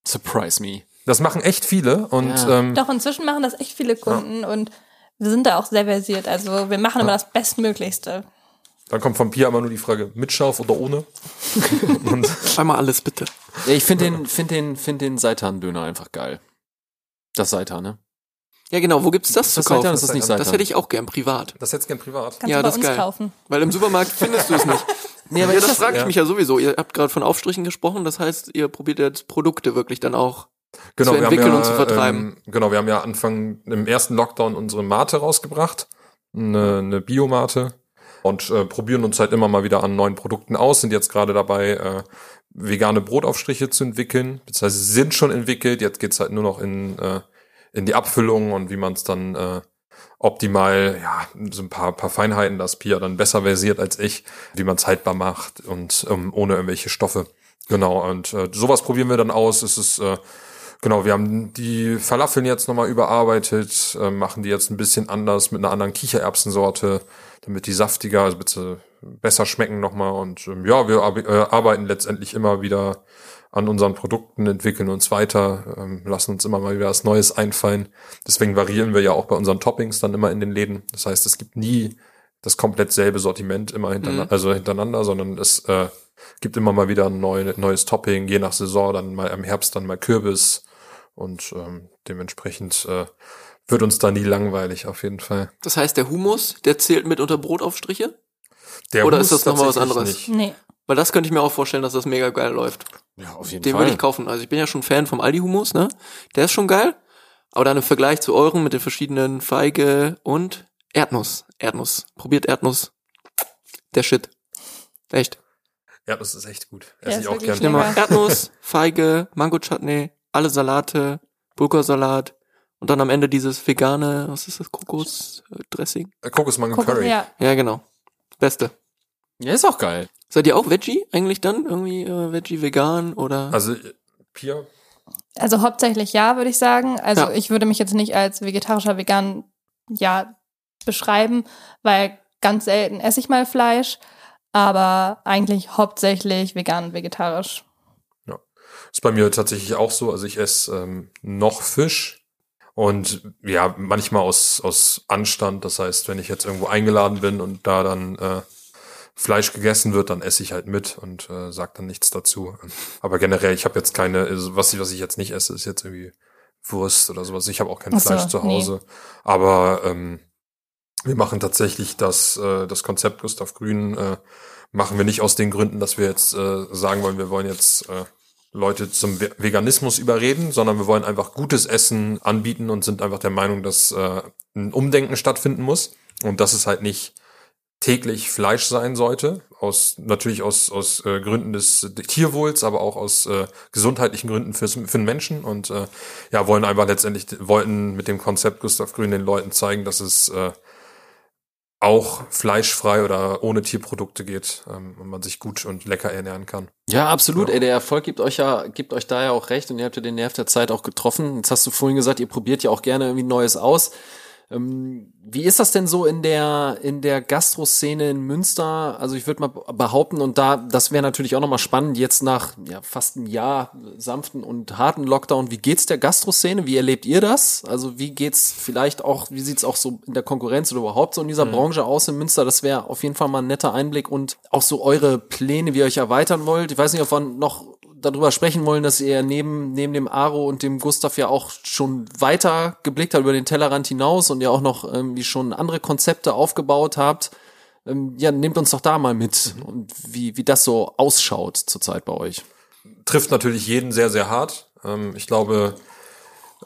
Surprise me. Das machen echt viele und Ja. ähm, Doch, inzwischen machen das echt viele Kunden und wir sind da auch sehr versiert. Also wir machen immer das Bestmöglichste. Dann kommt von Pia immer nur die Frage, mit Scharf oder ohne? und Einmal alles bitte. Ja, ich finde den, find den, find den Seitan-Döner einfach geil. Das Seitan, ne? Ja, genau. Wo gibt's das, Das zu kaufen? Seitan, das ist nicht das Seitan. hätte ich auch gern privat. das jetzt gern privat. Kannst Ja, du bei das uns geil. kaufen. Weil im Supermarkt findest du es nicht. Nee, aber ja, ist das frage ich ja. mich ja sowieso. Ihr habt gerade von Aufstrichen gesprochen. Das heißt, ihr probiert jetzt Produkte wirklich dann auch. genau, zu entwickeln ja, und zu vertreiben. Ähm, genau, wir haben ja Anfang im ersten Lockdown unsere Mate rausgebracht, eine, eine Biomate und äh, probieren uns halt immer mal wieder an neuen Produkten aus. Sind jetzt gerade dabei, äh, vegane Brotaufstriche zu entwickeln, beziehungsweise sind schon entwickelt. Jetzt geht's halt nur noch in äh, in die Abfüllung und wie man es dann äh, optimal, ja, so ein paar, paar Feinheiten, das Pia dann besser versiert als ich, wie man es haltbar macht und ähm, ohne irgendwelche Stoffe. Genau, und äh, sowas probieren wir dann aus. Es ist, äh, genau, wir haben die Falafeln jetzt nochmal überarbeitet, äh, machen die jetzt ein bisschen anders mit einer anderen Kichererbsensorte, damit die saftiger, also bitte besser schmecken nochmal. Und ähm, ja, wir ar äh, arbeiten letztendlich immer wieder an unseren Produkten, entwickeln uns weiter, ähm, lassen uns immer mal wieder was Neues einfallen. Deswegen variieren wir ja auch bei unseren Toppings dann immer in den Läden. Das heißt, es gibt nie das komplett selbe Sortiment immer hintereinander, also hintereinander, sondern es äh, gibt immer mal wieder ein neu, neues Topping, je nach Saison, dann mal im Herbst dann mal Kürbis und ähm, dementsprechend äh, wird uns da nie langweilig auf jeden Fall. Das heißt, der Humus, der zählt mit unter Brotaufstriche? Der Oder Hummus ist das noch mal was anderes? nicht. Nee. Weil das könnte ich mir auch vorstellen, dass das mega geil läuft. Ja, auf jeden Den Fall. würde ich kaufen. Also ich bin ja schon Fan vom Aldi-Humus, ne? Der ist schon geil. Aber dann im Vergleich zu euren mit den verschiedenen Feige und Erdnuss. Erdnuss. Probiert Erdnuss. Der Shit. Echt. Ja, das ist echt gut. Esse ich auch gerne. Mal Lecker. Erdnuss, Feige, Mango-Chutney, alle Salate, Bulgursalat und dann am Ende dieses vegane, was ist das, Kokos-Dressing? Äh, Kokosmango Guck, Curry. ja. Ja, genau. Beste. Ja, ist auch geil. Seid ihr auch Veggie eigentlich dann? Irgendwie äh, Veggie, vegan oder? Also äh, Pia, Also hauptsächlich ja, würde ich sagen. Also Ja. ich würde mich jetzt nicht als vegetarischer Vegan ja beschreiben, weil ganz selten esse ich mal Fleisch, aber eigentlich hauptsächlich vegan und vegetarisch. Ist bei mir tatsächlich auch so. Also ich esse ähm, noch Fisch und ja, manchmal aus, aus Anstand. Das heißt, wenn ich jetzt irgendwo eingeladen bin und da dann äh, Fleisch gegessen wird, dann esse ich halt mit und äh, sag dann nichts dazu. Aber generell, ich habe jetzt keine, also was ich, was ich jetzt nicht esse, ist jetzt irgendwie Wurst oder sowas. Ich habe auch kein Ach so, Fleisch zu nee. Hause. Aber ähm, wir machen tatsächlich das, äh, das Konzept Gustav Grün, äh, machen wir nicht aus den Gründen, dass wir jetzt äh, sagen wollen, wir wollen jetzt äh, Leute zum Ve- Veganismus überreden, sondern wir wollen einfach gutes Essen anbieten und sind einfach der Meinung, dass äh, ein Umdenken stattfinden muss. Und das ist halt nicht täglich Fleisch sein sollte, aus natürlich aus aus äh, Gründen des Tierwohls, aber auch aus äh, gesundheitlichen Gründen fürs, für den Menschen und äh, ja wollen einfach letztendlich wollten mit dem Konzept Gustav Grün den Leuten zeigen, dass es äh, auch fleischfrei oder ohne Tierprodukte geht ähm, und man sich gut und lecker ernähren kann. Ja, absolut. Ja. Ey, der Erfolg gibt euch ja, gibt euch da ja auch recht und ihr habt ja den Nerv der Zeit auch getroffen. Jetzt hast du vorhin gesagt, ihr probiert ja auch gerne irgendwie Neues aus. Ähm, wie ist das denn so in der in der Gastroszene in Münster? Also ich würde mal behaupten und da das wäre natürlich auch nochmal spannend jetzt nach ja, fast einem Jahr sanften und harten Lockdown. Wie geht's der Gastroszene? Wie erlebt ihr das? Also wie geht's vielleicht auch? Wie sieht's auch so in der Konkurrenz oder überhaupt so in dieser Branche aus in Münster? Das wäre auf jeden Fall mal ein netter Einblick und auch so eure Pläne, wie ihr euch erweitern wollt. Ich weiß nicht, ob wir noch darüber sprechen wollen, dass ihr neben, neben dem Aro und dem Gustav ja auch schon weiter geblickt habt über den Tellerrand hinaus und ja auch noch irgendwie schon andere Konzepte aufgebaut habt. Ähm, ja, nehmt uns doch da mal mit und wie, wie das so ausschaut zurzeit bei euch. Trifft natürlich jeden sehr, sehr hart. Ähm, ich glaube,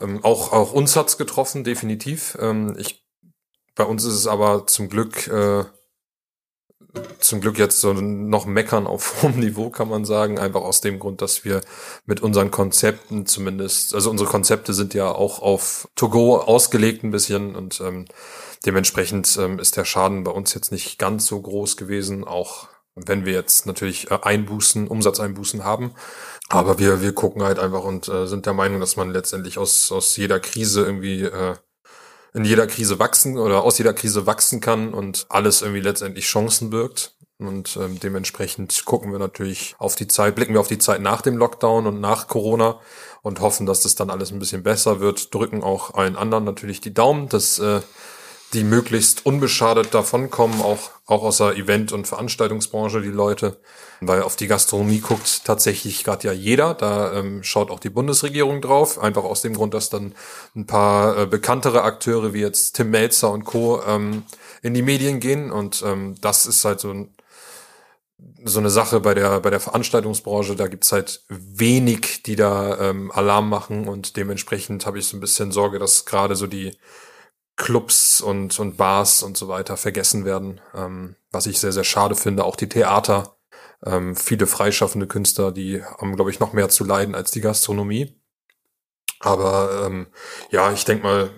ähm, auch, auch uns hat's getroffen, definitiv. Ich, bei uns ist es aber zum Glück äh, zum Glück jetzt so noch meckern auf hohem Niveau, kann man sagen. Einfach aus dem Grund, dass wir mit unseren Konzepten zumindest, also unsere Konzepte sind ja auch auf To-Go ausgelegt ein bisschen und ähm, dementsprechend ähm, ist der Schaden bei uns jetzt nicht ganz so groß gewesen, auch wenn wir jetzt natürlich äh, Einbußen, Umsatzeinbußen haben. Aber wir, wir gucken halt einfach und äh, sind der Meinung, dass man letztendlich aus, aus jeder Krise irgendwie äh, in jeder Krise wachsen oder aus jeder Krise wachsen kann und alles irgendwie letztendlich Chancen birgt. Und ähm, dementsprechend gucken wir natürlich auf die Zeit, blicken wir auf die Zeit nach dem Lockdown und nach Corona und hoffen, dass das dann alles ein bisschen besser wird. Drücken auch allen anderen natürlich die Daumen, dass äh, die möglichst unbeschadet davonkommen, auch, auch aus der Event- und Veranstaltungsbranche, die Leute. Weil auf die Gastronomie guckt tatsächlich gerade ja jeder. Da ähm, schaut auch die Bundesregierung drauf. Einfach aus dem Grund, dass dann ein paar äh, bekanntere Akteure wie jetzt Tim Melzer und Co. Ähm, in die Medien gehen. Und ähm, das ist halt so ein so eine Sache bei der bei der Veranstaltungsbranche, da gibt's halt wenig, die da ähm, Alarm machen und dementsprechend habe ich so ein bisschen Sorge, dass gerade so die Clubs und, und Bars und so weiter vergessen werden, ähm, was ich sehr, sehr schade finde. Auch die Theater, ähm, viele freischaffende Künstler, die haben, glaube ich, noch mehr zu leiden als die Gastronomie. Aber ähm, ja, ich denke mal,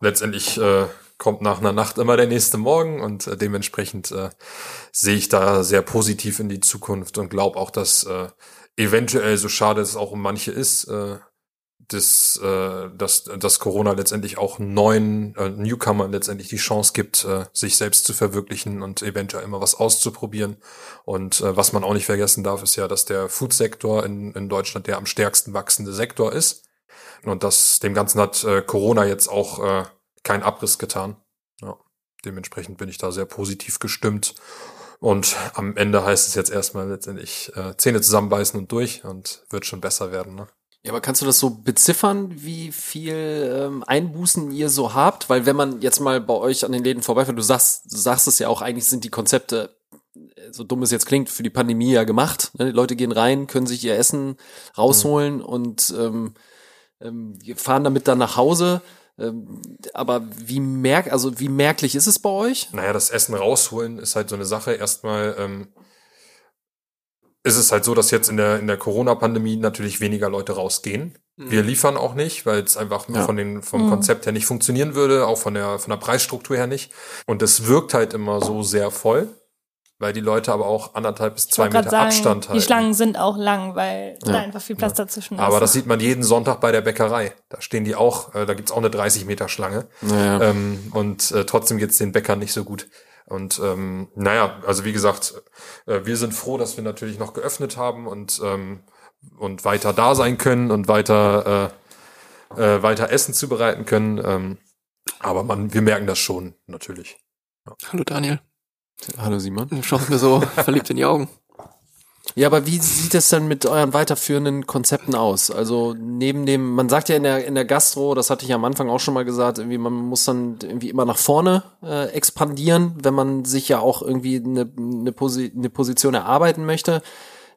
letztendlich äh, kommt nach einer Nacht immer der nächste Morgen und äh, dementsprechend äh, sehe ich da sehr positiv in die Zukunft und glaube auch, dass äh, eventuell, so schade es auch um manche ist, äh, dass, äh, dass, dass Corona letztendlich auch neuen äh, Newcomern letztendlich die Chance gibt, äh, sich selbst zu verwirklichen und eventuell immer was auszuprobieren. Und äh, was man auch nicht vergessen darf, ist ja, dass der Foodsektor in, in Deutschland der am stärksten wachsende Sektor ist. Und das dem Ganzen hat äh, Corona jetzt auch äh, keinen Abriss getan. Ja, dementsprechend bin ich da sehr positiv gestimmt. Und am Ende heißt es jetzt erstmal letztendlich äh, Zähne zusammenbeißen und durch und wird schon besser werden. Ne? Ja, aber kannst du das so beziffern, wie viel ähm, Einbußen ihr so habt? Weil wenn man jetzt mal bei euch an den Läden vorbeifährt, du sagst, du sagst es ja auch, eigentlich sind die Konzepte, äh, so dumm es jetzt klingt, für die Pandemie ja gemacht. Ne? Die Leute gehen rein, können sich ihr Essen rausholen mhm. und ähm, ähm, fahren damit dann nach Hause. Ähm, aber wie merk, also wie merklich ist es bei euch? Naja, das Essen rausholen ist halt so eine Sache. Erstmal ähm, ist es halt so, dass jetzt in der, in der Corona-Pandemie natürlich weniger Leute rausgehen. Mhm. Wir liefern auch nicht, weil es einfach ja. von den, vom mhm. Konzept her nicht funktionieren würde, auch von der, von der Preisstruktur her nicht. Und es wirkt halt immer so sehr voll, weil die Leute aber auch anderthalb bis zwei Meter sagen, Abstand haben. Die Schlangen sind auch lang, weil ja. da einfach viel Platz ja. dazwischen ist. Aber das sieht man jeden Sonntag bei der Bäckerei. Da stehen die auch, äh, da gibt's auch eine 30 Meter Schlange. Ähm, und äh, trotzdem geht's den Bäckern nicht so gut. Und ähm, naja, also wie gesagt, äh, wir sind froh, dass wir natürlich noch geöffnet haben und, ähm, und weiter da sein können und weiter, äh, äh, weiter Essen zubereiten können. Ähm, aber man, wir merken das schon, natürlich. Ja. Hallo Daniel. Hallo Simon. Du schaust mir so verliebt in die Augen. Ja, aber wie sieht es denn mit euren weiterführenden Konzepten aus? Also neben dem, man sagt ja in der in der Gastro, das hatte ich am Anfang auch schon mal gesagt, irgendwie man muss dann irgendwie immer nach vorne äh, expandieren, wenn man sich ja auch irgendwie eine, eine, Posi eine Position erarbeiten möchte.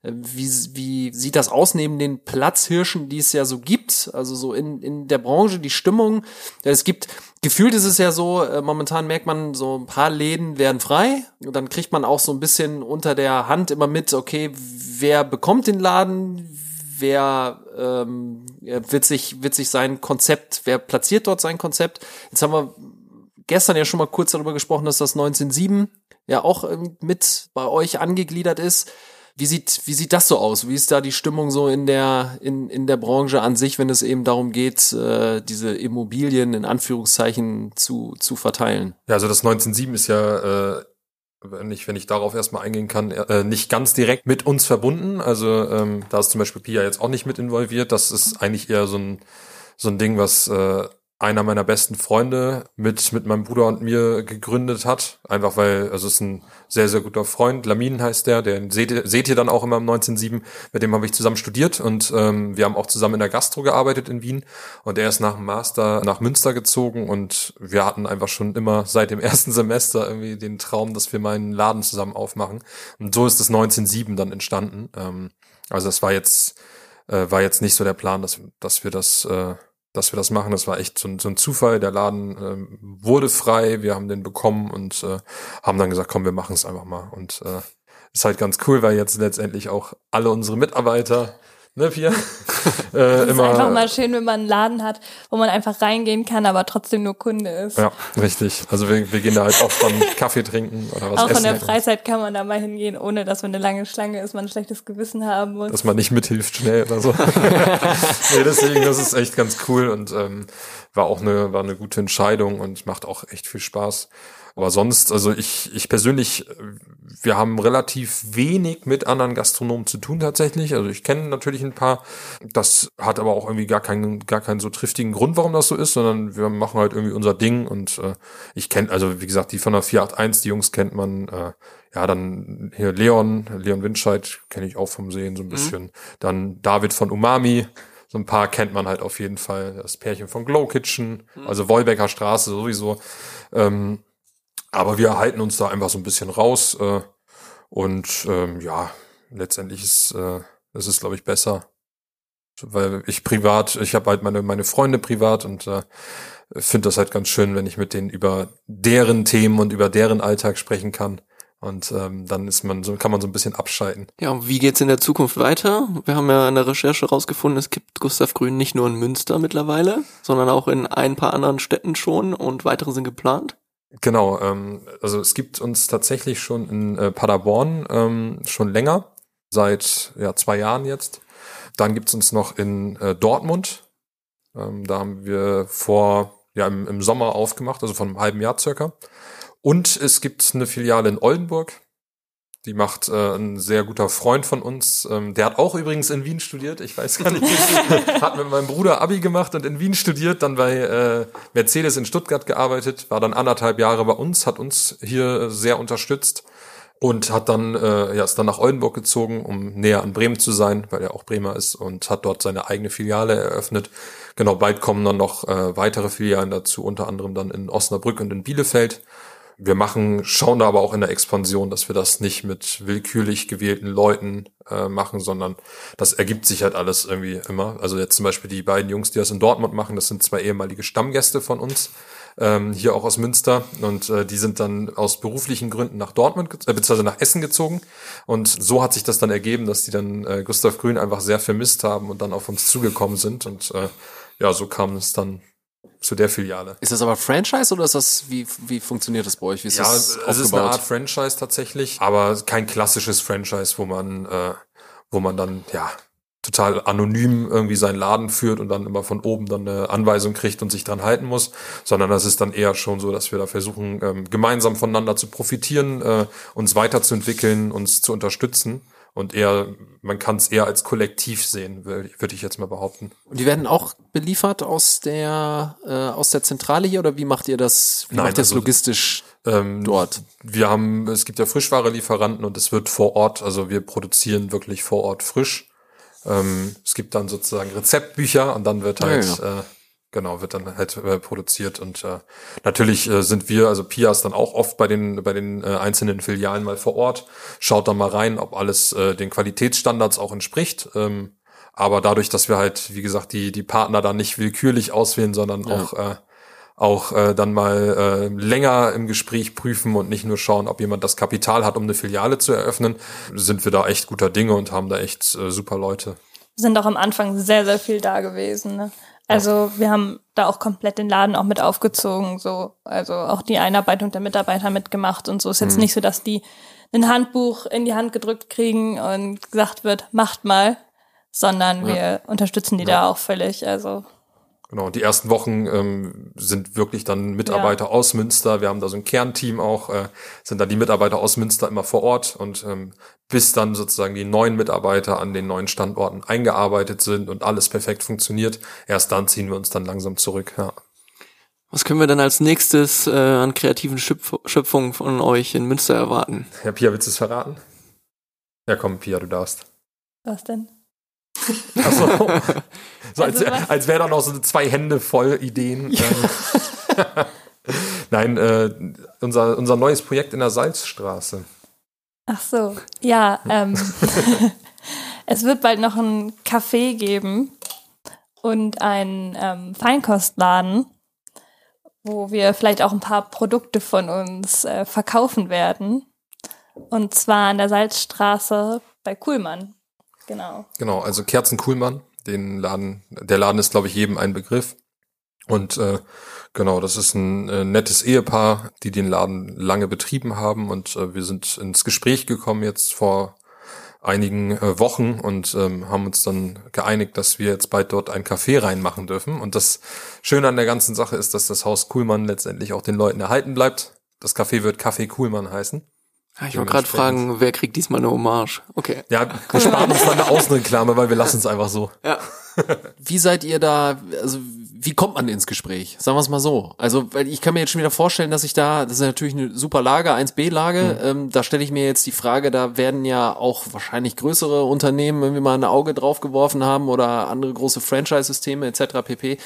Wie, wie sieht das aus neben den Platzhirschen, die es ja so gibt? Also so in, in der Branche, die Stimmung. Es gibt, gefühlt ist es ja so, äh, momentan merkt man, so ein paar Läden werden frei. Und dann kriegt man auch so ein bisschen unter der Hand immer mit, okay, wer bekommt den Laden? Wer ähm, wird sich, wird sich sein Konzept, wer platziert dort sein Konzept? Jetzt haben wir gestern ja schon mal kurz darüber gesprochen, dass das 1907 ja auch ähm, mit bei euch angegliedert ist. Wie sieht, wie sieht das so aus? Wie ist da die Stimmung so in der, in, in der Branche an sich, wenn es eben darum geht, äh, diese Immobilien in Anführungszeichen zu, zu verteilen? Ja, also das 1907 ist ja, äh, wenn ich, wenn ich darauf erstmal eingehen kann, äh, nicht ganz direkt mit uns verbunden. Also ähm, da ist zum Beispiel Pia jetzt auch nicht mit involviert. Das ist eigentlich eher so ein, so ein Ding, was äh, einer meiner besten Freunde mit, mit meinem Bruder und mir gegründet hat. Einfach weil, also es ist ein sehr, sehr guter Freund. Lamin heißt der, den seht ihr, seht ihr dann auch immer im 1907. Mit dem habe ich zusammen studiert und ähm, wir haben auch zusammen in der Gastro gearbeitet in Wien. Und er ist nach dem Master nach Münster gezogen und wir hatten einfach schon immer seit dem ersten Semester irgendwie den Traum, dass wir mal einen Laden zusammen aufmachen. Und so ist das 1907 dann entstanden. Ähm, also das war jetzt, äh, war jetzt nicht so der Plan, dass, dass wir das äh, dass wir das machen. Das war echt so ein, so ein Zufall. Der Laden ähm, wurde frei, wir haben den bekommen und äh, haben dann gesagt, komm, wir machen es einfach mal. Und äh, ist halt ganz cool, weil jetzt letztendlich auch alle unsere Mitarbeiter, ne, Pia? äh, Es ist immer, einfach mal schön, wenn man einen Laden hat, wo man einfach reingehen kann, aber trotzdem nur Kunde ist. ja, richtig. Also wir, wir gehen da halt oft dann Kaffee trinken oder was Auch essen. von der Freizeit kann man da mal hingehen, ohne dass wenn eine lange Schlange ist, man ein schlechtes Gewissen haben muss. dass man nicht mithilft schnell oder so. nee, deswegen, das ist echt ganz cool und ähm, war auch eine, war eine gute Entscheidung und macht auch echt viel Spaß. Aber sonst, also ich, ich persönlich, äh, wir haben relativ wenig mit anderen Gastronomen zu tun tatsächlich. Also ich kenne natürlich ein paar. Das hat aber auch irgendwie gar keinen, gar keinen so triftigen Grund, warum das so ist, sondern wir machen halt irgendwie unser Ding und äh, ich kenne, also wie gesagt, die von der 481, die Jungs kennt man, äh, ja, dann hier Leon, Leon Windscheid kenne ich auch vom Sehen so ein bisschen. Dann David von Umami, so ein paar kennt man halt auf jeden Fall. Das Pärchen von Glow Kitchen, also Wolbecker Straße sowieso. Ähm, aber wir halten uns da einfach so ein bisschen raus. Äh, und ähm, ja, letztendlich ist äh, es ist, glaube ich, besser. Weil ich privat, ich habe halt meine, meine Freunde privat und äh, finde das halt ganz schön, wenn ich mit denen über deren Themen und über deren Alltag sprechen kann. Und ähm, dann ist man so, kann man so ein bisschen abschalten. Ja, und wie geht's in der Zukunft weiter? Wir haben ja in der Recherche rausgefunden, es gibt Gustav Grün nicht nur in Münster mittlerweile, sondern auch in ein paar anderen Städten schon und weitere sind geplant. Genau, ähm, also es gibt uns tatsächlich schon in äh, Paderborn ähm, schon länger, seit ja, zwei Jahren jetzt. Dann gibt's uns noch in äh, Dortmund. Ähm, da haben wir vor, ja, im, im Sommer aufgemacht, also vor einem halben Jahr circa. Und es gibt eine Filiale in Oldenburg. Die macht äh, ein sehr guter Freund von uns. Ähm, der hat auch übrigens in Wien studiert. Ich weiß gar nicht. hat mit meinem Bruder Abi gemacht und in Wien studiert, dann bei äh, Mercedes in Stuttgart gearbeitet, war dann anderthalb Jahre bei uns, hat uns hier äh, sehr unterstützt und hat dann äh, ja ist dann nach Oldenburg gezogen, um näher an Bremen zu sein, weil er auch Bremer ist und hat dort seine eigene Filiale eröffnet. Genau, bald kommen dann noch äh, weitere Filialen dazu, unter anderem dann in Osnabrück und in Bielefeld. Wir machen, schauen da aber auch in der Expansion, dass wir das nicht mit willkürlich gewählten Leuten äh, machen, sondern das ergibt sich halt alles irgendwie immer. Also jetzt zum Beispiel die beiden Jungs, die das in Dortmund machen, das sind zwei ehemalige Stammgäste von uns, ähm, hier auch aus Münster. Und äh, die sind dann aus beruflichen Gründen nach Dortmund, äh, beziehungsweise nach Essen gezogen. Und so hat sich das dann ergeben, dass die dann äh, Gustav Grün einfach sehr vermisst haben und dann auf uns zugekommen sind. Und äh, ja, so kam es dann zu der Filiale. Ist das aber Franchise oder ist das, wie, wie funktioniert das bei euch? Wie ist Ja, das es ist eine? Art Franchise tatsächlich, aber kein klassisches Franchise, wo man, äh, wo man dann ja total anonym irgendwie seinen Laden führt und dann immer von oben dann eine Anweisung kriegt und sich dran halten muss, sondern das ist dann eher schon so, dass wir da versuchen, ähm, gemeinsam voneinander zu profitieren, äh, uns weiterzuentwickeln, uns zu unterstützen und eher, man kann es eher als Kollektiv sehen, würde ich jetzt mal behaupten. Und die werden auch beliefert aus der, äh, aus der Zentrale hier oder wie macht ihr das, wie Nein, macht ihr das also- logistisch Ähm, dort? Wir haben, es gibt ja Frischware-Lieferanten und es wird vor Ort, also wir produzieren wirklich vor Ort frisch. Ähm, es gibt dann sozusagen Rezeptbücher und dann wird halt Ja, Äh, Genau, wird dann halt äh, produziert und äh, natürlich äh, sind wir, also Pia ist dann auch oft bei den bei den äh, einzelnen Filialen mal vor Ort, schaut da mal rein, ob alles äh, den Qualitätsstandards auch entspricht. Ähm, aber dadurch, dass wir halt, wie gesagt, die die Partner dann nicht willkürlich auswählen, sondern Ja. auch äh, auch äh, dann mal äh, länger im Gespräch prüfen und nicht nur schauen, ob jemand das Kapital hat, um eine Filiale zu eröffnen, sind wir da echt guter Dinge und haben da echt äh, super Leute. sind auch am Anfang sehr, sehr viel da gewesen. Ne? Also wir haben da auch komplett den Laden auch mit aufgezogen, so also auch die Einarbeitung der Mitarbeiter mitgemacht und so. Ist jetzt nicht so, dass die ein Handbuch in die Hand gedrückt kriegen und gesagt wird, macht mal, sondern wir unterstützen die da auch völlig. Also Genau, die ersten Wochen ähm, sind wirklich dann Mitarbeiter aus Münster. Wir haben da so ein Kernteam auch, äh, sind da die Mitarbeiter aus Münster immer vor Ort und ähm, bis dann sozusagen die neuen Mitarbeiter an den neuen Standorten eingearbeitet sind und alles perfekt funktioniert, erst dann ziehen wir uns dann langsam zurück. Ja. Was können wir dann als nächstes äh, an kreativen Schöpf Schöpfungen von euch in Münster erwarten? Herr Pia, willst du es verraten? Ja, komm, Pia, du darfst. was denn? Ach so. als Also als wäre da noch so zwei Hände voll Ideen. Ähm, Nein, äh, unser, unser neues Projekt in der Salzstraße. Ach so, ja. Ähm, es wird bald noch ein Café geben und einen ähm, Feinkostladen, wo wir vielleicht auch ein paar Produkte von uns äh, verkaufen werden. Und zwar an der Salzstraße bei Kuhlmann. Genau. Genau, also Kerzen Kuhlmann, den Laden, der Laden ist, glaube ich, jedem ein Begriff. Und äh, genau, das ist ein äh, nettes Ehepaar, die den Laden lange betrieben haben. Und äh, wir sind ins Gespräch gekommen jetzt vor einigen äh, Wochen und ähm, haben uns dann geeinigt, dass wir jetzt bald dort ein Café reinmachen dürfen. Und das Schöne an der ganzen Sache ist, dass das Haus Kuhlmann letztendlich auch den Leuten erhalten bleibt. Das Café wird Café Kuhlmann heißen. Ah, ich wollte gerade fragen, wer kriegt diesmal eine Hommage? Okay. Ja, wir sparen uns dann eine Außenreklame, weil wir lassen es einfach so. Ja. Wie seid ihr da, also wie kommt man ins Gespräch? Sagen wir es mal so. Also, weil ich kann mir jetzt schon wieder vorstellen, dass ich da, das ist natürlich eine super Lage, 1B-Lage, ähm, da stelle ich mir jetzt die Frage, da werden ja auch wahrscheinlich größere Unternehmen irgendwie mal ein Auge drauf geworfen haben oder andere große Franchise-Systeme etc. pp.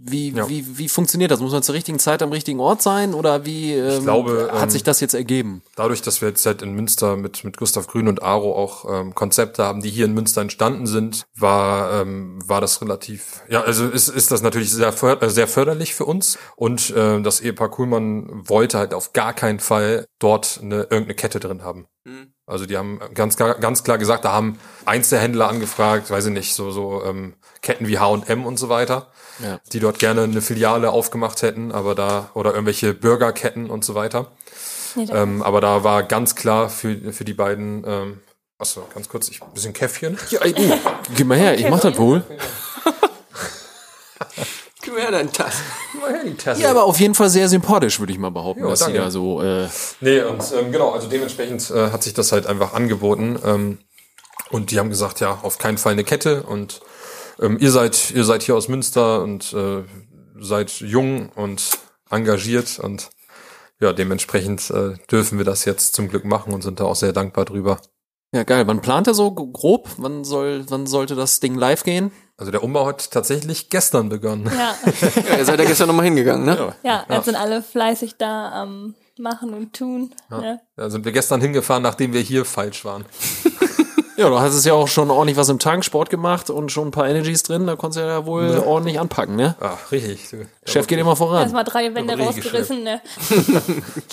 Wie, Ja. wie, wie funktioniert das? Muss man zur richtigen Zeit am richtigen Ort sein oder wie ähm, glaube, hat ähm, sich das jetzt ergeben? Dadurch, dass wir jetzt halt in Münster mit, mit Gustav Grün und Aro auch ähm, Konzepte haben, die hier in Münster entstanden sind, war, ähm, war das relativ, ja, also ist, ist das natürlich sehr, för äh, sehr förderlich für uns. Und äh, das Ehepaar Kuhlmann wollte halt auf gar keinen Fall dort eine, irgendeine Kette drin haben. Also die haben ganz, klar- ganz klar gesagt, da haben Einzelhändler angefragt, weiß ich nicht, so, so ähm, Ketten wie H&M und so weiter, Ja. die dort gerne eine Filiale aufgemacht hätten, aber da, oder irgendwelche Burgerketten und so weiter. Nee, Ähm, aber da war ganz klar für, für die beiden, ähm, achso, ganz kurz, ich, ein bisschen Käffchen. Ja, ey, du, gib mal her, ich mach das wohl. Gib mir deinen Tass. Ja, aber auf jeden Fall sehr sympathisch, würde ich mal behaupten, Ja, dass sie danke. da so, äh, Nee, und ähm, genau, also dementsprechend äh, hat sich das halt einfach angeboten. Ähm, und die haben gesagt, ja, auf keinen Fall eine Kette. Und ähm, ihr seid, ihr seid hier aus Münster und äh, seid jung und engagiert und ja, dementsprechend äh, dürfen wir das jetzt zum Glück machen und sind da auch sehr dankbar drüber. ja geil. Wann plant er so grob? Wann soll, wann sollte das Ding live gehen? Also der Umbau hat tatsächlich gestern begonnen. ja, Ja, ihr seid ja gestern nochmal hingegangen, ne? ja, jetzt sind alle fleißig da am Machen und Tun. Ne? Da sind wir gestern hingefahren, nachdem wir hier falsch waren. Ja, du hast es ja auch schon ordentlich was im Tank, Sport gemacht und schon ein paar Energies drin, da konntest du ja wohl ordentlich anpacken, ne? Ah, richtig. Du- Chef geht immer voran. Erstmal drei Wände rausgerissen. Ne?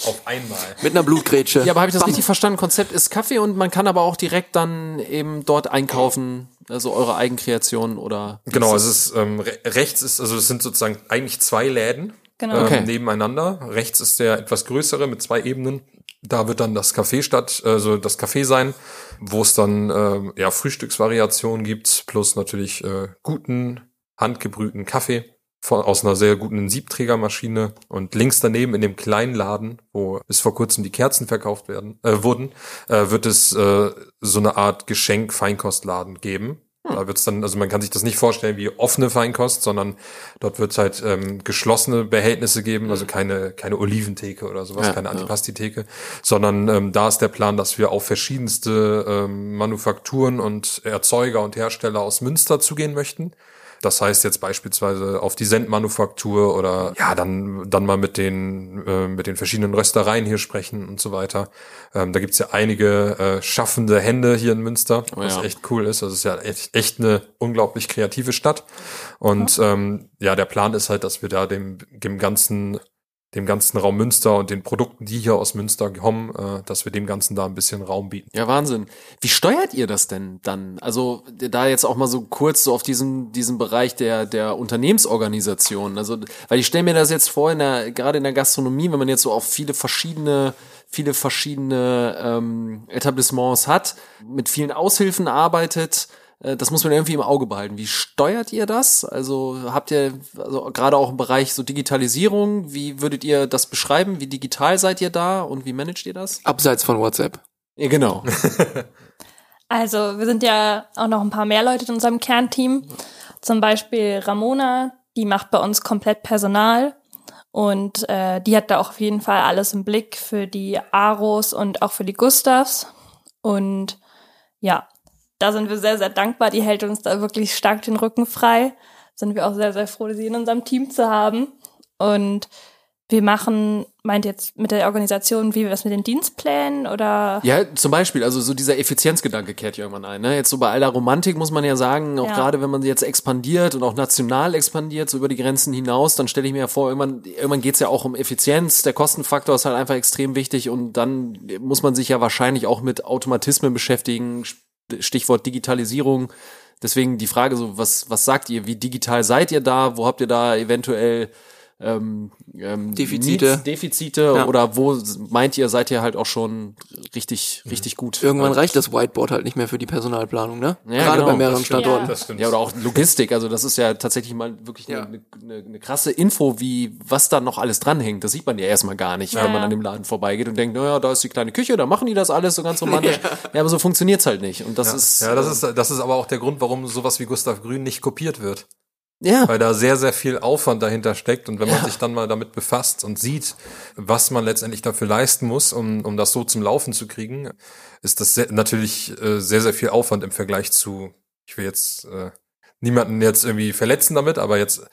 Auf einmal. Mit einer Blutgrätsche. Ja, aber habe ich das richtig verstanden? Konzept ist Kaffee und man kann aber auch direkt dann eben dort einkaufen, also eure Eigenkreation oder. Genau, ist es ist ähm, re rechts ist, also es sind sozusagen eigentlich zwei Läden Genau. ähm, Okay. nebeneinander. Rechts ist der etwas größere mit zwei Ebenen. Da wird dann das Café statt, also das Café sein, wo es dann ähm, ja Frühstücksvariationen gibt, plus natürlich äh, guten handgebrühten Kaffee von, aus einer sehr guten Siebträgermaschine. Und links daneben in dem kleinen Laden, wo bis vor kurzem die Kerzen verkauft werden, äh, wurden, äh, wird es äh, so eine Art Geschenk-Feinkostladen geben. Da wird's dann, also man kann sich das nicht vorstellen wie offene Feinkost, sondern dort wird's halt ähm, geschlossene Behältnisse geben, also keine keine Oliventheke oder sowas, Ja, keine ja. Antipastitheke, sondern ähm, da ist der Plan, dass wir auf verschiedenste ähm, Manufakturen und Erzeuger und Hersteller aus Münster zugehen möchten. Das heißt jetzt beispielsweise auf die Sendmanufaktur oder ja, dann, dann mal mit den, äh, mit den verschiedenen Röstereien hier sprechen und so weiter. Ähm, da gibt's ja einige äh, schaffende Hände hier in Münster, Oh was ja. echt cool ist. Das ist ja echt, echt eine unglaublich kreative Stadt. Und ähm, ja, der Plan ist halt, dass wir da dem, dem ganzen dem ganzen Raum Münster und den Produkten, die hier aus Münster kommen, äh, dass wir dem Ganzen da ein bisschen Raum bieten. Ja, Wahnsinn. Wie steuert ihr das denn dann? Also da jetzt auch mal so kurz so auf diesen diesen Bereich der der Unternehmensorganisation. Also weil ich stelle mir das jetzt vor in der gerade in der Gastronomie, wenn man jetzt so auf viele verschiedene viele verschiedene ähm, Etablissements hat, mit vielen Aushilfen arbeitet. Äh, Das muss man irgendwie im Auge behalten. Wie steuert ihr das? Also habt ihr also gerade auch im Bereich so Digitalisierung, wie würdet ihr das beschreiben? Wie digital seid ihr da und wie managt ihr das? Abseits von WhatsApp. Ja, genau. Also wir sind ja auch noch ein paar mehr Leute in unserem Kernteam. Zum Beispiel Ramona, die macht bei uns komplett Personal und äh, die hat da auch auf jeden Fall alles im Blick für die Aros und auch für die Gustavs. Und ja, da sind wir sehr, sehr dankbar. Die hält uns da wirklich stark den Rücken frei. Sind wir auch sehr, sehr froh, sie in unserem Team zu haben. Und wir machen, meint jetzt mit der Organisation, wie wir das mit den Dienstplänen oder Ja, zum Beispiel, also so dieser Effizienzgedanke kehrt ja irgendwann ein. Ne? Jetzt so bei aller Romantik muss man ja sagen, auch Ja. gerade wenn man jetzt expandiert und auch national expandiert, so über die Grenzen hinaus, dann stelle ich mir ja vor, irgendwann, irgendwann geht's ja auch um Effizienz. Der Kostenfaktor ist halt einfach extrem wichtig und dann muss man sich ja wahrscheinlich auch mit Automatismen beschäftigen, Stichwort Digitalisierung. Deswegen die Frage so, was, was sagt ihr? Wie digital seid ihr da? Wo habt ihr da eventuell ähm, ähm, Defizite. Needs, Defizite Ja. oder wo meint ihr, seid ihr halt auch schon richtig, richtig gut? Irgendwann Äh, reicht das Whiteboard halt nicht mehr für die Personalplanung, ne? Ja, Gerade genau, bei mehreren das stimmt. Standorten. Das stimmt. Ja, oder auch Logistik, also das ist ja tatsächlich mal wirklich eine, Ja. eine, eine, krasse Info, wie was da noch alles dranhängt. Das sieht man ja erstmal gar nicht, Ja, wenn man ja. an dem Laden vorbeigeht und denkt, naja, da ist die kleine Küche, da machen die das alles so ganz romantisch. ja. aber so funktioniert's halt nicht. Und das ist ja, das ist, das ist aber auch der Grund, warum sowas wie Gustav Grün nicht kopiert wird. Ja, Weil da sehr, sehr viel Aufwand dahinter steckt. Und wenn man sich dann mal damit befasst und sieht, was man letztendlich dafür leisten muss, um, um das so zum Laufen zu kriegen, ist das sehr, natürlich äh, sehr, sehr viel Aufwand im Vergleich zu, ich will jetzt äh, niemanden jetzt irgendwie verletzen damit, aber jetzt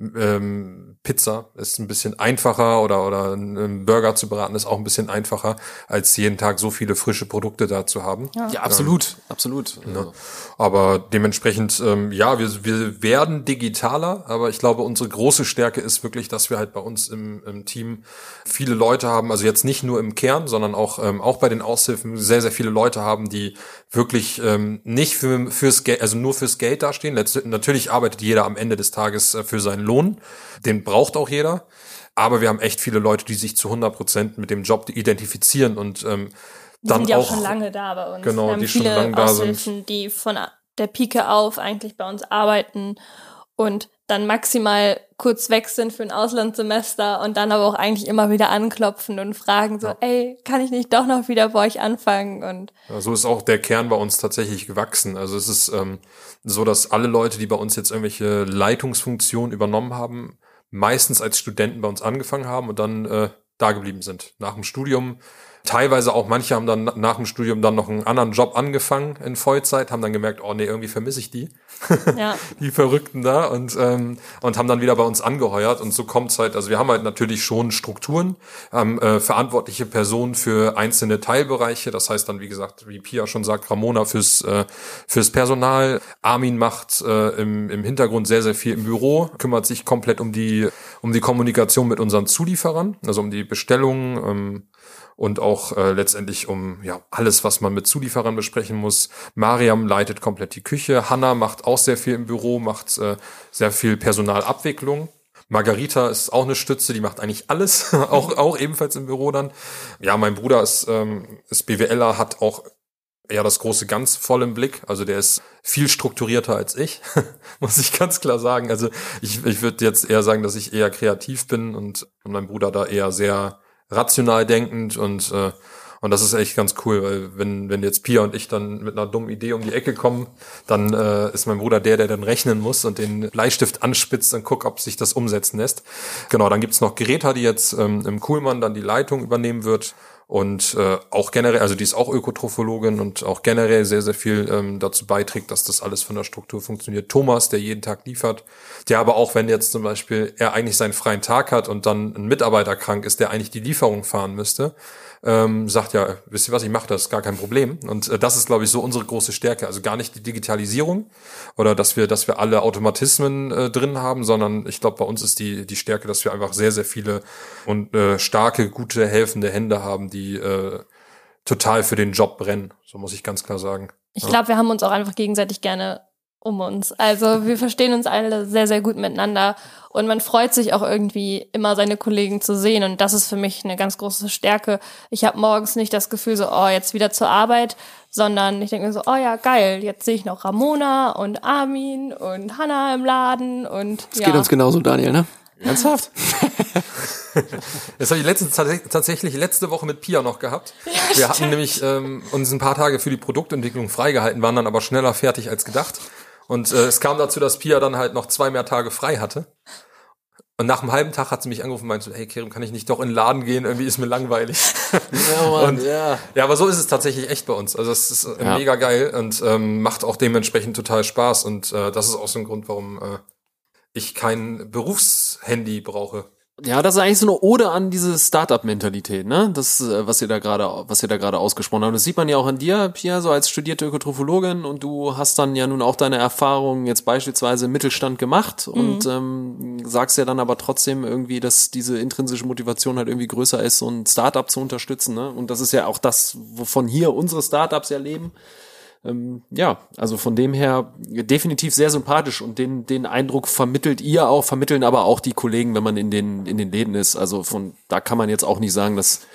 ähm, Pizza ist ein bisschen einfacher oder, oder einen Burger zu braten ist auch ein bisschen einfacher, als jeden Tag so viele frische Produkte da zu haben. ja, absolut, absolut. Also, Aber dementsprechend, ähm, ja, wir, wir werden digitaler, aber ich glaube, unsere große Stärke ist wirklich, dass wir halt bei uns im, im Team viele Leute haben, also jetzt nicht nur im Kern, sondern auch, ähm, auch bei den Aushilfen sehr, sehr viele Leute haben, die wirklich ähm, nicht für, fürs Geld, also nur fürs Geld dastehen. Letzt, natürlich arbeitet jeder am Ende des Tages äh, für seinen Lohn. Den braucht auch jeder. Aber wir haben echt viele Leute, die sich zu 100 Prozent mit dem Job identifizieren und ähm, Die dann sind ja auch, schon lange da bei uns. Genau, die schon lange da sind. Die von der Pike auf eigentlich bei uns arbeiten und dann maximal kurz weg sind für ein Auslandssemester und dann aber auch eigentlich immer wieder anklopfen und fragen so, ey, kann ich nicht doch noch wieder bei euch anfangen? Und Ja, so ist auch der Kern bei uns tatsächlich gewachsen. Also es ist ähm, so, dass alle Leute, die bei uns jetzt irgendwelche Leitungsfunktionen übernommen haben, meistens als Studenten bei uns angefangen haben und dann äh, da geblieben sind. Nach dem Studium. Teilweise auch manche haben dann nach dem Studium dann noch einen anderen Job angefangen in Vollzeit, haben dann gemerkt, oh nee, irgendwie vermisse ich die. Ja, die Verrückten da und ähm, und haben dann wieder bei uns angeheuert und so kommt's halt also wir haben halt natürlich schon Strukturen haben äh, verantwortliche Personen für einzelne Teilbereiche. Das heißt dann wie gesagt wie Pia schon sagt Ramona fürs äh, fürs Personal. Armin macht äh, im, im Hintergrund sehr sehr viel im Büro kümmert sich komplett um die um die Kommunikation mit unseren Zulieferern also um die Bestellungen ähm, und auch äh, letztendlich um ja alles, was man mit Zulieferern besprechen muss. Mariam leitet komplett die Küche. Hanna macht auch sehr viel im Büro, macht äh, sehr viel Personalabwicklung. Margarita ist auch eine Stütze, die macht eigentlich alles, auch, auch ebenfalls im Büro dann. Ja, mein Bruder ist, ähm, ist BWLer, hat auch eher das große Ganz voll im Blick. Also der ist viel strukturierter als ich, muss ich ganz klar sagen. Also ich, ich würde jetzt eher sagen, dass ich eher kreativ bin und, und mein Bruder da eher sehr rational denkend und äh, und das ist echt ganz cool, weil wenn wenn jetzt Pia und ich dann mit einer dummen Idee um die Ecke kommen, dann äh, ist mein Bruder der, der dann rechnen muss und den Bleistift anspitzt und guckt, ob sich das umsetzen lässt. Genau, dann gibt's noch Greta, die jetzt ähm, im Kuhlmann dann die Leitung übernehmen wird. Und äh, auch generell, also die ist auch Ökotrophologin und auch generell sehr, sehr viel ähm, dazu beiträgt, dass das alles von der Struktur funktioniert. Thomas, der jeden Tag liefert, der aber auch, wenn jetzt zum Beispiel er eigentlich seinen freien Tag hat und dann ein Mitarbeiter krank ist, der eigentlich die Lieferung fahren müsste, ähm, sagt ja, wisst ihr was, ich mache das, gar kein Problem. Und äh, das ist, glaube ich, so unsere große Stärke. Also gar nicht die Digitalisierung oder dass wir, dass wir alle Automatismen äh, drin haben, sondern ich glaube, bei uns ist die, die Stärke, dass wir einfach sehr, sehr viele und äh, starke, gute, helfende Hände haben, die äh, total für den Job brennen. So muss ich ganz klar sagen. Ich glaube, wir haben uns auch einfach gegenseitig gerne um uns. Also wir verstehen uns alle sehr, sehr gut miteinander und man freut sich auch irgendwie immer seine Kollegen zu sehen und das ist für mich eine ganz große Stärke. Ich habe morgens nicht das Gefühl so, oh, jetzt wieder zur Arbeit, sondern ich denke mir so, oh ja, geil, jetzt sehe ich noch Ramona und Armin und Hanna im Laden und Das ja. geht uns genauso, Daniel, ne? Ernsthaft? Das habe ich letztens, tats- tatsächlich letzte Woche mit Pia noch gehabt. wir hatten nämlich ähm, uns ein paar Tage für die Produktentwicklung freigehalten, waren dann aber schneller fertig als gedacht. Und äh, es kam dazu, dass Pia dann halt noch zwei mehr Tage frei hatte. Und nach einem halben Tag hat sie mich angerufen und meinte so, hey Kerem, kann ich nicht doch in den Laden gehen? Irgendwie ist mir langweilig. Ja, Mann, Und- ja. Ja, aber so ist es tatsächlich echt bei uns. Also es ist äh, Ja. mega geil und ähm, macht auch dementsprechend total Spaß. Und äh, das ist auch so ein Grund, warum äh, ich kein Berufshandy brauche. Ja, das ist eigentlich so eine Ode an diese Startup-Mentalität, ne? Das, äh, was ihr da gerade, was ihr da gerade ausgesprochen habt. Das sieht man ja auch an dir, Pia, so als studierte Ökotrophologin und du hast dann ja nun auch deine Erfahrungen jetzt beispielsweise im Mittelstand gemacht und ähm, sagst ja dann aber trotzdem irgendwie, dass diese intrinsische Motivation halt irgendwie größer ist, so ein Startup zu unterstützen, ne? Und das ist ja auch das, wovon hier unsere Startups ja leben. Ähm, ja, also von dem her definitiv sehr sympathisch und den, den Eindruck vermittelt ihr auch, vermitteln aber auch die Kollegen, wenn man in den, in den Läden ist. Also von, da kann man jetzt auch nicht sagen, dass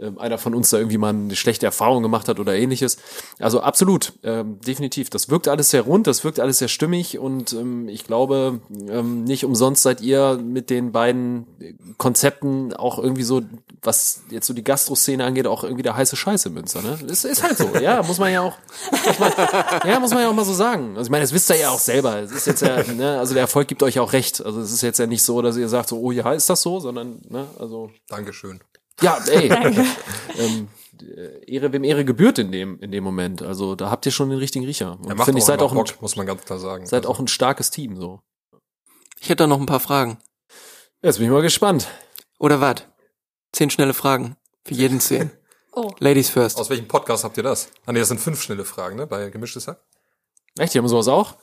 ähm, einer von uns da irgendwie mal eine schlechte Erfahrung gemacht hat oder ähnliches. Also absolut, ähm, definitiv. Das wirkt alles sehr rund, das wirkt alles sehr stimmig und ähm, ich glaube, ähm, nicht umsonst seid ihr mit den beiden Konzepten auch irgendwie so, was jetzt so die Gastroszene angeht, auch irgendwie der heiße Scheiß in Münster. Ne? Ist, ist halt so, ja, muss man ja auch, man, ja, muss man ja auch mal so sagen. Also ich meine, das wisst ihr ja auch selber. Es ist jetzt ja, ne, also der Erfolg gibt euch auch recht. Also es ist jetzt ja nicht so, dass ihr sagt so, oh ja, ist das so, sondern, ne, also Dankeschön. Ja, ey. ähm, äh, Ehre, wem Ehre gebührt in dem, in dem Moment. Also da habt ihr schon den richtigen Riecher. Er Und macht finde ich, seid auch, ein, Bock, muss man ganz klar sagen. seid Also, auch ein starkes Team, so. Ich hätte da noch ein paar Fragen. Jetzt bin ich mal gespannt. Oder wat? Zehn schnelle Fragen. Für jeden zehn. Oh. Ladies first. aus welchem Podcast habt ihr das? Ah nee, das sind fünf schnelle Fragen, ne? Bei Gemischtes Hack. Echt, die haben sowas auch?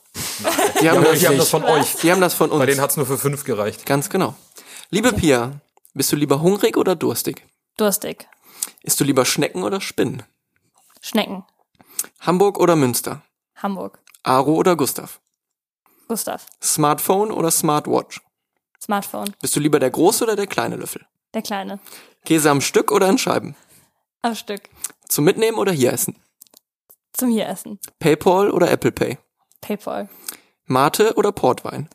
Die haben, Ja, das, die haben das von euch. die haben das von uns. Bei denen hat's nur für fünf gereicht. Ganz genau. Liebe Pia, bist du lieber hungrig oder durstig? Durstig. Isst du lieber Schnecken oder Spinnen? Schnecken. Hamburg oder Münster? Hamburg. Aro oder Gustav? Gustav. Smartphone oder Smartwatch? Smartphone. Bist du lieber der große oder der kleine Löffel? Der Kleine. Käse am Stück oder in Scheiben? Am Stück. Zum Mitnehmen oder hier essen? Zum hier essen. PayPal oder Apple Pay? Paypal. Mate oder Portwein?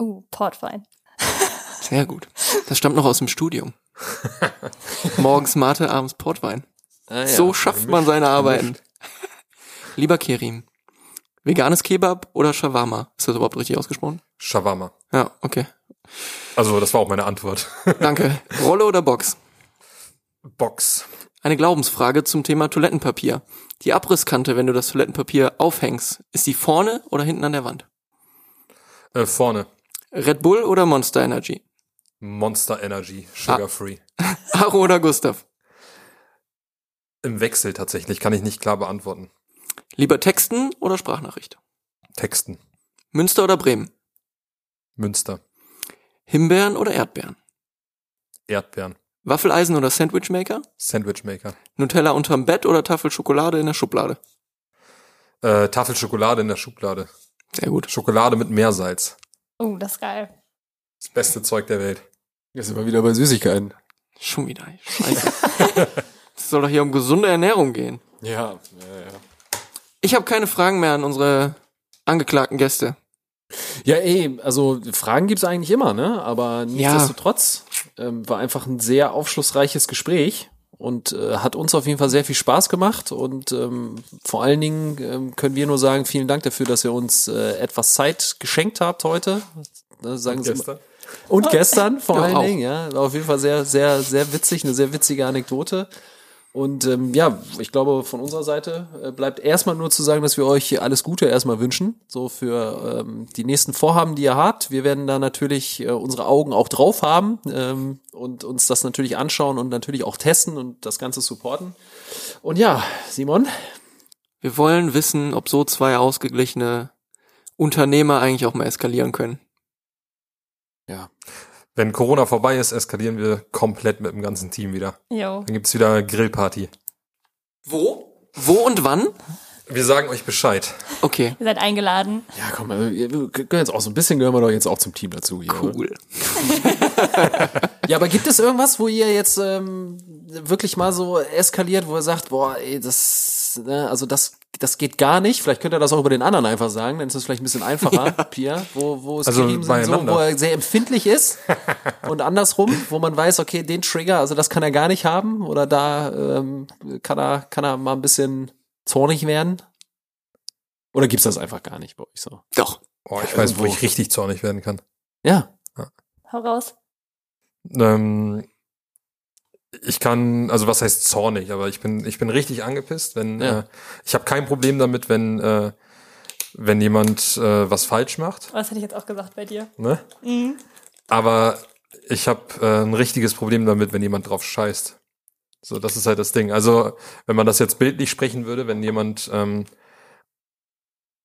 Uh, Portwein. Sehr gut. Das stammt noch aus dem Studium. Morgens Mate, abends Portwein. Ah, ja. So schafft man seine Arbeiten. Lieber Kerim, veganes Kebab oder Shawarma? Ist das überhaupt richtig ausgesprochen? Shawarma. Ja, okay. Also, das war auch meine Antwort. Danke. Rolle oder Box? Box. Eine Glaubensfrage zum Thema Toilettenpapier. Die Abrisskante, wenn du das Toilettenpapier aufhängst, ist die vorne oder hinten an der Wand? Äh, vorne. Red Bull oder Monster Energy? Monster Energy. Sugar Free. Aro oder Gustav? Im Wechsel tatsächlich, kann ich nicht klar beantworten. Lieber Texten oder Sprachnachricht? Texten. Münster oder Bremen? Münster. Himbeeren oder Erdbeeren? Erdbeeren. Waffeleisen oder Sandwichmaker? Sandwichmaker. Nutella unterm Bett oder Tafel Schokolade in der Schublade? Äh, Tafel Schokolade in der Schublade. Sehr gut. Schokolade mit Meersalz. Uh, das ist geil. Das beste Zeug der Welt. Jetzt sind wir wieder bei Süßigkeiten. Schon wieder. Scheiße. Es soll doch hier um gesunde Ernährung gehen. Ja, ja, ja. Ich habe keine Fragen mehr an unsere angeklagten Gäste. Ja, ey, also Fragen gibt's eigentlich immer, ne? Aber nichtsdestotrotz ähm, war einfach ein sehr aufschlussreiches Gespräch und äh, hat uns auf jeden Fall sehr viel Spaß gemacht und ähm, vor allen Dingen ähm, können wir nur sagen, vielen Dank dafür, dass ihr uns äh, etwas Zeit geschenkt habt heute. Äh, sagen Sie mal, Gestern. Und gestern vor Ja, allen auch. Dingen, ja. War auf jeden Fall sehr, sehr, sehr witzig, eine sehr witzige Anekdote. Und ähm, ja, ich glaube, von unserer Seite äh, bleibt erstmal nur zu sagen, dass wir euch alles Gute erstmal wünschen. So für ähm, die nächsten Vorhaben, die ihr habt. Wir werden da natürlich äh, unsere Augen auch drauf haben ähm, und uns das natürlich anschauen und natürlich auch testen und das Ganze supporten. Und ja, Simon, Wir wollen wissen, ob so zwei ausgeglichene Unternehmer eigentlich auch mal eskalieren können. ja, Wenn Corona vorbei ist, eskalieren wir komplett mit dem ganzen Team wieder. Jo. Dann gibt's wieder Grillparty. Wo? Wo und wann? Wir sagen euch Bescheid. Okay, Ihr seid eingeladen. ja, komm, äh, wir können jetzt auch so ein bisschen gehören wir doch jetzt auch zum Team dazu hier. cool. Ja, aber gibt es irgendwas, wo ihr jetzt ähm, wirklich mal so eskaliert, wo ihr sagt, boah, ey, das, ne, also das, das geht gar nicht. Vielleicht könnt ihr das auch über den anderen einfach sagen, dann ist das vielleicht ein bisschen einfacher, Pia, wo, wo es Also so, wo er sehr empfindlich ist und andersrum, wo man weiß, okay, den Trigger, also das kann er gar nicht haben oder da ähm, kann er, kann er mal ein bisschen zornig werden. Oder gibt's das einfach gar nicht bei euch so? Doch. Oh, ich weiß, wo Irgendwo. ich richtig zornig werden kann. Ja. Hau raus. Ähm, ich kann, also was heißt zornig, aber ich bin, ich bin richtig angepisst, wenn Ja. äh, ich habe kein Problem damit, wenn äh, wenn jemand äh, was falsch macht, Oh, Das hätte ich jetzt auch gesagt bei dir. ne? Aber ich habe äh, ein richtiges Problem damit, wenn jemand drauf scheißt. So, das ist halt das Ding. Also, wenn man das jetzt bildlich sprechen würde, wenn jemand ähm,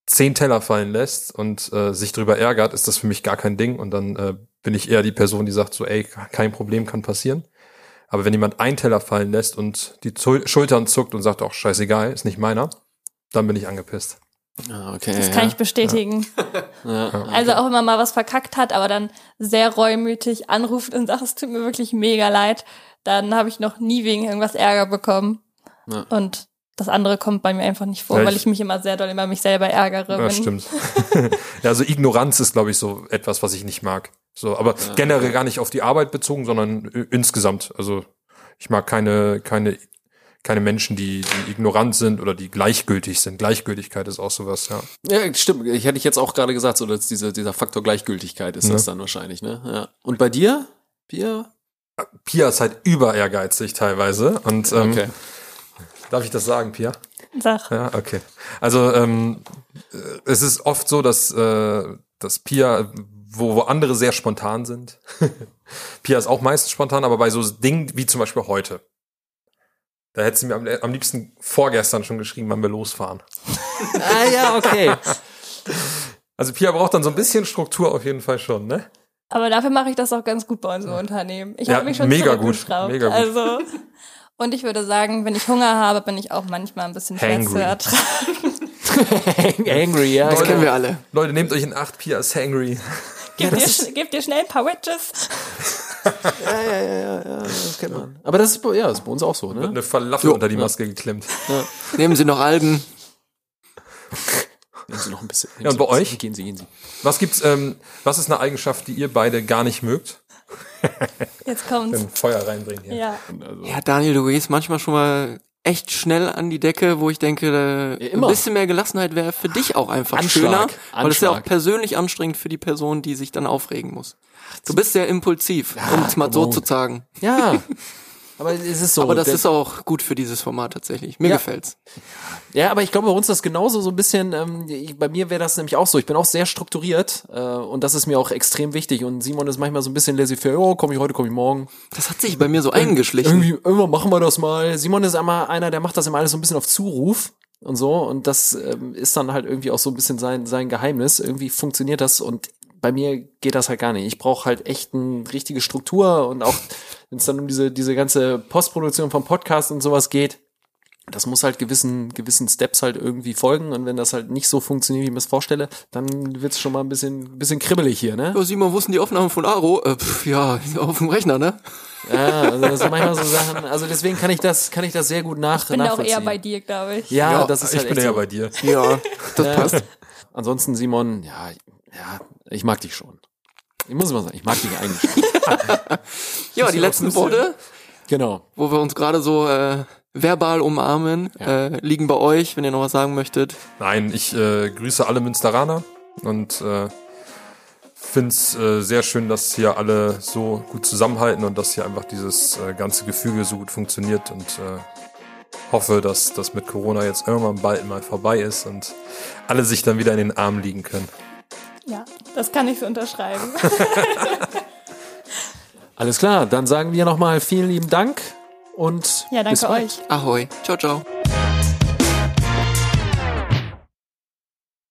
zehn Teller fallen lässt und äh, sich drüber ärgert, ist das für mich gar kein Ding. Und dann äh, bin ich eher die Person, die sagt so, ey, kein Problem kann passieren. Aber wenn jemand einen Teller fallen lässt und die Zu Schultern zuckt und sagt, auch scheißegal, ist nicht meiner, dann bin ich angepisst. Ah, okay. Das kann ja. ich bestätigen. Ja. Also auch wenn man mal was verkackt hat, aber dann sehr reumütig anruft und sagt, es tut mir wirklich mega leid, dann habe ich noch nie wegen irgendwas Ärger bekommen. Ja. Und das andere kommt bei mir einfach nicht vor, Ja, weil ich- ich mich immer sehr doll über mich selber ärgere. Ja, stimmt. ja, also Ignoranz ist, glaube ich, so etwas, was ich nicht mag. So, aber generell gar nicht auf die Arbeit bezogen, sondern äh, insgesamt. Also ich mag keine, keine, keine Menschen, die, die ignorant sind oder die gleichgültig sind. Gleichgültigkeit ist auch sowas, ja. Ja, stimmt. Ich hätte ich jetzt auch gerade gesagt, so dass diese, dieser Faktor Gleichgültigkeit ist Ne? das dann wahrscheinlich, ne? Ja. Und bei dir, Pia? Pia ist halt über ehrgeizig teilweise. Und ähm, Okay. darf ich das sagen, Pia? Sag. Ja, okay. Also ähm, äh, es ist oft so, dass, äh, dass Pia, wo, wo andere sehr spontan sind, Pia ist auch meistens spontan, aber bei so Dingen wie zum Beispiel heute, da hätte sie mir am, am liebsten vorgestern schon geschrieben, wann wir losfahren. Ah ja, okay. Also Pia braucht dann so ein bisschen Struktur auf jeden Fall schon, ne? Aber dafür mache ich das auch ganz gut bei uns im Unternehmen. Ich Ja, habe mich schon mega gut, mega gut. Also, und ich würde sagen, wenn ich Hunger habe, bin ich auch manchmal ein bisschen schwer zu ertragen. Angry, ja. Das kennen wir alle. Leute, nehmt euch in Acht, Pia ist hangry. Gib, dir, sch- gib dir schnell ein paar Wedges. Ja, ja, ja, ja, ja, das kennt man. Aber das ist, bei- ja, das ist bei uns auch so, ne? Eine Falafel unter die Maske geklemmt. Nehmen Sie noch Algen. Nehmen Sie noch ein bisschen. Ja, und bei euch? Gehen Sie, gehen Sie. Was gibt's, ähm, was ist eine Eigenschaft, die ihr beide gar nicht mögt? Jetzt kommt's. Wenn Feuer reinbringen hier. Ja. Ja, Daniel, du gehst manchmal schon mal echt schnell an die Decke, wo ich denke, Ja, ein bisschen mehr Gelassenheit wäre für dich auch einfach Anschlag, schöner, weil es ja auch Anschlag. persönlich anstrengend für die Person, die sich dann aufregen muss. Du bist sehr impulsiv, um es mal so komm zu sagen. Ja. Aber es ist so. Aber das ist auch gut für dieses Format tatsächlich. Mir Ja. gefällt's. Ja, aber ich glaube, bei uns ist das genauso so ein bisschen, ähm, ich, bei mir wäre das nämlich auch so. Ich bin auch sehr strukturiert äh, und das ist mir auch extrem wichtig. Und Simon ist manchmal so ein bisschen laissez-faire, oh, komme ich heute, komme ich morgen. Das hat sich bei mir so eingeschlichen. Irgendwie, irgendwann machen wir das mal. Simon ist einmal einer, der macht das immer alles so ein bisschen auf Zuruf und so. Und das ähm, ist dann halt irgendwie auch so ein bisschen sein, sein Geheimnis. Irgendwie funktioniert das und bei mir geht das halt gar nicht. Ich brauche halt echt eine richtige Struktur und auch, wenn es dann um diese, diese ganze Postproduktion vom Podcast und sowas geht, das muss halt gewissen, gewissen Steps halt irgendwie folgen. Und wenn das halt nicht so funktioniert, wie ich mir das vorstelle, dann wird's schon mal ein bisschen, bisschen kribbelig hier, ne? Ja, Simon, wo sind die Aufnahmen von Aro? Äh, pf, ja, auf dem Rechner, ne? Ja, also das sind manchmal so Sachen. Also deswegen kann ich das, kann ich das sehr gut nach, Ich bin da auch nachvollziehen. eher bei dir, glaube ich. Ja, das ist ich halt bin ja so. bei dir. Ja, das passt. Ansonsten, Simon, ja, ja, ich mag dich schon. Ich muss mal sagen, ich mag dich eigentlich. Ja, die letzten Worte, Genau. wo wir uns gerade so äh, verbal umarmen, Ja. äh, liegen bei euch, wenn ihr noch was sagen möchtet. Nein, ich äh, grüße alle Münsteraner und äh, finde es äh, sehr schön, dass hier alle so gut zusammenhalten und dass hier einfach dieses äh, ganze Gefüge so gut funktioniert und äh, hoffe, dass das mit Corona jetzt irgendwann bald mal vorbei ist und alle sich dann wieder in den Armen liegen können. Ja, das kann ich so unterschreiben. Alles klar, dann sagen wir nochmal vielen lieben Dank und Ja, bis danke bald. euch. Ahoi. Ciao, ciao.